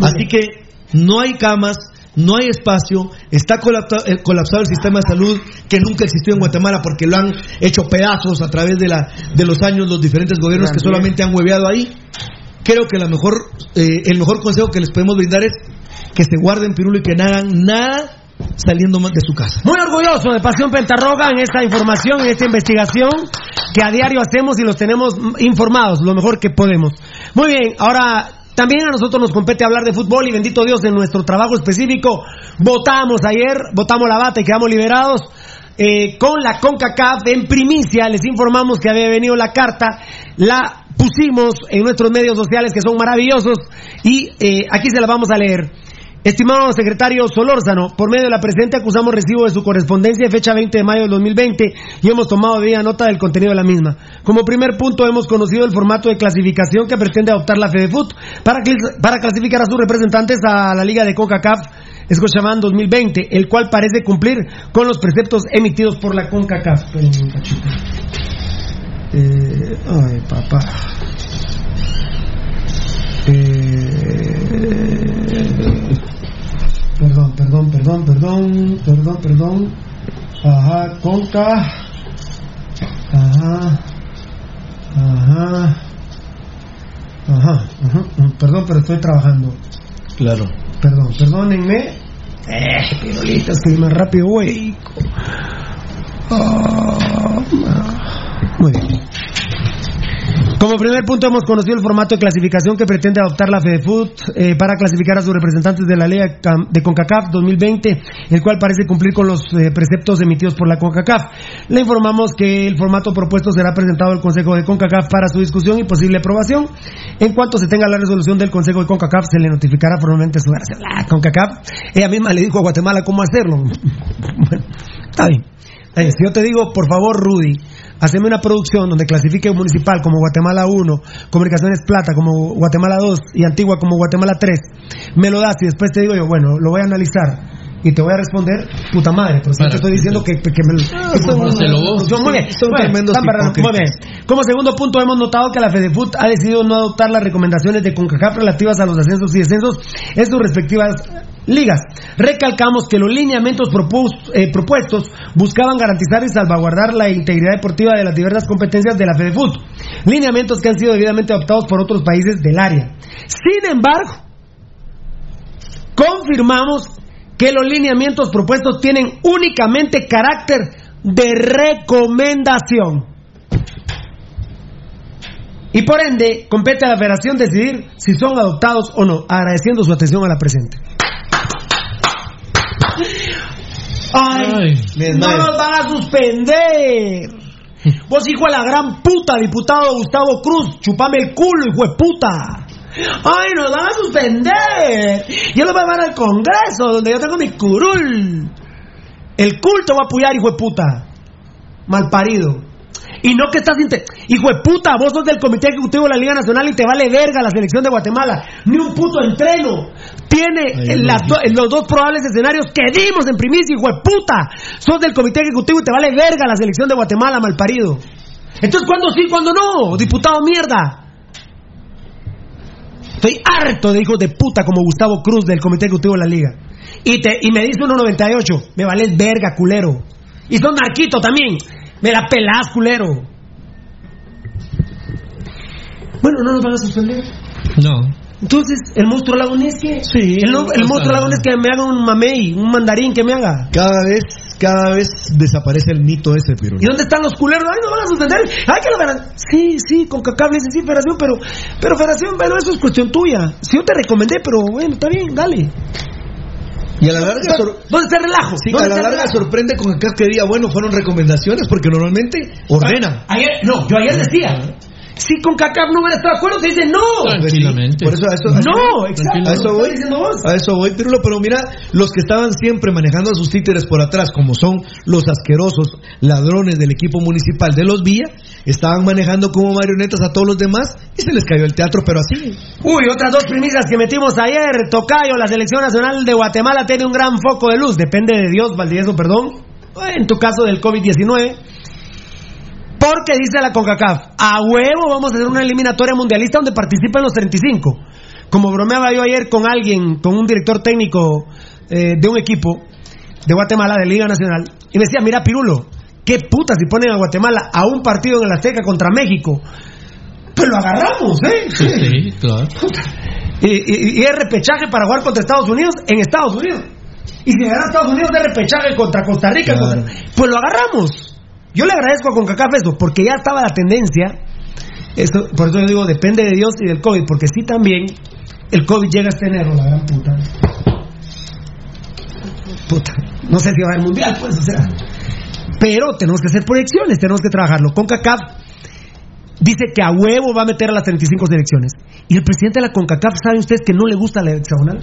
Así que no hay camas, no hay espacio, está eh, colapsado el sistema de salud que nunca existió en Guatemala porque lo han hecho pedazos a través de, la, de los años los diferentes gobiernos que solamente han hueveado ahí. Creo que la mejor, eh, el mejor consejo que les podemos brindar es que se guarden pirulo y que no hagan nada saliendo más de su casa. Muy orgulloso de Pasión Pentarroga en esta información, en esta investigación que a diario hacemos y los tenemos informados lo mejor que podemos. Muy bien, ahora también a nosotros nos compete hablar de fútbol y bendito Dios en nuestro trabajo específico. Votamos ayer, votamos la bata y quedamos liberados. eh, con la CONCACAF en primicia les informamos que había venido la carta, la pusimos en nuestros medios sociales que son maravillosos y eh, aquí se la vamos a leer. Estimado secretario Solórzano, por medio de la presente acusamos recibo de su correspondencia de fecha 20 de mayo del 2020 y hemos tomado debida nota del contenido de la misma. Como primer punto hemos conocido el formato de clasificación que pretende adoptar la FedeFoot para, clasificar a sus representantes a la Liga de CONCACAF Scotiabank 2020, el cual parece cumplir con los preceptos emitidos por la CONCACAF. Eh, ay, papá. Eh, perdón, perdón, perdón, perdón, perdón, perdón. Ajá, conca. Ajá. Ajá. Ajá, ajá. Perdón, pero estoy trabajando. Claro. Perdón, perdónenme. Eh, pirulita, estoy más rápido, güey. Ah, muy bien. Como primer punto hemos conocido el formato de clasificación que pretende adoptar la FedeFoot eh, para clasificar a sus representantes de la Liga de CONCACAF 2020, el cual parece cumplir con los eh, preceptos emitidos por la CONCACAF. Le informamos que el formato propuesto será presentado al Consejo de CONCACAF para su discusión y posible aprobación. En cuanto se tenga la resolución del Consejo de CONCACAF, se le notificará formalmente su la CONCACAF. Ella misma le dijo a Guatemala cómo hacerlo. Bueno. Está bien. Si yo te digo, por favor, Rudy, haceme una producción donde clasifique municipal como Guatemala 1, Comunicaciones Plata como Guatemala 2 y Antigua como Guatemala 3, me lo das y después te digo yo, bueno, lo voy a analizar y te voy a responder, puta madre, pero si yo te estoy diciendo que, que me lo... Ah, que son- me lo- son- muy bien, son muy bien, tremendos están para- muy hipócritas. bien. Como segundo punto, hemos notado que la FedeFoot ha decidido no adoptar las recomendaciones de CONCACAF relativas a los ascensos y descensos en sus respectivas ligas. Recalcamos que los lineamientos eh, propuestos buscaban garantizar y salvaguardar la integridad deportiva de las diversas competencias de la FedeFoot. Lineamientos que han sido debidamente adoptados por otros países del área. Sin embargo, confirmamos que los lineamientos propuestos tienen únicamente carácter de recomendación. Y por ende, compete a la federación decidir si son adoptados o no, agradeciendo su atención a la presente. ¡Ay! ¡No nos van a suspender! Vos, hijo de la gran puta, diputado Gustavo Cruz, chupame el culo, hijo de puta. ¡Ay, nos van a suspender! Yo lo voy a llevar al Congreso, donde yo tengo mi curul. El culto va a apoyar, hijo de puta. Malparido. Y no que estás... inte- Hijo de puta, vos sos del Comité Ejecutivo de la Liga Nacional y te vale verga la selección de Guatemala. Ni un puto entreno. Tiene las do- los dos probables escenarios que dimos en primicia, hijo de puta. Sos del Comité Ejecutivo y te vale verga la selección de Guatemala, malparido. Entonces, ¿cuándo sí, cuándo no? Diputado mierda. Estoy harto de hijos de puta como Gustavo Cruz del Comité Ejecutivo de la Liga. Y, te, y me dice 1.98. Me vales verga, culero. Y son narquito también. Me la pelás, culero. Bueno, no nos van a suspender. No. Entonces, el monstruo lagunesque. Sí. El, no- el monstruo lagunesque que me haga un mamey, un mandarín que me haga. Cada vez, cada vez desaparece el mito ese, pero. ¿Y dónde están los culeros? Ay, no van a suspender. Ay, que la federación. Sí, sí, con cacable dice sí, federación, pero, pero federación, pero eso es cuestión tuya. Si yo te recomendé, pero bueno, está bien, dale. Y a la larga, sor- ¿Dónde está el relajo? sí, ¿Dónde a la larga relajo? sorprende con acá que diga, bueno, fueron recomendaciones porque normalmente ordenan. Ayer, no, yo ayer decía Si con CACAF no hubiera estado de acuerdo, te dicen no. Tranquilamente. Por eso, a eso, a eso- No, exacto. A eso voy. A eso voy, Pirulo. Pero mira, los que estaban siempre manejando a sus títeres por atrás, como son los asquerosos ladrones del equipo municipal de Los Villa, estaban manejando como marionetas a todos los demás y se les cayó el teatro, pero así. Uy, otras dos primicias que metimos ayer. Tocayo, la selección nacional de Guatemala tiene un gran foco de luz. Depende de Dios, Valdivieso, perdón. En tu caso del COVID-19. Porque dice la CONCACAF, a huevo vamos a hacer una eliminatoria mundialista donde participan los 35. Como bromeaba yo ayer con alguien, con un director técnico eh, de un equipo de Guatemala, de Liga Nacional, y me decía, mira Pirulo, qué puta si ponen a Guatemala a un partido en el Azteca contra México. Pues lo agarramos, ¿eh? Sí, sí, claro. Y, y- y es repechaje para jugar contra Estados Unidos en Estados Unidos. Y si gana Estados Unidos de repechaje contra Costa Rica, Claro. contra- pues lo agarramos. Yo le agradezco a CONCACAF eso, porque ya estaba la tendencia. Por eso yo digo, depende de Dios y del COVID, porque sí también el COVID llega este enero, la gran puta. Puta. No sé si va a haber mundial, pues, o sea. Pero tenemos que hacer proyecciones, tenemos que trabajarlo. CONCACAF dice que a huevo va a meter a las 35 selecciones. Y el presidente de la CONCACAF, ¿saben ustedes que no le gusta la hexagonal?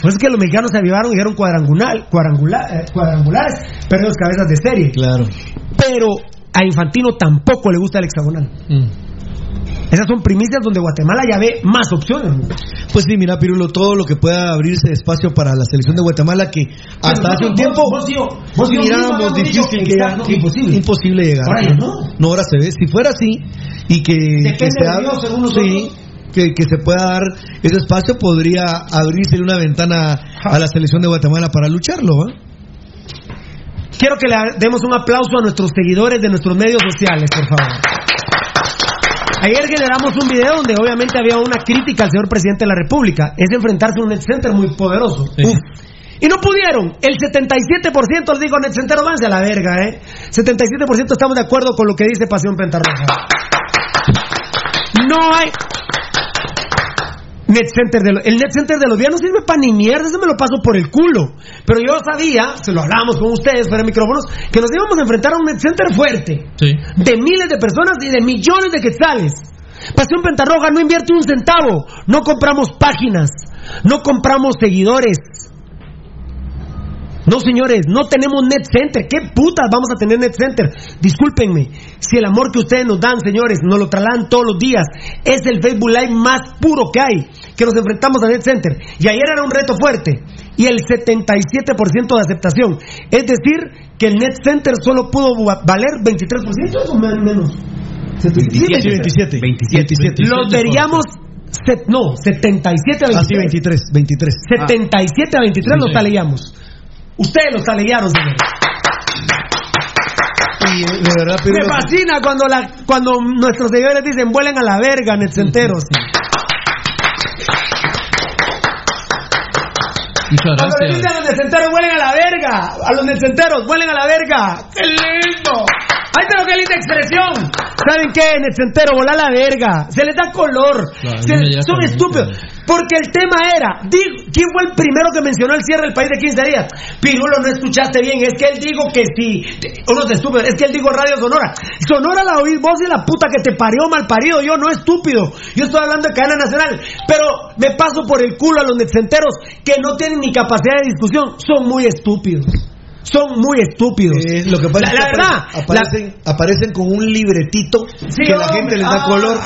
Pues es que los mexicanos se avivaron y dieron cuadrangular, cuadrangular, eh, cuadrangulares, pero los cabezas de serie. Claro. Pero a Infantino tampoco le gusta el hexagonal. Esas son primicias donde Guatemala ya ve más opciones. ¿no? Pues sí, mira, Pirulo, todo lo que pueda abrirse espacio para la selección de Guatemala, que hasta Pero hace un tiempo vos mirábamos difícil que que- imposible. imposible llegar. Ahora no. No, ahora se ve. Si fuera así y que, Depende que de Dios, según sí. Que, que se pueda dar ese espacio, podría abrirse una ventana a la selección de Guatemala para lucharlo. Quiero que le demos un aplauso a nuestros seguidores de nuestros medios sociales, por favor. Ayer generamos un video donde obviamente había una crítica al señor presidente de la República. Es enfrentarse a un net center muy poderoso. Uf. Y no pudieron. El 77% les dijo net center, avance a la verga, ¿eh? 77% estamos de acuerdo con lo que dice Pasión Pentarroja. No hay. Net Center de lo- el Net Center de los días no sirve para ni mierda, eso me lo paso por el culo. Pero yo sabía, se lo hablábamos con ustedes fuera de micrófonos, que nos íbamos a enfrentar a un Net Center fuerte, Sí. de miles de personas y de millones de quetzales. Pasión Pentarroja no invierte un centavo, no compramos páginas, no compramos seguidores. No, señores, no tenemos net center. ¿Qué putas vamos a tener net center? Discúlpenme. Si el amor que ustedes nos dan, señores, nos lo trasladan todos los días, es el Facebook Live más puro que hay, que nos enfrentamos a net center. Y ayer era un reto fuerte. Y el 77% de aceptación. Es decir, que el net center solo pudo va- valer 23% o men- menos. 27, 27, 27. Los veríamos. no, 77 a 23. Ah, sí, 23, 23. 77 a 23 los taleamos. Ustedes los talearon, señores. Y de verdad, Me fascina cuando, la, cuando nuestros seguidores dicen vuelen a la verga, netcenteros. Muchas Cuando le dicen a los netcenteros vuelen a la verga, a los netcenteros vuelen a la verga. ¡Qué lindo! Ahí está lo que linda expresión. ¿Saben qué? Netcentero, volá a la verga. Se les da color. Se- son estúpidos. Porque el tema era, di- ¿quién fue el primero que mencionó el cierre del país de 15 días? Pirulo, no escuchaste bien. Es que él dijo que si. Unos estúpidos. Es que él dijo Radio Sonora. Sonora la oís vos y la puta que te parió mal parido. Yo no estúpido. Yo estoy hablando de cadena nacional. Pero me paso por el culo a los netcenteros que no tienen ni capacidad de discusión. Son muy estúpidos. Son muy estúpidos. eh, lo que pasa la, verdad, apare- aparecen, aparecen con un libretito Sí, que la gente les da Ah, color.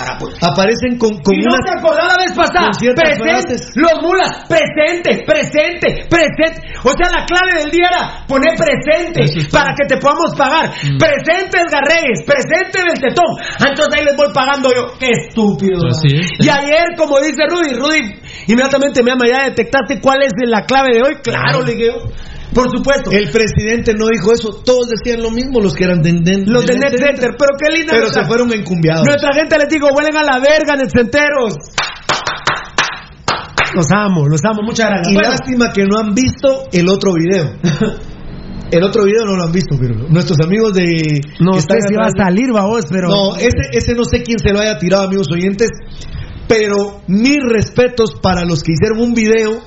Aparecen con, con y no unas- te acordás la vez pasada. con ciertas Presente. frases. Los mulas, presente, presente, presente. O sea, la clave del día era poner presente para que te podamos pagar. Mm. Presente Edgar Reyes, presente del tetón. Ah, Entonces ahí les voy pagando yo. Qué estúpido. Así ¿no? es. Y ayer, como dice Rudy, Rudy inmediatamente me llama, ya detectaste cuál es la clave de hoy. Claro, le dije. Por supuesto. El presidente no dijo eso, todos decían lo mismo, los que eran de, de- Los de de Net Center, pero qué linda Pero nuestra- se fueron encumbiados. Nuestra gente les digo, huelen a la verga, netcenteros. Los amo, los amo, muchas gracias. Y Bueno, lástima que no han visto el otro video. El otro video no lo han visto, pero nuestros amigos de. no sé si va a salir, babos, pero. No, ese, ese no sé quién se lo haya tirado, amigos oyentes. Pero mis respetos para los que hicieron un video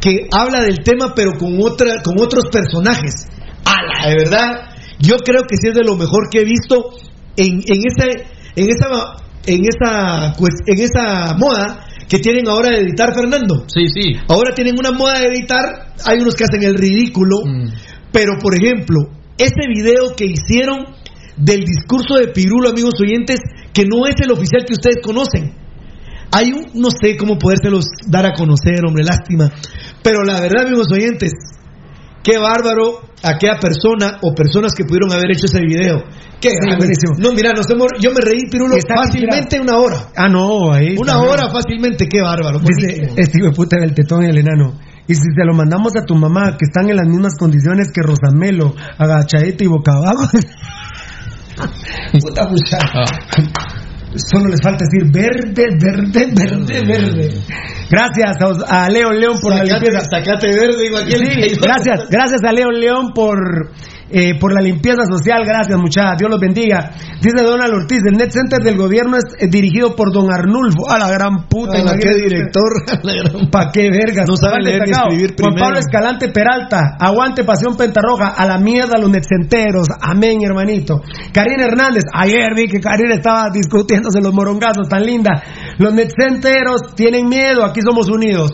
que habla del tema, pero con, otra, con otros personajes. ¡Hala! De verdad, yo creo que sí es de lo mejor que he visto en, en ese en esa, en esa, cues- en esa moda que tienen ahora de editar Fernando. Sí, sí. Ahora tienen una moda de editar, hay unos que hacen el ridículo, Mm. pero por ejemplo, ese video que hicieron del discurso de Pirulo, amigos oyentes, que no es el oficial que ustedes conocen. Hay un, no sé cómo podérselos dar a conocer, hombre, lástima. Pero la verdad, amigos oyentes, qué bárbaro aquella persona o personas que pudieron haber hecho ese video. Qué grande. buenísimo. No, mira, nos hemos- yo me reí, Pirulo, Está fácilmente una hora. Ah, no, ahí. Una también. hora fácilmente, qué bárbaro. Dice este hijo de puta del tetón y el enano. Y si se lo mandamos a tu mamá, que están en las mismas condiciones que Rosamelo, agachadita y boca abajo. puta muchacha. Solo les falta decir verde, verde, verde, verde. Gracias a, a León León por la Sacate- limpieza. Sacate verde, igual que Sí, gracias, gracias a León León por, eh, por la limpieza social, gracias muchachos, Dios los bendiga. Dice Donald Ortiz, el Net Center del gobierno es eh, dirigido por Don Arnulfo, a la gran puta. A la imagínate qué director. ¿Pa' qué vergas? No sabe leer ni escribir Juan primero. Pablo Escalante Peralta, aguante Pasión Pentarroja, a la mierda los netcenteros, amén hermanito. Karina Hernández, ayer vi que Karina estaba discutiéndose los morongazos, tan linda. Los netcenteros tienen miedo, aquí somos unidos.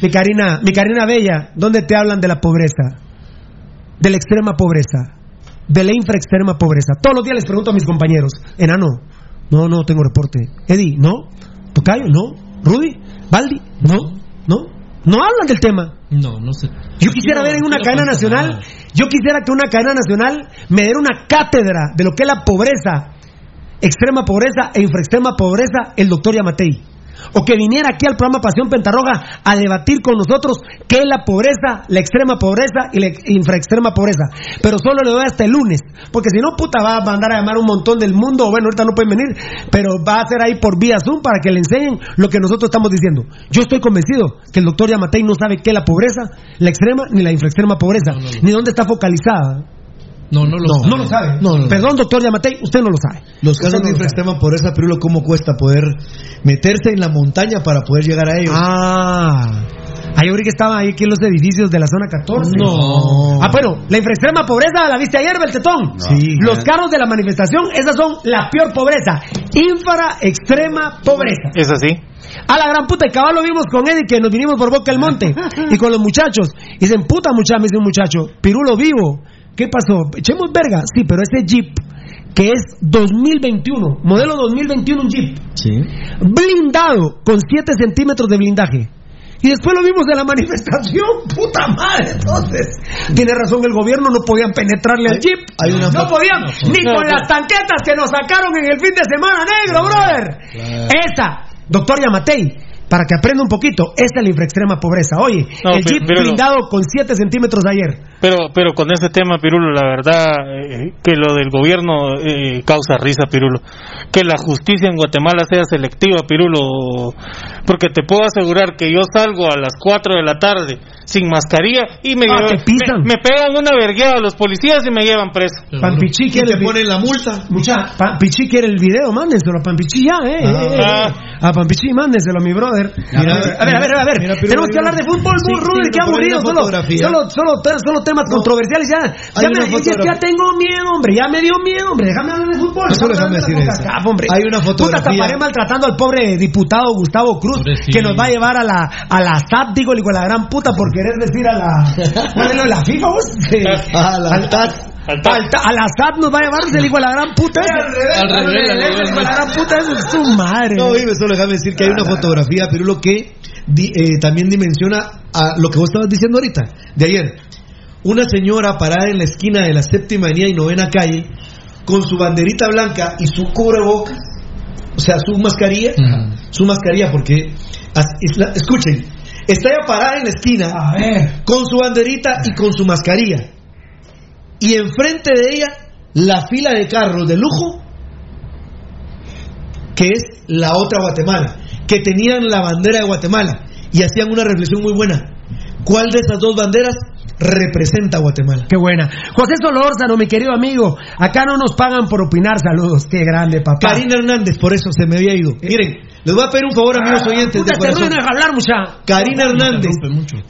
Mi Karina, mi Karina Bella, ¿dónde te hablan de la pobreza? De la extrema pobreza, de la infraextrema pobreza. Todos los días les pregunto a mis compañeros, enano, no, no tengo reporte. Eddie, no. Tocayo, no. Rudy, Baldi, no, no. No hablan del tema. No, no sé. Yo quisiera ver en una cadena nacional, yo quisiera que una cadena nacional me diera una cátedra de lo que es la pobreza, extrema pobreza e infraextrema pobreza, el doctor Yamatei. O que viniera aquí al programa Pasión Pentarroja a debatir con nosotros qué es la pobreza, la extrema pobreza y la infraextrema pobreza. Pero solo le doy hasta el lunes, porque si no, puta, va a mandar a llamar un montón del mundo, o bueno, ahorita no pueden venir, pero va a ser ahí por vía Zoom para que le enseñen lo que nosotros estamos diciendo. Yo estoy convencido que el doctor Yamatei no sabe qué es la pobreza, la extrema ni la infraextrema pobreza, ni dónde está focalizada. No, no lo No, sabe. no lo sabe. No, no, no. Perdón, doctor Yamatei, usted no lo sabe. Los casos no de lo sabe. infraextrema pobreza, Pirulo, ¿cómo cuesta poder meterse en la montaña para poder llegar a ellos? Ah. Ahí ahorita que estaba ahí aquí en los edificios de la zona 14. No. Ah, bueno, la infraextrema pobreza la viste ayer, Beltetón. Sí. Los carros de la manifestación, esas son la peor pobreza. Infra extrema pobreza. Es así. A la gran puta, y cabal lo vimos con Eddie que nos vinimos por Boca del Monte y con los muchachos. Y dicen, puta muchacha, me dice un muchacho, Pirulo vivo. ¿Qué pasó? Echemos verga. Sí, pero ese Jeep, que es 2021, modelo 2021 un Jeep, Sí. blindado con 7 centímetros de blindaje. Y después lo vimos de la manifestación, puta madre. Entonces, tiene razón el gobierno, no podían penetrarle al jeep. hay una no podían, ni con las tanquetas que nos sacaron en el fin de semana, negro, brother. Esa, doctor Yamatei, para que aprenda un poquito, esta es la infraextrema pobreza. Oye, No, el jeep blindado con 7 centímetros de ayer. Pero, pero con este tema, Pirulo, la verdad eh, que lo del gobierno eh, causa risa, Pirulo. Que la justicia en Guatemala sea selectiva, Pirulo. Porque te puedo asegurar que yo salgo a las 4 de la tarde sin mascarilla y me, Ah, llevan- me, me pegan una vergueada los policías y me llevan preso. Pampichi ¿Y quiere ponen la multa? Mucha, Pampichi quiere el video, mándenselo a Pampichi ya, eh. eh, eh, Ah. eh. A Pampichi, mándenselo, mi brother. Mira, a ver, a ver, a ver. mira, Tenemos que hablar de fútbol, Sí, Rudy, qué aburrido. Solo, solo, solo, solo temas controversiales ya. Ya, me, ya tengo miedo, hombre. Ya me dio miedo, hombre. Déjame hablar de fútbol. Eso Déjame decir eso. Hombre. Hay una fotografía. Puta, taparé maltratando al pobre diputado Gustavo Cruz, que nos va a llevar a la, a la SAT, digo, y con la gran puta por querer decir a la. ¿Cuál es la FIFA, vos? Ah, la TAT. Al al ta- a la SAT nos va a llevar, se dijo a la gran puta. Al revés, al la gran puta, es su madre. No, vive, solo déjame decir que hay una fotografía, Pirulo, que di- eh, también dimensiona a lo que vos estabas diciendo ahorita, de ayer. Una señora parada en la esquina de la séptima avenida y novena calle, con su banderita blanca y su cubrebocas, o sea, su mascarilla, su mascarilla, porque, as- es la- escuchen, está ella parada en la esquina, A ver. con su banderita y con su mascarilla. Y enfrente de ella, la fila de carros de lujo, que es la otra Guatemala, que tenían la bandera de Guatemala y hacían una reflexión muy buena. ¿Cuál de esas dos banderas representa a Guatemala? Qué buena. José Solórzano, mi querido amigo, acá no nos pagan por opinar. Saludos. Qué grande, papá. Karina Hernández, por eso se me había ido. Miren, les voy a pedir un favor, amigos oyentes Puta, de te corazón. no hablar, mucha. Karina Hernández.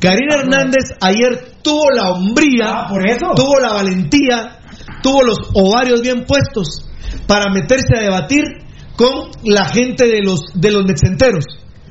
Karina Hernández ayer tuvo la hombría, Ah, ¿por eso? tuvo la valentía tuvo los ovarios bien puestos para meterse a debatir con la gente de los, de los netcenteros.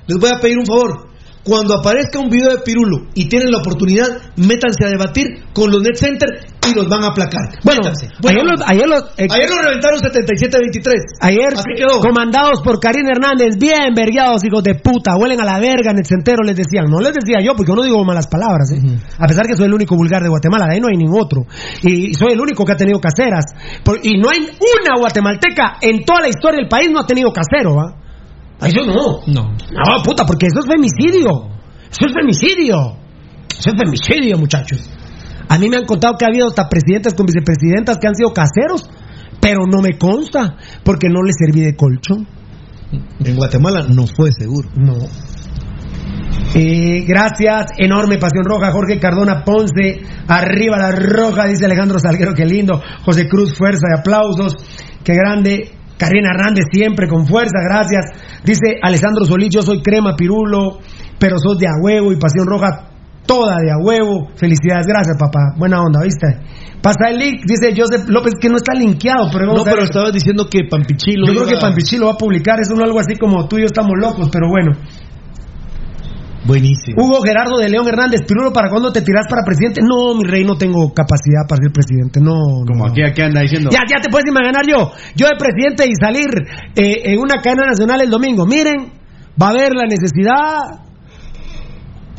Les voy a pedir un favor. Cuando aparezca un video de Pirulo y tienen la oportunidad, métanse a debatir con los net center y los van a aplacar. Bueno, ayer los, ayer los, eh, Ayer lo reventaron 77-23. Ayer, Así quedó. comandados por Karim Hernández, bien vergueados, hijos de puta, huelen a la verga en el centero, les decían. No les decía yo, porque yo no digo malas palabras, ¿eh? A pesar que soy el único vulgar de Guatemala, de ahí no hay ningún otro. Y soy el único que ha tenido caseras. Por- y no hay una guatemalteca en toda la historia del país no ha tenido casero, ¿va? Eso no. No. No, puta, porque eso es femicidio. Eso es femicidio. Eso es femicidio, muchachos. A mí me han contado que ha habido hasta presidentes con vicepresidentas que han sido caseros, pero no me consta, porque no les serví de colchón. En Guatemala no fue seguro. No. Eh, gracias, enorme pasión roja, Jorge Cardona Ponce, arriba la roja, dice Alejandro Salguero, qué lindo, José Cruz, fuerza y aplausos, qué grande, Karina Hernández siempre con fuerza, gracias, dice Alessandro Solís, yo soy crema pirulo, pero sos de a huevo y pasión roja toda de a huevo, felicidades, gracias papá, buena onda, ¿viste? Pasa el link, dice Joseph López que no está linkeado, pero No, pero estabas diciendo que Pampichilo. Yo creo que Pampichí lo va a publicar, es un algo así como tú y yo estamos locos, pero bueno. Buenísimo. Hugo Gerardo de León Hernández, Pirulo, ¿para cuándo te tiras para presidente? No, mi rey, no tengo capacidad para ser presidente, no. Como aquí, aquí anda diciendo. Ya, ya te puedes imaginar yo, yo de presidente y salir eh, en una cadena nacional el domingo. Miren, va a haber la necesidad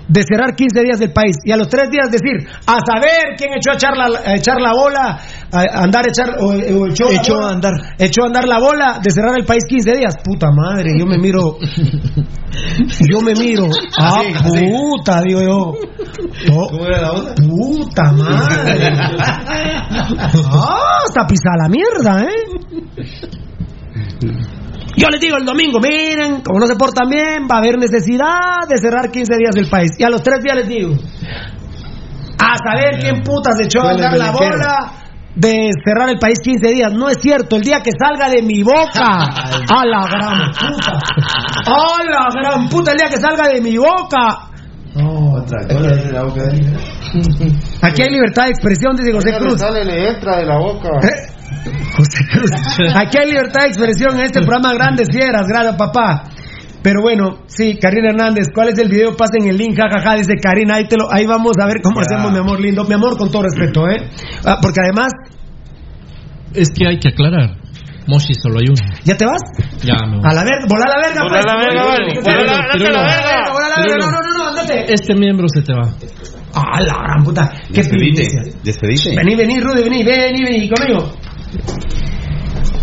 de cerrar 15 días del país y a los tres días decir, a saber quién echó a echar la, a echar la bola, a andar a echar, o, o echó, Echó bola, a andar. echó a andar la bola de cerrar el país 15 días. Puta madre, yo me miro, yo me miro, ah, Así, así. puta, digo yo. Oh, ¿Cómo era la onda? Puta madre. Ah, hasta pisar la mierda, ¿eh? Yo les digo el domingo, miren, como no se portan bien, va a haber necesidad de cerrar 15 días del país. Y a los tres días les digo, a saber quién putas echó a andar la bola de cerrar el país 15 días. No es cierto, el día que salga de mi boca, a la gran puta, a la gran puta, el día que salga de mi boca. Otra cosa de la boca de él. Aquí hay libertad de expresión, dice José Cruz. sale, le entra de la boca. ¿Eh? José Cruz. Aquí hay libertad de expresión en este programa Grandes Fieras, gracias papá. Pero bueno, sí, Karina Hernández, ¿cuál es el video? Pasen el link, jajaja, dice Karina, ahí, te lo, ahí vamos a ver cómo hacemos, mi amor lindo. Mi amor, con todo respeto, ¿eh? Ah, porque además, Es que hay que aclarar. Moshi solo hay uno. ¿ya te vas? Ya me voy. A la verga, volá la verga, Volá pues. la verga, vale. la Volá la- verga, andate a la verga. volá la verga, no, no, no, no, andate. Este miembro se te va. Ah, la gran puta. Qué primicia. Despedite. Vení, vení, Rudy, vení, vení, vení conmigo.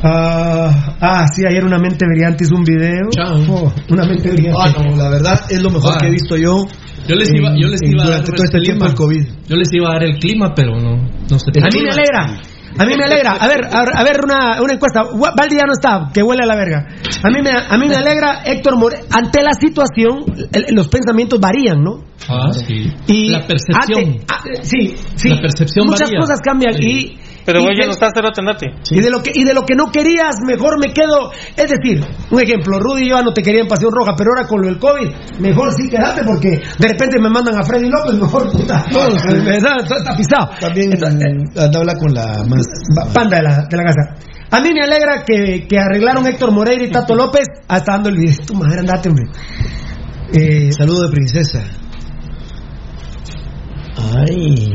Ah, ah, sí, ayer una mente brillante hizo un video. Oh, una mente brillante. Ah, no, la verdad es lo mejor Ah. que he visto yo. Yo les iba, yo les en- iba a dar durante todo este el tiempo clima. del COVID. Yo les iba a dar el clima, pero no, no se A mí me alegra. A mí me alegra. A ver, a, a ver una, una encuesta. Valdi ya no está, que huele a la verga. A mí me, a mí me alegra, Héctor More. Ante la situación, el- los pensamientos varían, ¿no? Ah, sí. Y la percepción. ante- sí, sí. La percepción Muchas varía. cosas cambian Sí. y. Pero vos ya no estás cerote, andate. Y de, lo que, y de lo que no querías, mejor me quedo. Es decir, un ejemplo, Rudy y yo no te quería en Pasión Roja, pero ahora con lo del COVID, mejor sí quedate porque de repente me mandan a Freddy López, mejor puta. Me da- está, está pisado. También anda habla con la más. Panda de la, de la casa. A mí me alegra que, que arreglaron Héctor Moreira y Tato López. Hasta dando el video. Tu madre, andate, hombre. Eh, Saludo de princesa. Ay.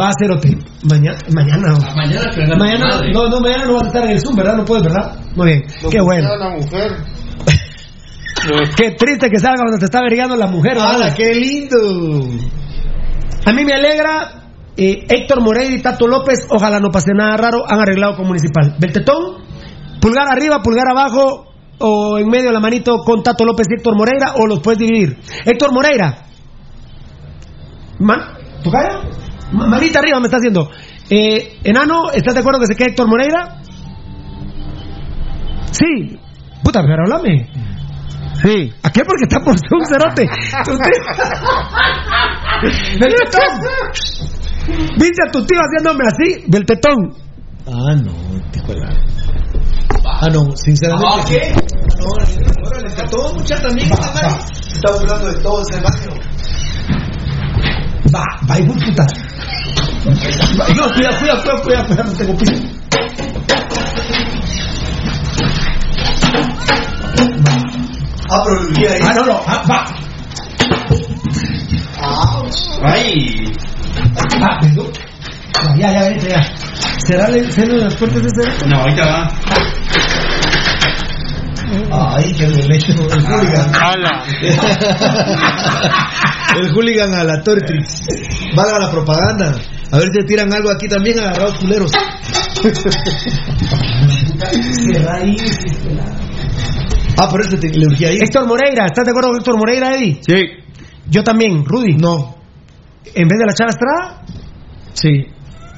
Va a ser hotel. Mañana. Mañana. Mañana, que Mañana, madre. no, no, mañana no vas a estar en el Zoom, ¿verdad? No puedes, ¿verdad? Muy bien. Lo Qué bueno. sea la mujer. Qué triste que salga cuando te está vergando la mujer. ¡Hala, qué lindo! A mí me alegra. eh, Héctor Moreira y Tato López, ojalá no pase nada raro, han arreglado con Municipal. Beltetón, pulgar arriba, pulgar abajo, o en medio la manito con Tato López y Héctor Moreira, o los puedes dividir. Héctor Moreira, man, ¿tu cara? Ma- Manita arriba me está haciendo. Eh, Enano, ¿estás de acuerdo que se quede Héctor Moreira? Sí. Puta, pero háblame. Sí. ¿A qué? Porque está por un cerote. Beltetón. Viste a tu tío haciéndome así, Beltetón. Ah, no, hijo de la- Ah, no, sinceramente. Ah, ¿qué? No, órale, que todo mucha también. Estamos hablando de todo ese barrio. Va, va, de puta. No, cuidado, cuidado, cuidado, cuidado, cuidado, tengo piso. Ah, pero el día ahí. Ah, no, no, ah, va. Ay. Ah. No, ya, ya, ya, ya. ¿Será el de las puertas de ese? No, ahorita va. Ay, qué derecho. El hooligan. ¡Hala! el hooligan a la Tortrix. Valga la propaganda. A ver si tiran algo aquí también agarrados culeros. Ah, pero este te le urgía ahí. Héctor Moreira, ¿estás de acuerdo con Héctor Moreira, Eddie? Sí. Yo también, Rudy. No. ¿En vez de la Chava Estrada? Sí.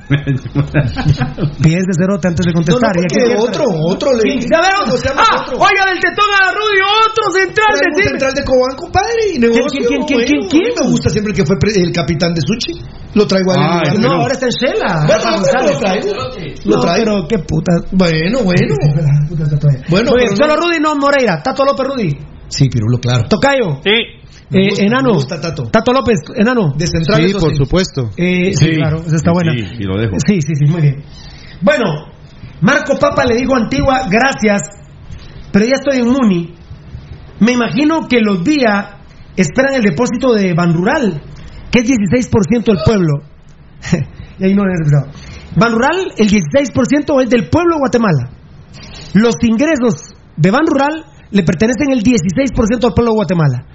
Pies de cerote antes de contestar. No, no, ¿Y a porque quién quieres otro, otro le- ¿Quién? Ya veo. ¿Cómo se llama Ah, otro? oiga, del tetón a Rudy, otro central Traigo un de central de Cobán, compadre. Y negocio, quién, quién, quién, bueno. quién, quién? A mí Me gusta siempre el que fue el capitán de Suchi. Lo traigo a él. Ah, en No, ahora está en Shela. Bueno, lo traigo. Lo No, traigo. pero qué puta. Bueno, bueno. Bueno, solo no- Rudy, no Moreira. Tato López Rudy. Sí, Pirulo, claro. Tocayo. Sí. Me Eh, gusta, enano. me gusta, Tato. López, enano. De central, Sí, por sí. supuesto. Eh, sí, Sí. claro, esa está buena. Sí, y lo dejo. Sí, sí, sí, muy bien. Bueno, Marco Papa le dijo a Antigua, gracias, pero ya estoy en Muni. Me imagino que los días esperan el depósito de Ban Rural, que es 16% del pueblo. y ahí no he empezado. Ban Rural, el 16% es del pueblo de Guatemala. Los ingresos de Ban Rural le pertenecen el 16% al pueblo de Guatemala.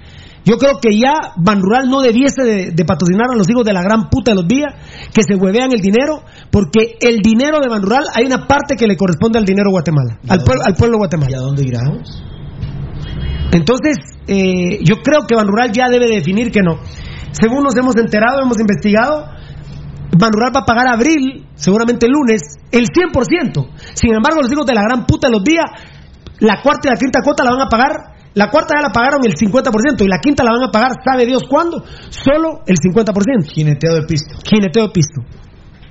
Yo creo que ya Ban Rural no debiese de, de patrocinar a los hijos de la gran puta de los días que se huevean el dinero, porque el dinero de Ban Rural hay una parte que le corresponde al dinero Guatemala, al, pueblo al pueblo de ¿Y Guatemala. a dónde iremos? Entonces, eh, yo creo que Ban Rural ya debe definir que no. Según nos hemos enterado, hemos investigado, Ban Rural va a pagar abril, seguramente el lunes, el 100%. Sin embargo, los hijos de la gran puta de los días, la cuarta y la quinta cuota la van a pagar. La cuarta ya la pagaron el 50% y la quinta la van a pagar, ¿sabe Dios cuándo? Solo el 50%. Jineteo de pisto. Jineteo de pisto.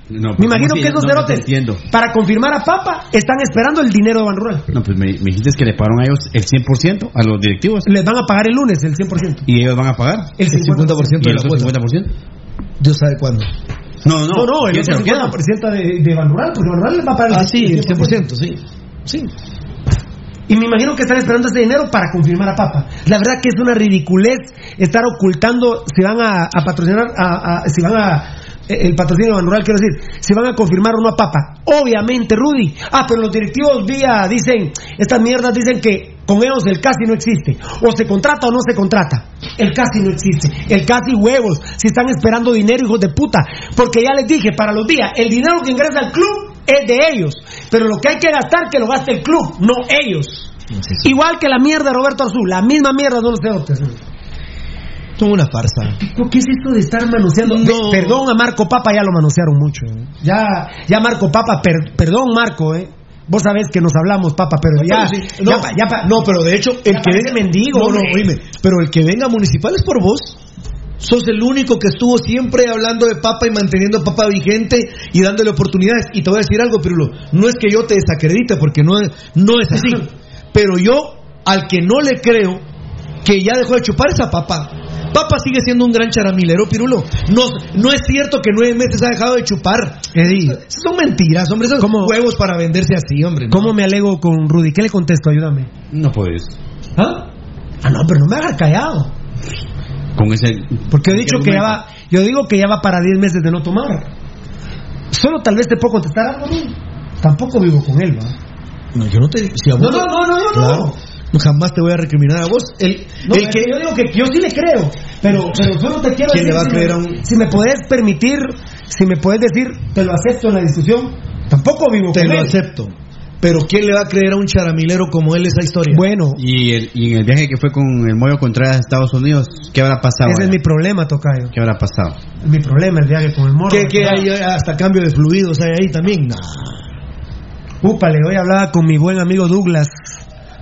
No, Me imagino ¿cómo que esos No, no te cerotes, entiendo. para confirmar a Papa, están esperando el dinero de Ban Rural. No, pues me, me dijiste que le pagaron a ellos el 100% a los directivos. Les van a pagar el lunes el 100%. ¿Y ellos van a pagar? El 50%. ¿Y de el la cuota. 50%? Dios sabe cuándo. No, no. No, no, el ¿quién se otro lo queda? 50% de, de Ban Rural, porque Ban Rural les va a pagar Ah, sí, el 100%, sí. Sí. Y me imagino que están esperando ese dinero para confirmar a Papa. La verdad que es una ridiculez estar ocultando si van a, patrocinar, a, si van a eh, el patrocinio Rural, quiero decir, si van a confirmar o no a Papa. Obviamente, Rudy. Ah, pero los directivos vía dicen, estas mierdas dicen que con ellos el casi no existe. O se contrata o no se contrata. El casi no existe. El casi huevos. Si están esperando dinero, hijos de puta. Porque ya les dije, para los días, el dinero que ingresa al club es de ellos. Pero lo que hay que gastar, que lo gaste el club, no ellos. Igual que la mierda de Roberto Arzú, la misma mierda de los cerotes. Son una farsa. ¿Qué es esto de estar manoseando? No. Perdón a Marco Papa, ya lo manosearon mucho. ¿eh? Ya, ya Marco Papa, per- perdón Marco, ¿eh? Vos sabés que nos hablamos, Papa, pero ya, pero sí, no, ya, pa- ya pa- no, pero de hecho, el que venga mendigo, No, no, oíme, pero el que venga municipal es por vos. Sos el único que estuvo siempre hablando de Papa y manteniendo a Papa vigente y dándole oportunidades. Y te voy a decir algo, Pirulo. No es que yo te desacredite, porque no no es así. Pero yo, al que no le creo que ya dejó de chupar es a Papa. Papa sigue siendo un gran charamilero, Pirulo. No, no es cierto que nueve meses ha dejado de chupar. Eddie, Esas son mentiras, hombre. Esos ¿Cómo? huevos para venderse así, hombre. ¿no? ¿cómo me alego con Rudy? ¿Qué le contesto? Ayúdame. No puedes. ¿Ah? Ah, no, pero no me hagas callado. Con ese. Porque he dicho ¿Qué que ya va, yo digo que ya va para 10 meses de no tomar. Solo tal vez te puedo contestar algo, ¿no? Tampoco vivo con él, ¿va? No, yo no te. Si a No, vos- no, no, no, no, Claro. No, Jamás te voy a recriminar a vos. El, No, el que. yo digo que yo sí le creo, pero, pero solo te quiero ¿Quién decir le va a si, creer me, a un- si me puedes permitir, si me puedes decir, te lo acepto en la discusión, tampoco vivo Te con lo él. acepto. Pero ¿quién le va a creer a un charamilero como él esa historia? Bueno, ¿Y, el, y en el viaje que fue con el Moyo Contreras a Estados Unidos, ¿qué habrá pasado? ese es mi problema, Tocayo. ¿Qué habrá pasado? Es mi problema el viaje con el morro. ¿Qué, qué hay hasta cambio de fluidos hay ahí también? Nah. Úpale, hoy hablaba con mi buen amigo Douglas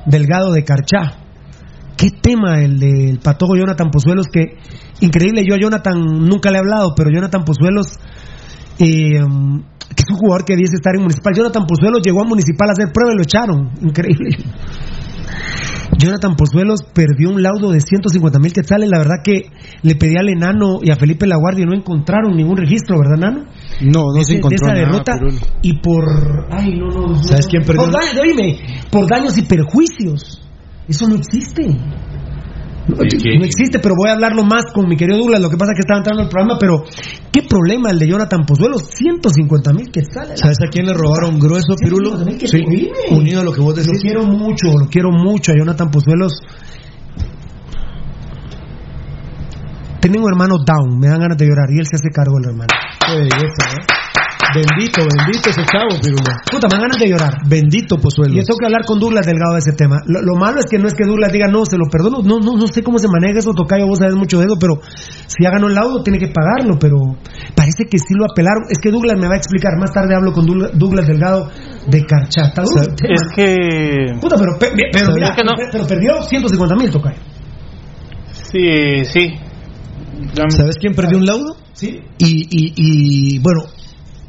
Delgado de Carchá. Qué tema el del patojo Jonathan Pozuelos, que increíble, yo a Jonathan nunca le he hablado, pero Jonathan Pozuelos, eh, que es un jugador que debiese estar en Municipal. Jonathan Pozuelos llegó a Municipal a hacer prueba y lo echaron. Increíble. Jonathan Pozuelos perdió un laudo de 150 mil quetzales. La verdad que le pedí al enano y a Felipe Laguardia y no encontraron ningún registro, ¿verdad, Nano? No, no de, se encontró de esa nada, derrota y por ay no no, no ¿Sabes quién perdió? por, daños, oíme, por daños y perjuicios eso no existe no, no existe, pero voy a hablarlo más con mi querido Douglas. Lo que pasa es que estaba entrando el programa, pero ¿qué problema el de Jonathan Pozuelos? 150 mil que sale. ¿Sabes a quién le robaron grueso, Pirulo? Sí, unido a lo que vos Lo decís. quiero mucho, lo quiero mucho a Jonathan Pozuelos. Tenía un hermano down, me dan ganas de llorar y él se hace cargo del hermano. Qué belleza, ¿eh? Bendito, bendito ese chavo, Pirulo. Puta, me ganas de llorar. Bendito Pozuelos. Y tengo que hablar con Douglas Delgado de ese tema. Lo, lo malo es que no es que Douglas diga, no, se lo perdono. No, no, no sé cómo se maneja eso, Tocayo, vos sabes mucho de eso, pero si ya ganó el laudo, tiene que pagarlo, pero parece que sí lo apelaron. Es que Douglas me va a explicar. Más tarde hablo con Douglas, Douglas Delgado de Carchata. Es que. Puta, pero, pe- pero, ¿Sabes mira, que no? pero, pero perdió 150 mil, Tocayo. Sí, sí. ¿Sabes quién perdió un laudo? Sí. Y, y, y bueno,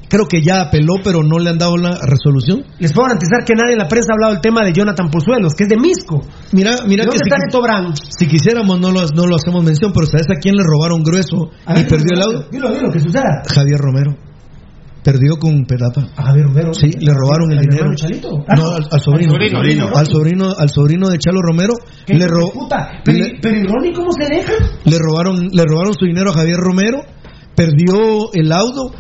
creo que ya apeló, pero no le han dado la resolución. Les puedo garantizar que nadie en la prensa ha hablado del tema de Jonathan Pozuelos, que es de Misco. Mira, mira ¿De que dónde si, está si quisiéramos no lo, no lo hacemos mención, pero ¿sabes a quién le robaron grueso A y ver, perdió el laudo? Dilo, dilo, que suceda. Javier Romero. Perdió con Pedapa. A Javier Romero. Sí, le robaron el ¿Al dinero. No, Ah, al, al sobrino. Al sobrino. Al sobrino, al sobrino de Chalo Romero ¿Qué le? Pero, le- pero ¿y Ronnie cómo se deja? le robaron, le robaron su dinero a Javier Romero, perdió el laudo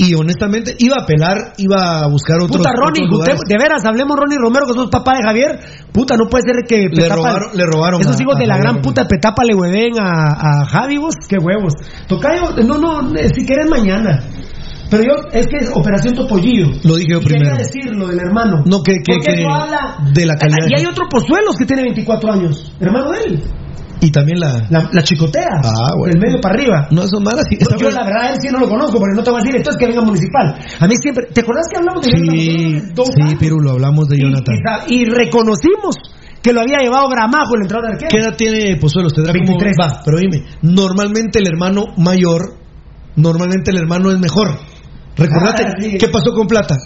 y honestamente iba a apelar, iba a buscar otros, Puta Ronnie, otros usted- lugares. de veras, hablemos Ronnie Romero, que sos papá de Javier. Puta, no puede ser que Le Petapa- robaron- le robaron Esos a- hijos a de la Javier gran puta de Petapa le hueven a, a Javi, vos, qué huevos. Tocayo, no, no, eh, si querés mañana. Pero yo, es que es Operación Topollillo. Lo dije yo Y quería primero. decir lo del hermano. No, que, que, Porque que- habla de la calidad. Y hay otro Pozuelos que tiene 24 años, hermano de él. Y también la... La, la chicotea. Ah, bueno. Del medio para arriba. No, es malas. sí, Yo, la verdad, él sí no lo conozco, porque no te voy a decir, esto es que venga municipal. A mí siempre. ¿Te acuerdas que hablamos de Sí, Jonathan? Sí, años. Pirulo, hablamos de Jonathan. Y, reconocimos que lo había llevado Gramajo, el entrenador de arquero. ¿Qué edad tiene Pozuelos? Tendrá como 23. Va, pero dime, normalmente el hermano mayor, normalmente el hermano es mejor. Recordate, Ah, sí. ¿qué pasó con Plata?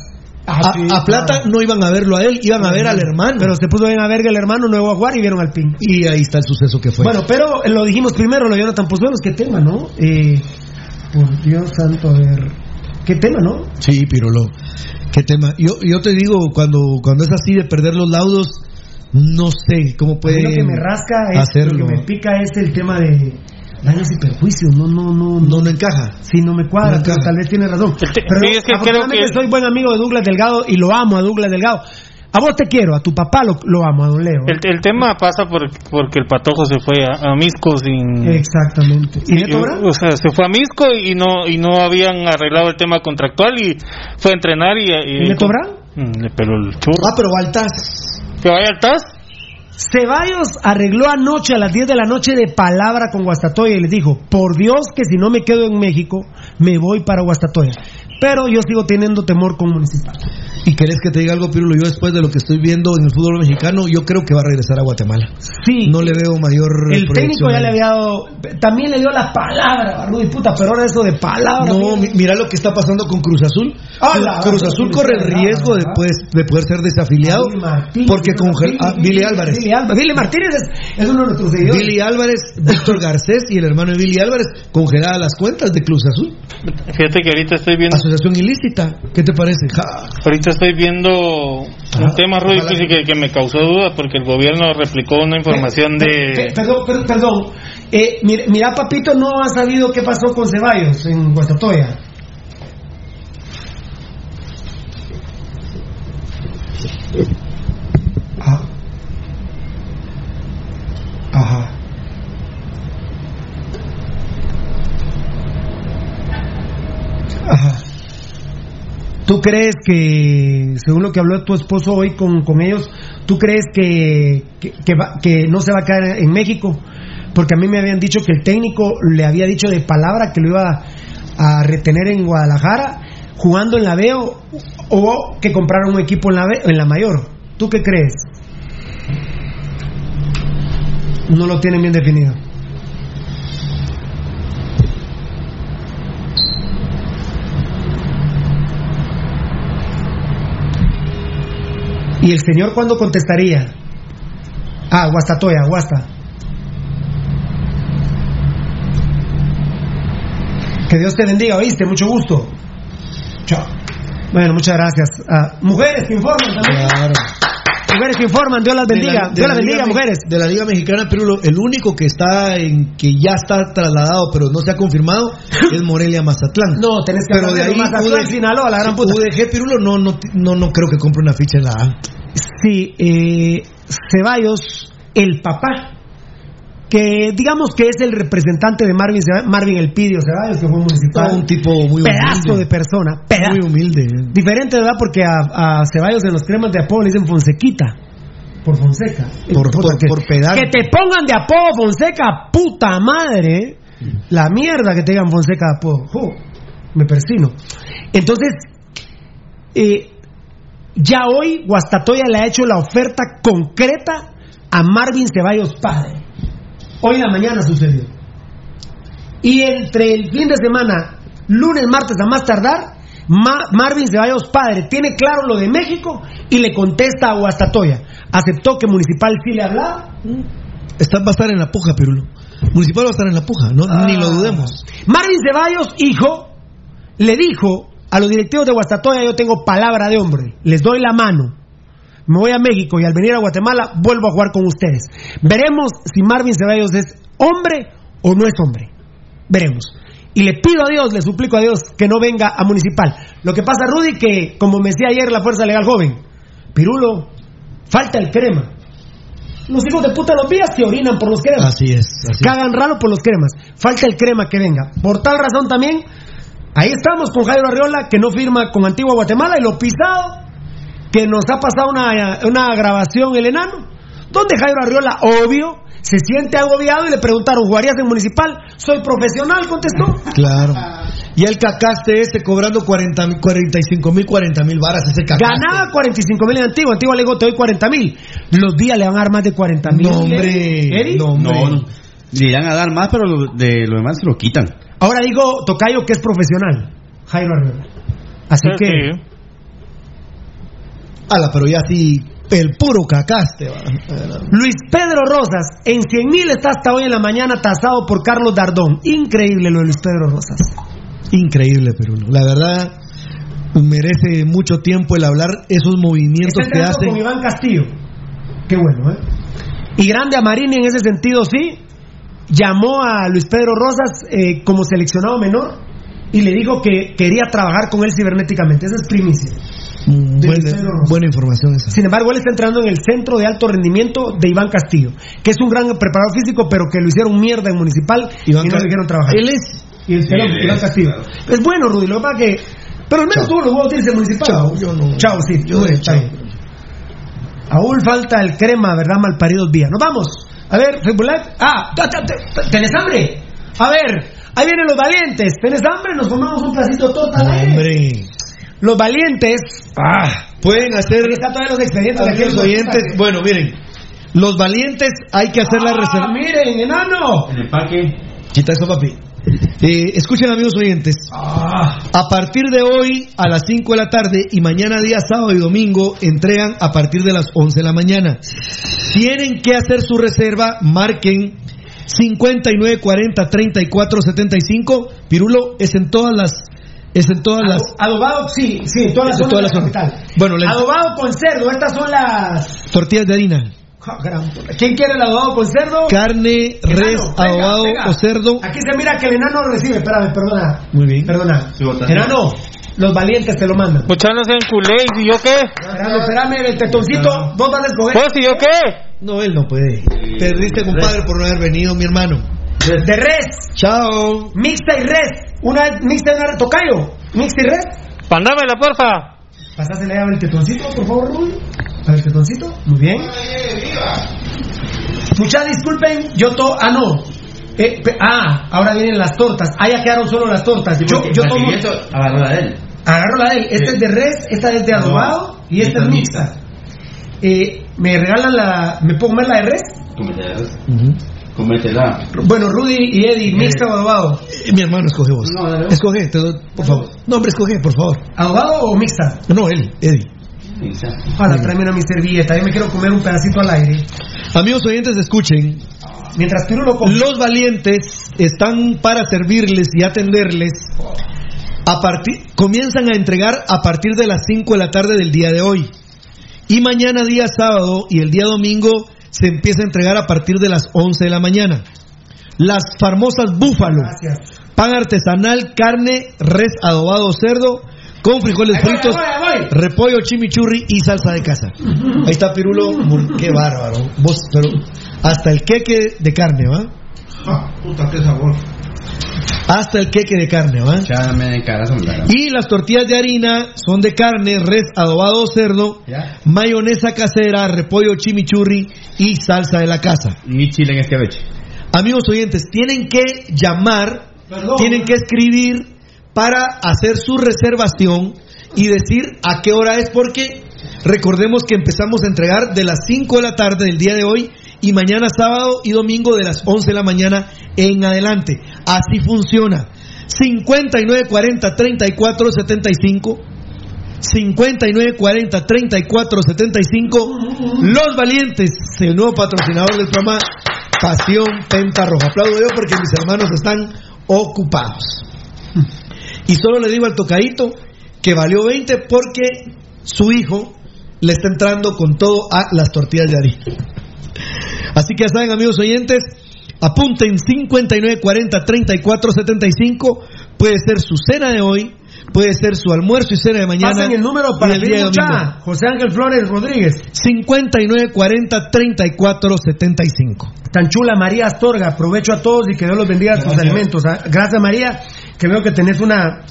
Ah, a, sí, a Plata claro. no iban a verlo a él, iban a ver al hermano. Pero se puso bien a verga el hermano, no iba a jugar y vieron al pin. y ahí está el suceso que fue. Bueno, pero lo dijimos primero, lo Jonathan Pozuelos, qué tema, ¿no? Eh, por Dios santo, a ver. ¿Qué tema, no? Sí, Pirulo. ¿Qué tema? Yo, yo te digo, cuando, cuando es así de perder los laudos, no sé cómo puede lo que me rasca es, hacerlo. lo que me pica es el tema de daños y perjuicios. No, no, no. No, no encaja. Sí, no me cuadra, No pero tal vez tiene razón. Pero sí, es que creo que- soy buen amigo de Douglas Delgado y lo amo a Douglas Delgado. A vos te quiero, a tu papá lo, lo amo, a don Leo. El, el tema pasa por, porque el patojo se fue a, a Misco sin. Exactamente. ¿Y Neto Brand? o sea, se fue a Misco y no y no habían arreglado el tema contractual y fue a entrenar y. y ¿Y Neto Brand? Mm, le peló el churro. Ah, pero Baltas. ¿Que vaya al TAS? Ceballos arregló anoche a las 10 de la noche de palabra con Guastatoya y les dijo, por Dios que si no me quedo en México, me voy para Guastatoya. Pero yo sigo teniendo temor con Municipal. ¿Y querés que te diga algo, Pirulo? Yo después de lo que estoy viendo en el fútbol mexicano, yo creo que va a regresar a Guatemala. Sí. No le veo mayor El técnico ya le había dado, también le dio la palabra, Rudy puta, pero ahora eso de palabra. No, mi- mira lo que está pasando con Cruz Azul. Ah, la- Cruz Azul corre el riesgo de, pues, de poder ser desafiliado Billy Martínez, porque con Billy- ah, Billy- Billy Álvarez. Billy Álvarez. Billy Martínez es, es uno de nuestros seguidores. Billy Álvarez, Víctor Garcés y el hermano de Billy Álvarez congeladas las cuentas de Cruz Azul. Fíjate que ahorita estoy viendo. Asociación ilícita. ¿Qué te parece? Ja. Ahorita estoy viendo un Ajá. tema, Rudy, que, que me causó duda porque el gobierno replicó una información de. Perdón, per- perdón. Eh, mira, mira, papito, no ha sabido qué pasó con Ceballos en Guastatoya. Ah. Ajá. Ajá. ¿Tú crees que, según lo que habló tu esposo hoy con, con ellos, tú crees que, que, va- que no se va a caer en México? Porque a mí me habían dicho que el técnico le había dicho de palabra que lo iba a retener en Guadalajara jugando en la B o, que compraron un equipo en la, en la mayor. ¿Tú qué crees? No lo tienen bien definido. ¿Y el señor cuándo contestaría? Ah, Guastatoya, Guasta. Que Dios te bendiga, ¿oíste? Mucho gusto. Chao. Bueno, muchas gracias. Ah, mujeres que informan también. Mujeres que informan, Dios las bendiga. De la- de Dios la las bendiga, Liga mujeres. De la Liga Mexicana, pero el único que está en que ya está trasladado, pero no se ha confirmado, es Morelia Mazatlán. No, tenés que pero hablar de ahí Mazatlán, Sinaloa, la gran puta. UDG Pirulo no, no, no, no creo que compre una ficha en la A. Sí, eh, Ceballos, el papá, que digamos que es el representante de Marvin, Marvin El Pidio Ceballos, que fue municipal. un tipo muy pedazo humilde. de persona, pedazo. Muy humilde. Diferente, ¿verdad? Porque a, a Ceballos en los cremas de apodo le dicen Fonsequita. Por Fonseca. Por- por- que, por pedante. Que te pongan de apodo Fonseca, puta madre. La mierda que te digan Fonseca de apodo. Me persino. Entonces, eh, ya hoy Guastatoya le ha hecho la oferta concreta a Marvin Ceballos padre. Hoy en la mañana sucedió. Y entre el fin de semana, lunes, martes a más tardar, Ma- Marvin Ceballos padre tiene claro lo de México y le contesta a Guastatoya. Aceptó que Municipal sí le hablaba. Está, va a estar en la puja, Pirulo. Municipal va a estar en la puja, no, ni lo dudemos. Marvin Ceballos, hijo, le dijo a los directivos de Guastatoya, yo tengo palabra de hombre, les doy la mano. Me voy a México y al venir a Guatemala vuelvo a jugar con ustedes. Veremos si Marvin Ceballos es hombre o no es hombre. Veremos. Y le pido a Dios, le suplico a Dios que no venga a Municipal. Lo que pasa, Rudy, que como me decía ayer la Fuerza Legal Joven, Pirulo, falta el crema. Los hijos de puta los vías que orinan por los cremas. Así es. Así Cagan raro por los cremas. Falta el crema que venga. Por tal razón también, ahí estamos con Jairo Arriola, que no firma con Antigua Guatemala, y lo pisado, que nos ha pasado una, una grabación el enano, donde Jairo Arriola, obvio, se siente agobiado y le preguntaron, ¿jugarías en municipal? Soy profesional, contestó. Claro. Y el cacaste este cobrando 40, mil- 45 mil, 40 mil varas, ese cacaste. Ganaba 45 mil en Antigua, Antigua le digo, te doy 40 mil. Los días le van a dar más de 40 mil. No, hombre. No, hombre. No, no. Le irán a dar más, pero lo- de lo demás se lo quitan. Ahora digo, Tocayo, que es profesional, Jairo Arriola. Así Sí, que... sí. Ala, pero ya sí, el puro cacaste. va. Luis Pedro Rosas, en 100 mil está hasta hoy en la mañana tasado por Carlos Dardón. Increíble lo de Luis Pedro Rosas. Increíble, Pirulo. La verdad, merece mucho tiempo el hablar esos movimientos que hacen. con Iván Castillo. Qué bueno, ¿eh? Y grande a Marini en ese sentido, sí. Llamó a Luis Pedro Rosas eh, como seleccionado menor y le dijo que quería trabajar con él cibernéticamente. Esa es primicia. Mm, buena, información esa. Sin embargo, él está entrando en el centro de alto rendimiento de Iván Castillo, que es un gran preparador físico, pero que lo hicieron mierda en municipal Iván y no le dijeron trabajar. Él es. Y el Iván es, Castillo. Es bueno, Rudy, lo que pasa que. Pero al menos Chao. tuvo los huevos de irse municipal. Chao, yo no. Chao, sí. Yo está chao. Aún falta el crema, ¿verdad? Malparidos vía. Nos vamos. A ver, Febulat. Ah, ¿tenés hambre? A ver, ahí vienen los valientes. ¿Tenés hambre? Nos comemos un pedacito tota, ¿eh? Hombre. Los valientes. Ah, Pueden hacer. Aquí están todavía los expedientes Aquí los oyentes. Bueno, miren. Los valientes hay que hacer la Ah, reserva. miren, enano. En el parque. Quita eso, papi. Eh, escuchen, amigos oyentes. Ah, A partir de hoy, a las 5 de la tarde y mañana día sábado y domingo, entregan a partir de las 11 de la mañana. Tienen que hacer su reserva, marquen 59 40 34 75. Pirulo es en todas las. Es en todas las. adobado, sí, sí, en toda la En zona toda de la. Bueno, la- Adobado con cerdo, estas son las. Tortillas de harina. ¿Quién quiere el adobado con cerdo? Carne, res, Enano, adobado venga. o cerdo. Aquí se mira que el enano lo recibe. Espérame, perdona. Muy bien. Perdona. Enano, los valientes te lo mandan. Muchachos en culé, ¿y yo qué? Espérame, espérame, el tetoncito. Vos vas a escoger. Pues, ¿y yo qué? No, él no puede. Perdiste, compadre, por no haber venido, mi hermano. De res, Chao. mixta y res. Una mixta y una res. Tocayo, mixta y res. Mándamela, porfa. Pasásele a el tetoncito, por favor, Rudy. A ver, tetoncito. Muy bien. Muchas disculpen, yo to... Ah, no. Eh, pe- ah, ahora vienen las tortas. Ah, ya quedaron solo las tortas. Yo, yo tomo... Agarró la de él. Agarro la de él. Esta es de res, esta es de adobado y esta es mixta. Eh, ¿Me regalan la... ¿Me puedo comer la de res? Bueno, Rudy y Eddie, mixta o adobado. Eh, mi hermano, escoge vos. No, dale. Escoge, te doy, por favor. No, hombre, escoge, por favor. ¿Adobado o mixta? No, él, Eddie. Ojalá, tráeme una mi servilleta. Yo me quiero comer un pedacito al aire. Amigos oyentes, escuchen. Mientras tú lo comes. Los valientes están para servirles y atenderles. A partir, comienzan a entregar a partir de las 5 de la tarde del día de hoy. Y mañana día sábado y el día domingo se empieza a entregar a partir de las 11 de la mañana. Las famosas búfalo, pan artesanal, carne, res adobado cerdo, con frijoles fritos, repollo, chimichurri y salsa de casa. Ahí está Pirulo, qué bárbaro. Vos, pero hasta el queque de carne, ¿va? Ah, puta, qué sabor. Hasta el queque de carne, ¿va? Y las tortillas de harina son de carne, res adobado cerdo, mayonesa casera, repollo chimichurri y salsa de la casa. Ni chile en escabeche. Amigos oyentes, tienen que llamar, tienen que escribir para hacer su reservación y decir a qué hora es porque recordemos que empezamos a entregar de las 5 de la tarde del día de hoy y mañana sábado y domingo de las 11 de la mañana en adelante. Así funciona. 59 40 34 75 59 40 34 75 Los Valientes, el nuevo patrocinador del programa Pasión Penta Roja. Aplaudo yo porque mis hermanos están ocupados. Y solo le digo al tocadito que valió 20 porque su hijo le está entrando con todo a las tortillas de harina. Así que ya saben, amigos oyentes, apunten 59 40 34 75. Puede ser su cena de hoy, puede ser su almuerzo y cena de mañana. Pasen el número para el día de mucha. José Ángel Flores Rodríguez. 59 40 34 75. Tan chula María Astorga. Aprovecho a todos y que Dios los bendiga sus Gracias. alimentos. ¿ah? Gracias María, que veo que tenés una...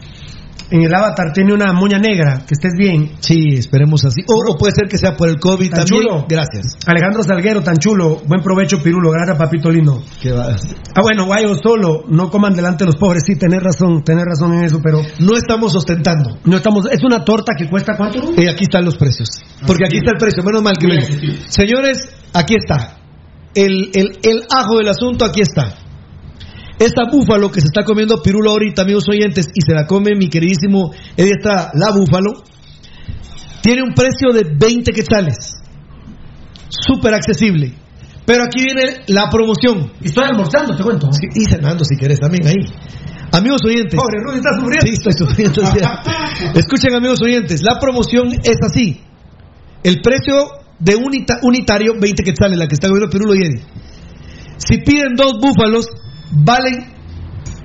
En el avatar tiene una moña negra. Que estés bien. Sí, esperemos así. O, o puede ser que sea por el COVID Tan también. chulo. Gracias. Alejandro Salguero, tan chulo. Buen provecho, Pirulo. Gracias, papito lindo. Qué va- Ah, bueno, guayo solo. No coman delante de los pobres. Sí, tenés razón. Tenés razón en eso, pero... No estamos ostentando. No estamos... Es una torta que cuesta ¿cuánto? Y aquí están los precios. Porque aquí está el precio, menos mal que. Señores, aquí está. El, el, el ajo del asunto, aquí está. Esta búfalo que se está comiendo Pirulo ahorita, amigos oyentes, y se la come mi queridísimo Eddie Estrada, la búfalo, tiene un precio de 20 quetzales. Súper accesible. Pero aquí viene la promoción. Y estoy almorzando, te cuento. Sí, y cenando si querés también ahí. Amigos oyentes. Pobre Rudy, está sufriendo. Sí, estoy sufriendo. Escuchen, amigos oyentes, la promoción es así. El precio de unita- unitario, 20 quetzales, la que está comiendo Pirulo y Eddie. Si piden dos búfalos, valen.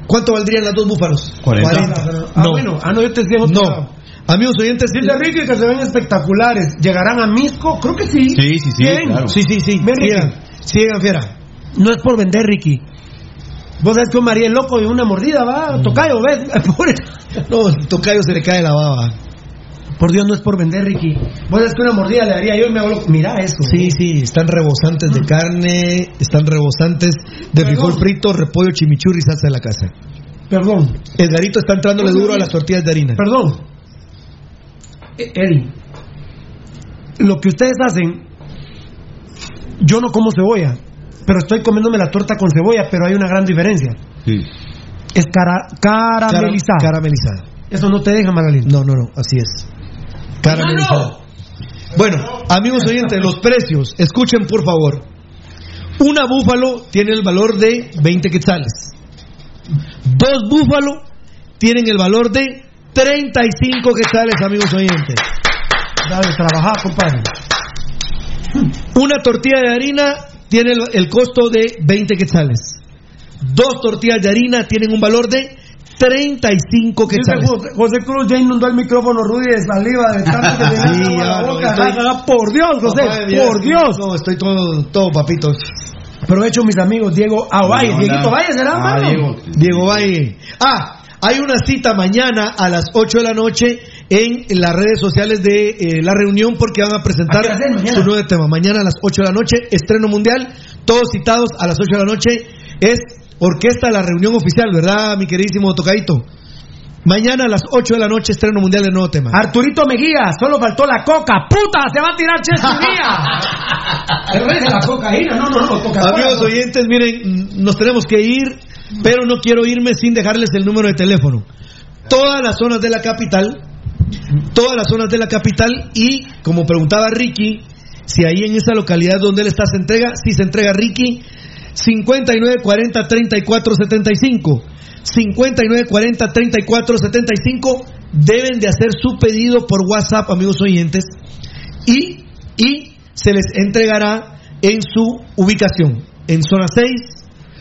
¿Cuánto valdrían las dos búfalos? 40. Ah, No. bueno. Ah, no, yo te lado. No. Amigos oyentes, Dice Ricky que se ven espectaculares. ¿Llegarán a Misco? Creo que sí. Sí, sí, sí, Bien. claro. Sí, sí, sí. Ven, Ricky. Sigan, sigan, fiera. No es por vender, Ricky. Vos sabés que un María loco de una mordida, va, tocayo, ves. Pobre. No, el tocayo se le cae la baba. Por Dios, no es por vender, Ricky. Vos sabés que una mordida le daría yo y me hago. Mira eso. Sí, sí, están rebosantes de carne, están rebosantes de frijol frito, repollo, chimichurri y salsa de la casa. Perdón, Edgarito está entrándole duro a las tortillas de harina. perdón. Eh, Eddie, lo que ustedes hacen, yo no como cebolla, pero estoy comiéndome la torta con cebolla, pero hay una gran diferencia. Es cara, caramelizada. Cara- caramelizada. Eso no te deja, Magalín. No, no, no, así es. Bueno, amigos oyentes, los precios, escuchen por favor. Una búfalo tiene el valor de 20 quetzales. Dos búfalo tienen el valor de 35 quetzales, amigos oyentes. Dale, trabajar, compadre. Una tortilla de harina tiene el, el costo de 20 quetzales. Dos tortillas de harina tienen un valor de 35 Dice quetzales. José, José Cruz ya inundó el micrófono Rudy de saliva de tanto que Sí, ya, la boca. estoy- Ah, Por Dios, José, Papá, por Dios. No, estoy todo, todo papito. Aprovecho mis amigos Diego ah, Valle. Dieguito Valle será, Ah, mano? Diego. Diego Valle. Ah, hay una cita mañana a las 8 de la noche en las redes sociales de eh, la reunión porque van a presentar ¿A su nuevo tema. Mañana a las 8 de la noche, estreno mundial, todos citados a las 8 de la noche. Es Orquesta La Reunión Oficial, ¿verdad, mi queridísimo Tocadito? Mañana a las 8 de la noche, estreno mundial del nuevo tema. Arturito Mejía, solo faltó la coca. ¡Puta! ¡Se va a tirar Chelsea mía! De la cocaína, no, no, no, Coca-Cola. Amigos oyentes, miren, nos tenemos que ir, pero no quiero irme sin dejarles el número de teléfono. Todas las zonas de la capital todas las zonas de la capital y, como preguntaba Ricky, si ahí en esa localidad donde él está se entrega, si se entrega Ricky, 59 40 34 75. 59 40 34 75 deben de hacer su pedido por WhatsApp, amigos oyentes, y, y se les entregará en su ubicación, en zona 6,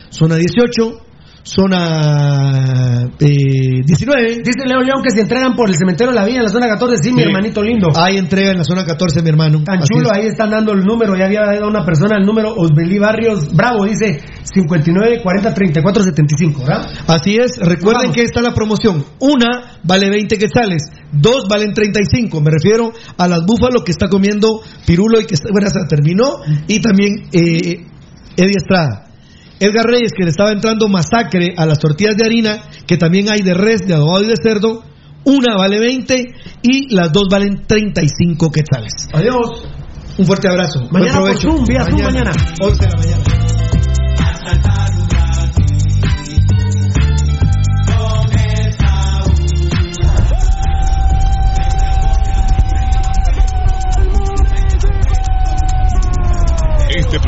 zona 18, zona eh, 19. Dice Leo León que se entregan por el cementerio de la Villa en la zona 14. Sí, mi hermanito lindo. Hay entrega en la zona 14, mi hermano. Tan Así chulo, es. ahí están dando el número. Ya había dado una persona el número Osbelí Barrios Bravo, dice 59 40 34 75, ¿verdad? Así es, recuerden Vamos. que está la promoción. Una vale 20 quetzales, dos valen 35. Me refiero a las búfalos que está comiendo Pirulo y que está- bueno, se terminó. Y también eh, Eddie Estrada. Edgar Reyes, que le estaba entrando masacre a las tortillas de harina, que también hay de res, de adobado y de cerdo. Una vale 20 y las dos valen 35 quetzales. Adiós. Un fuerte abrazo. Buen Mañana por. Zoom, vía Zoom mañana. 11 de la mañana.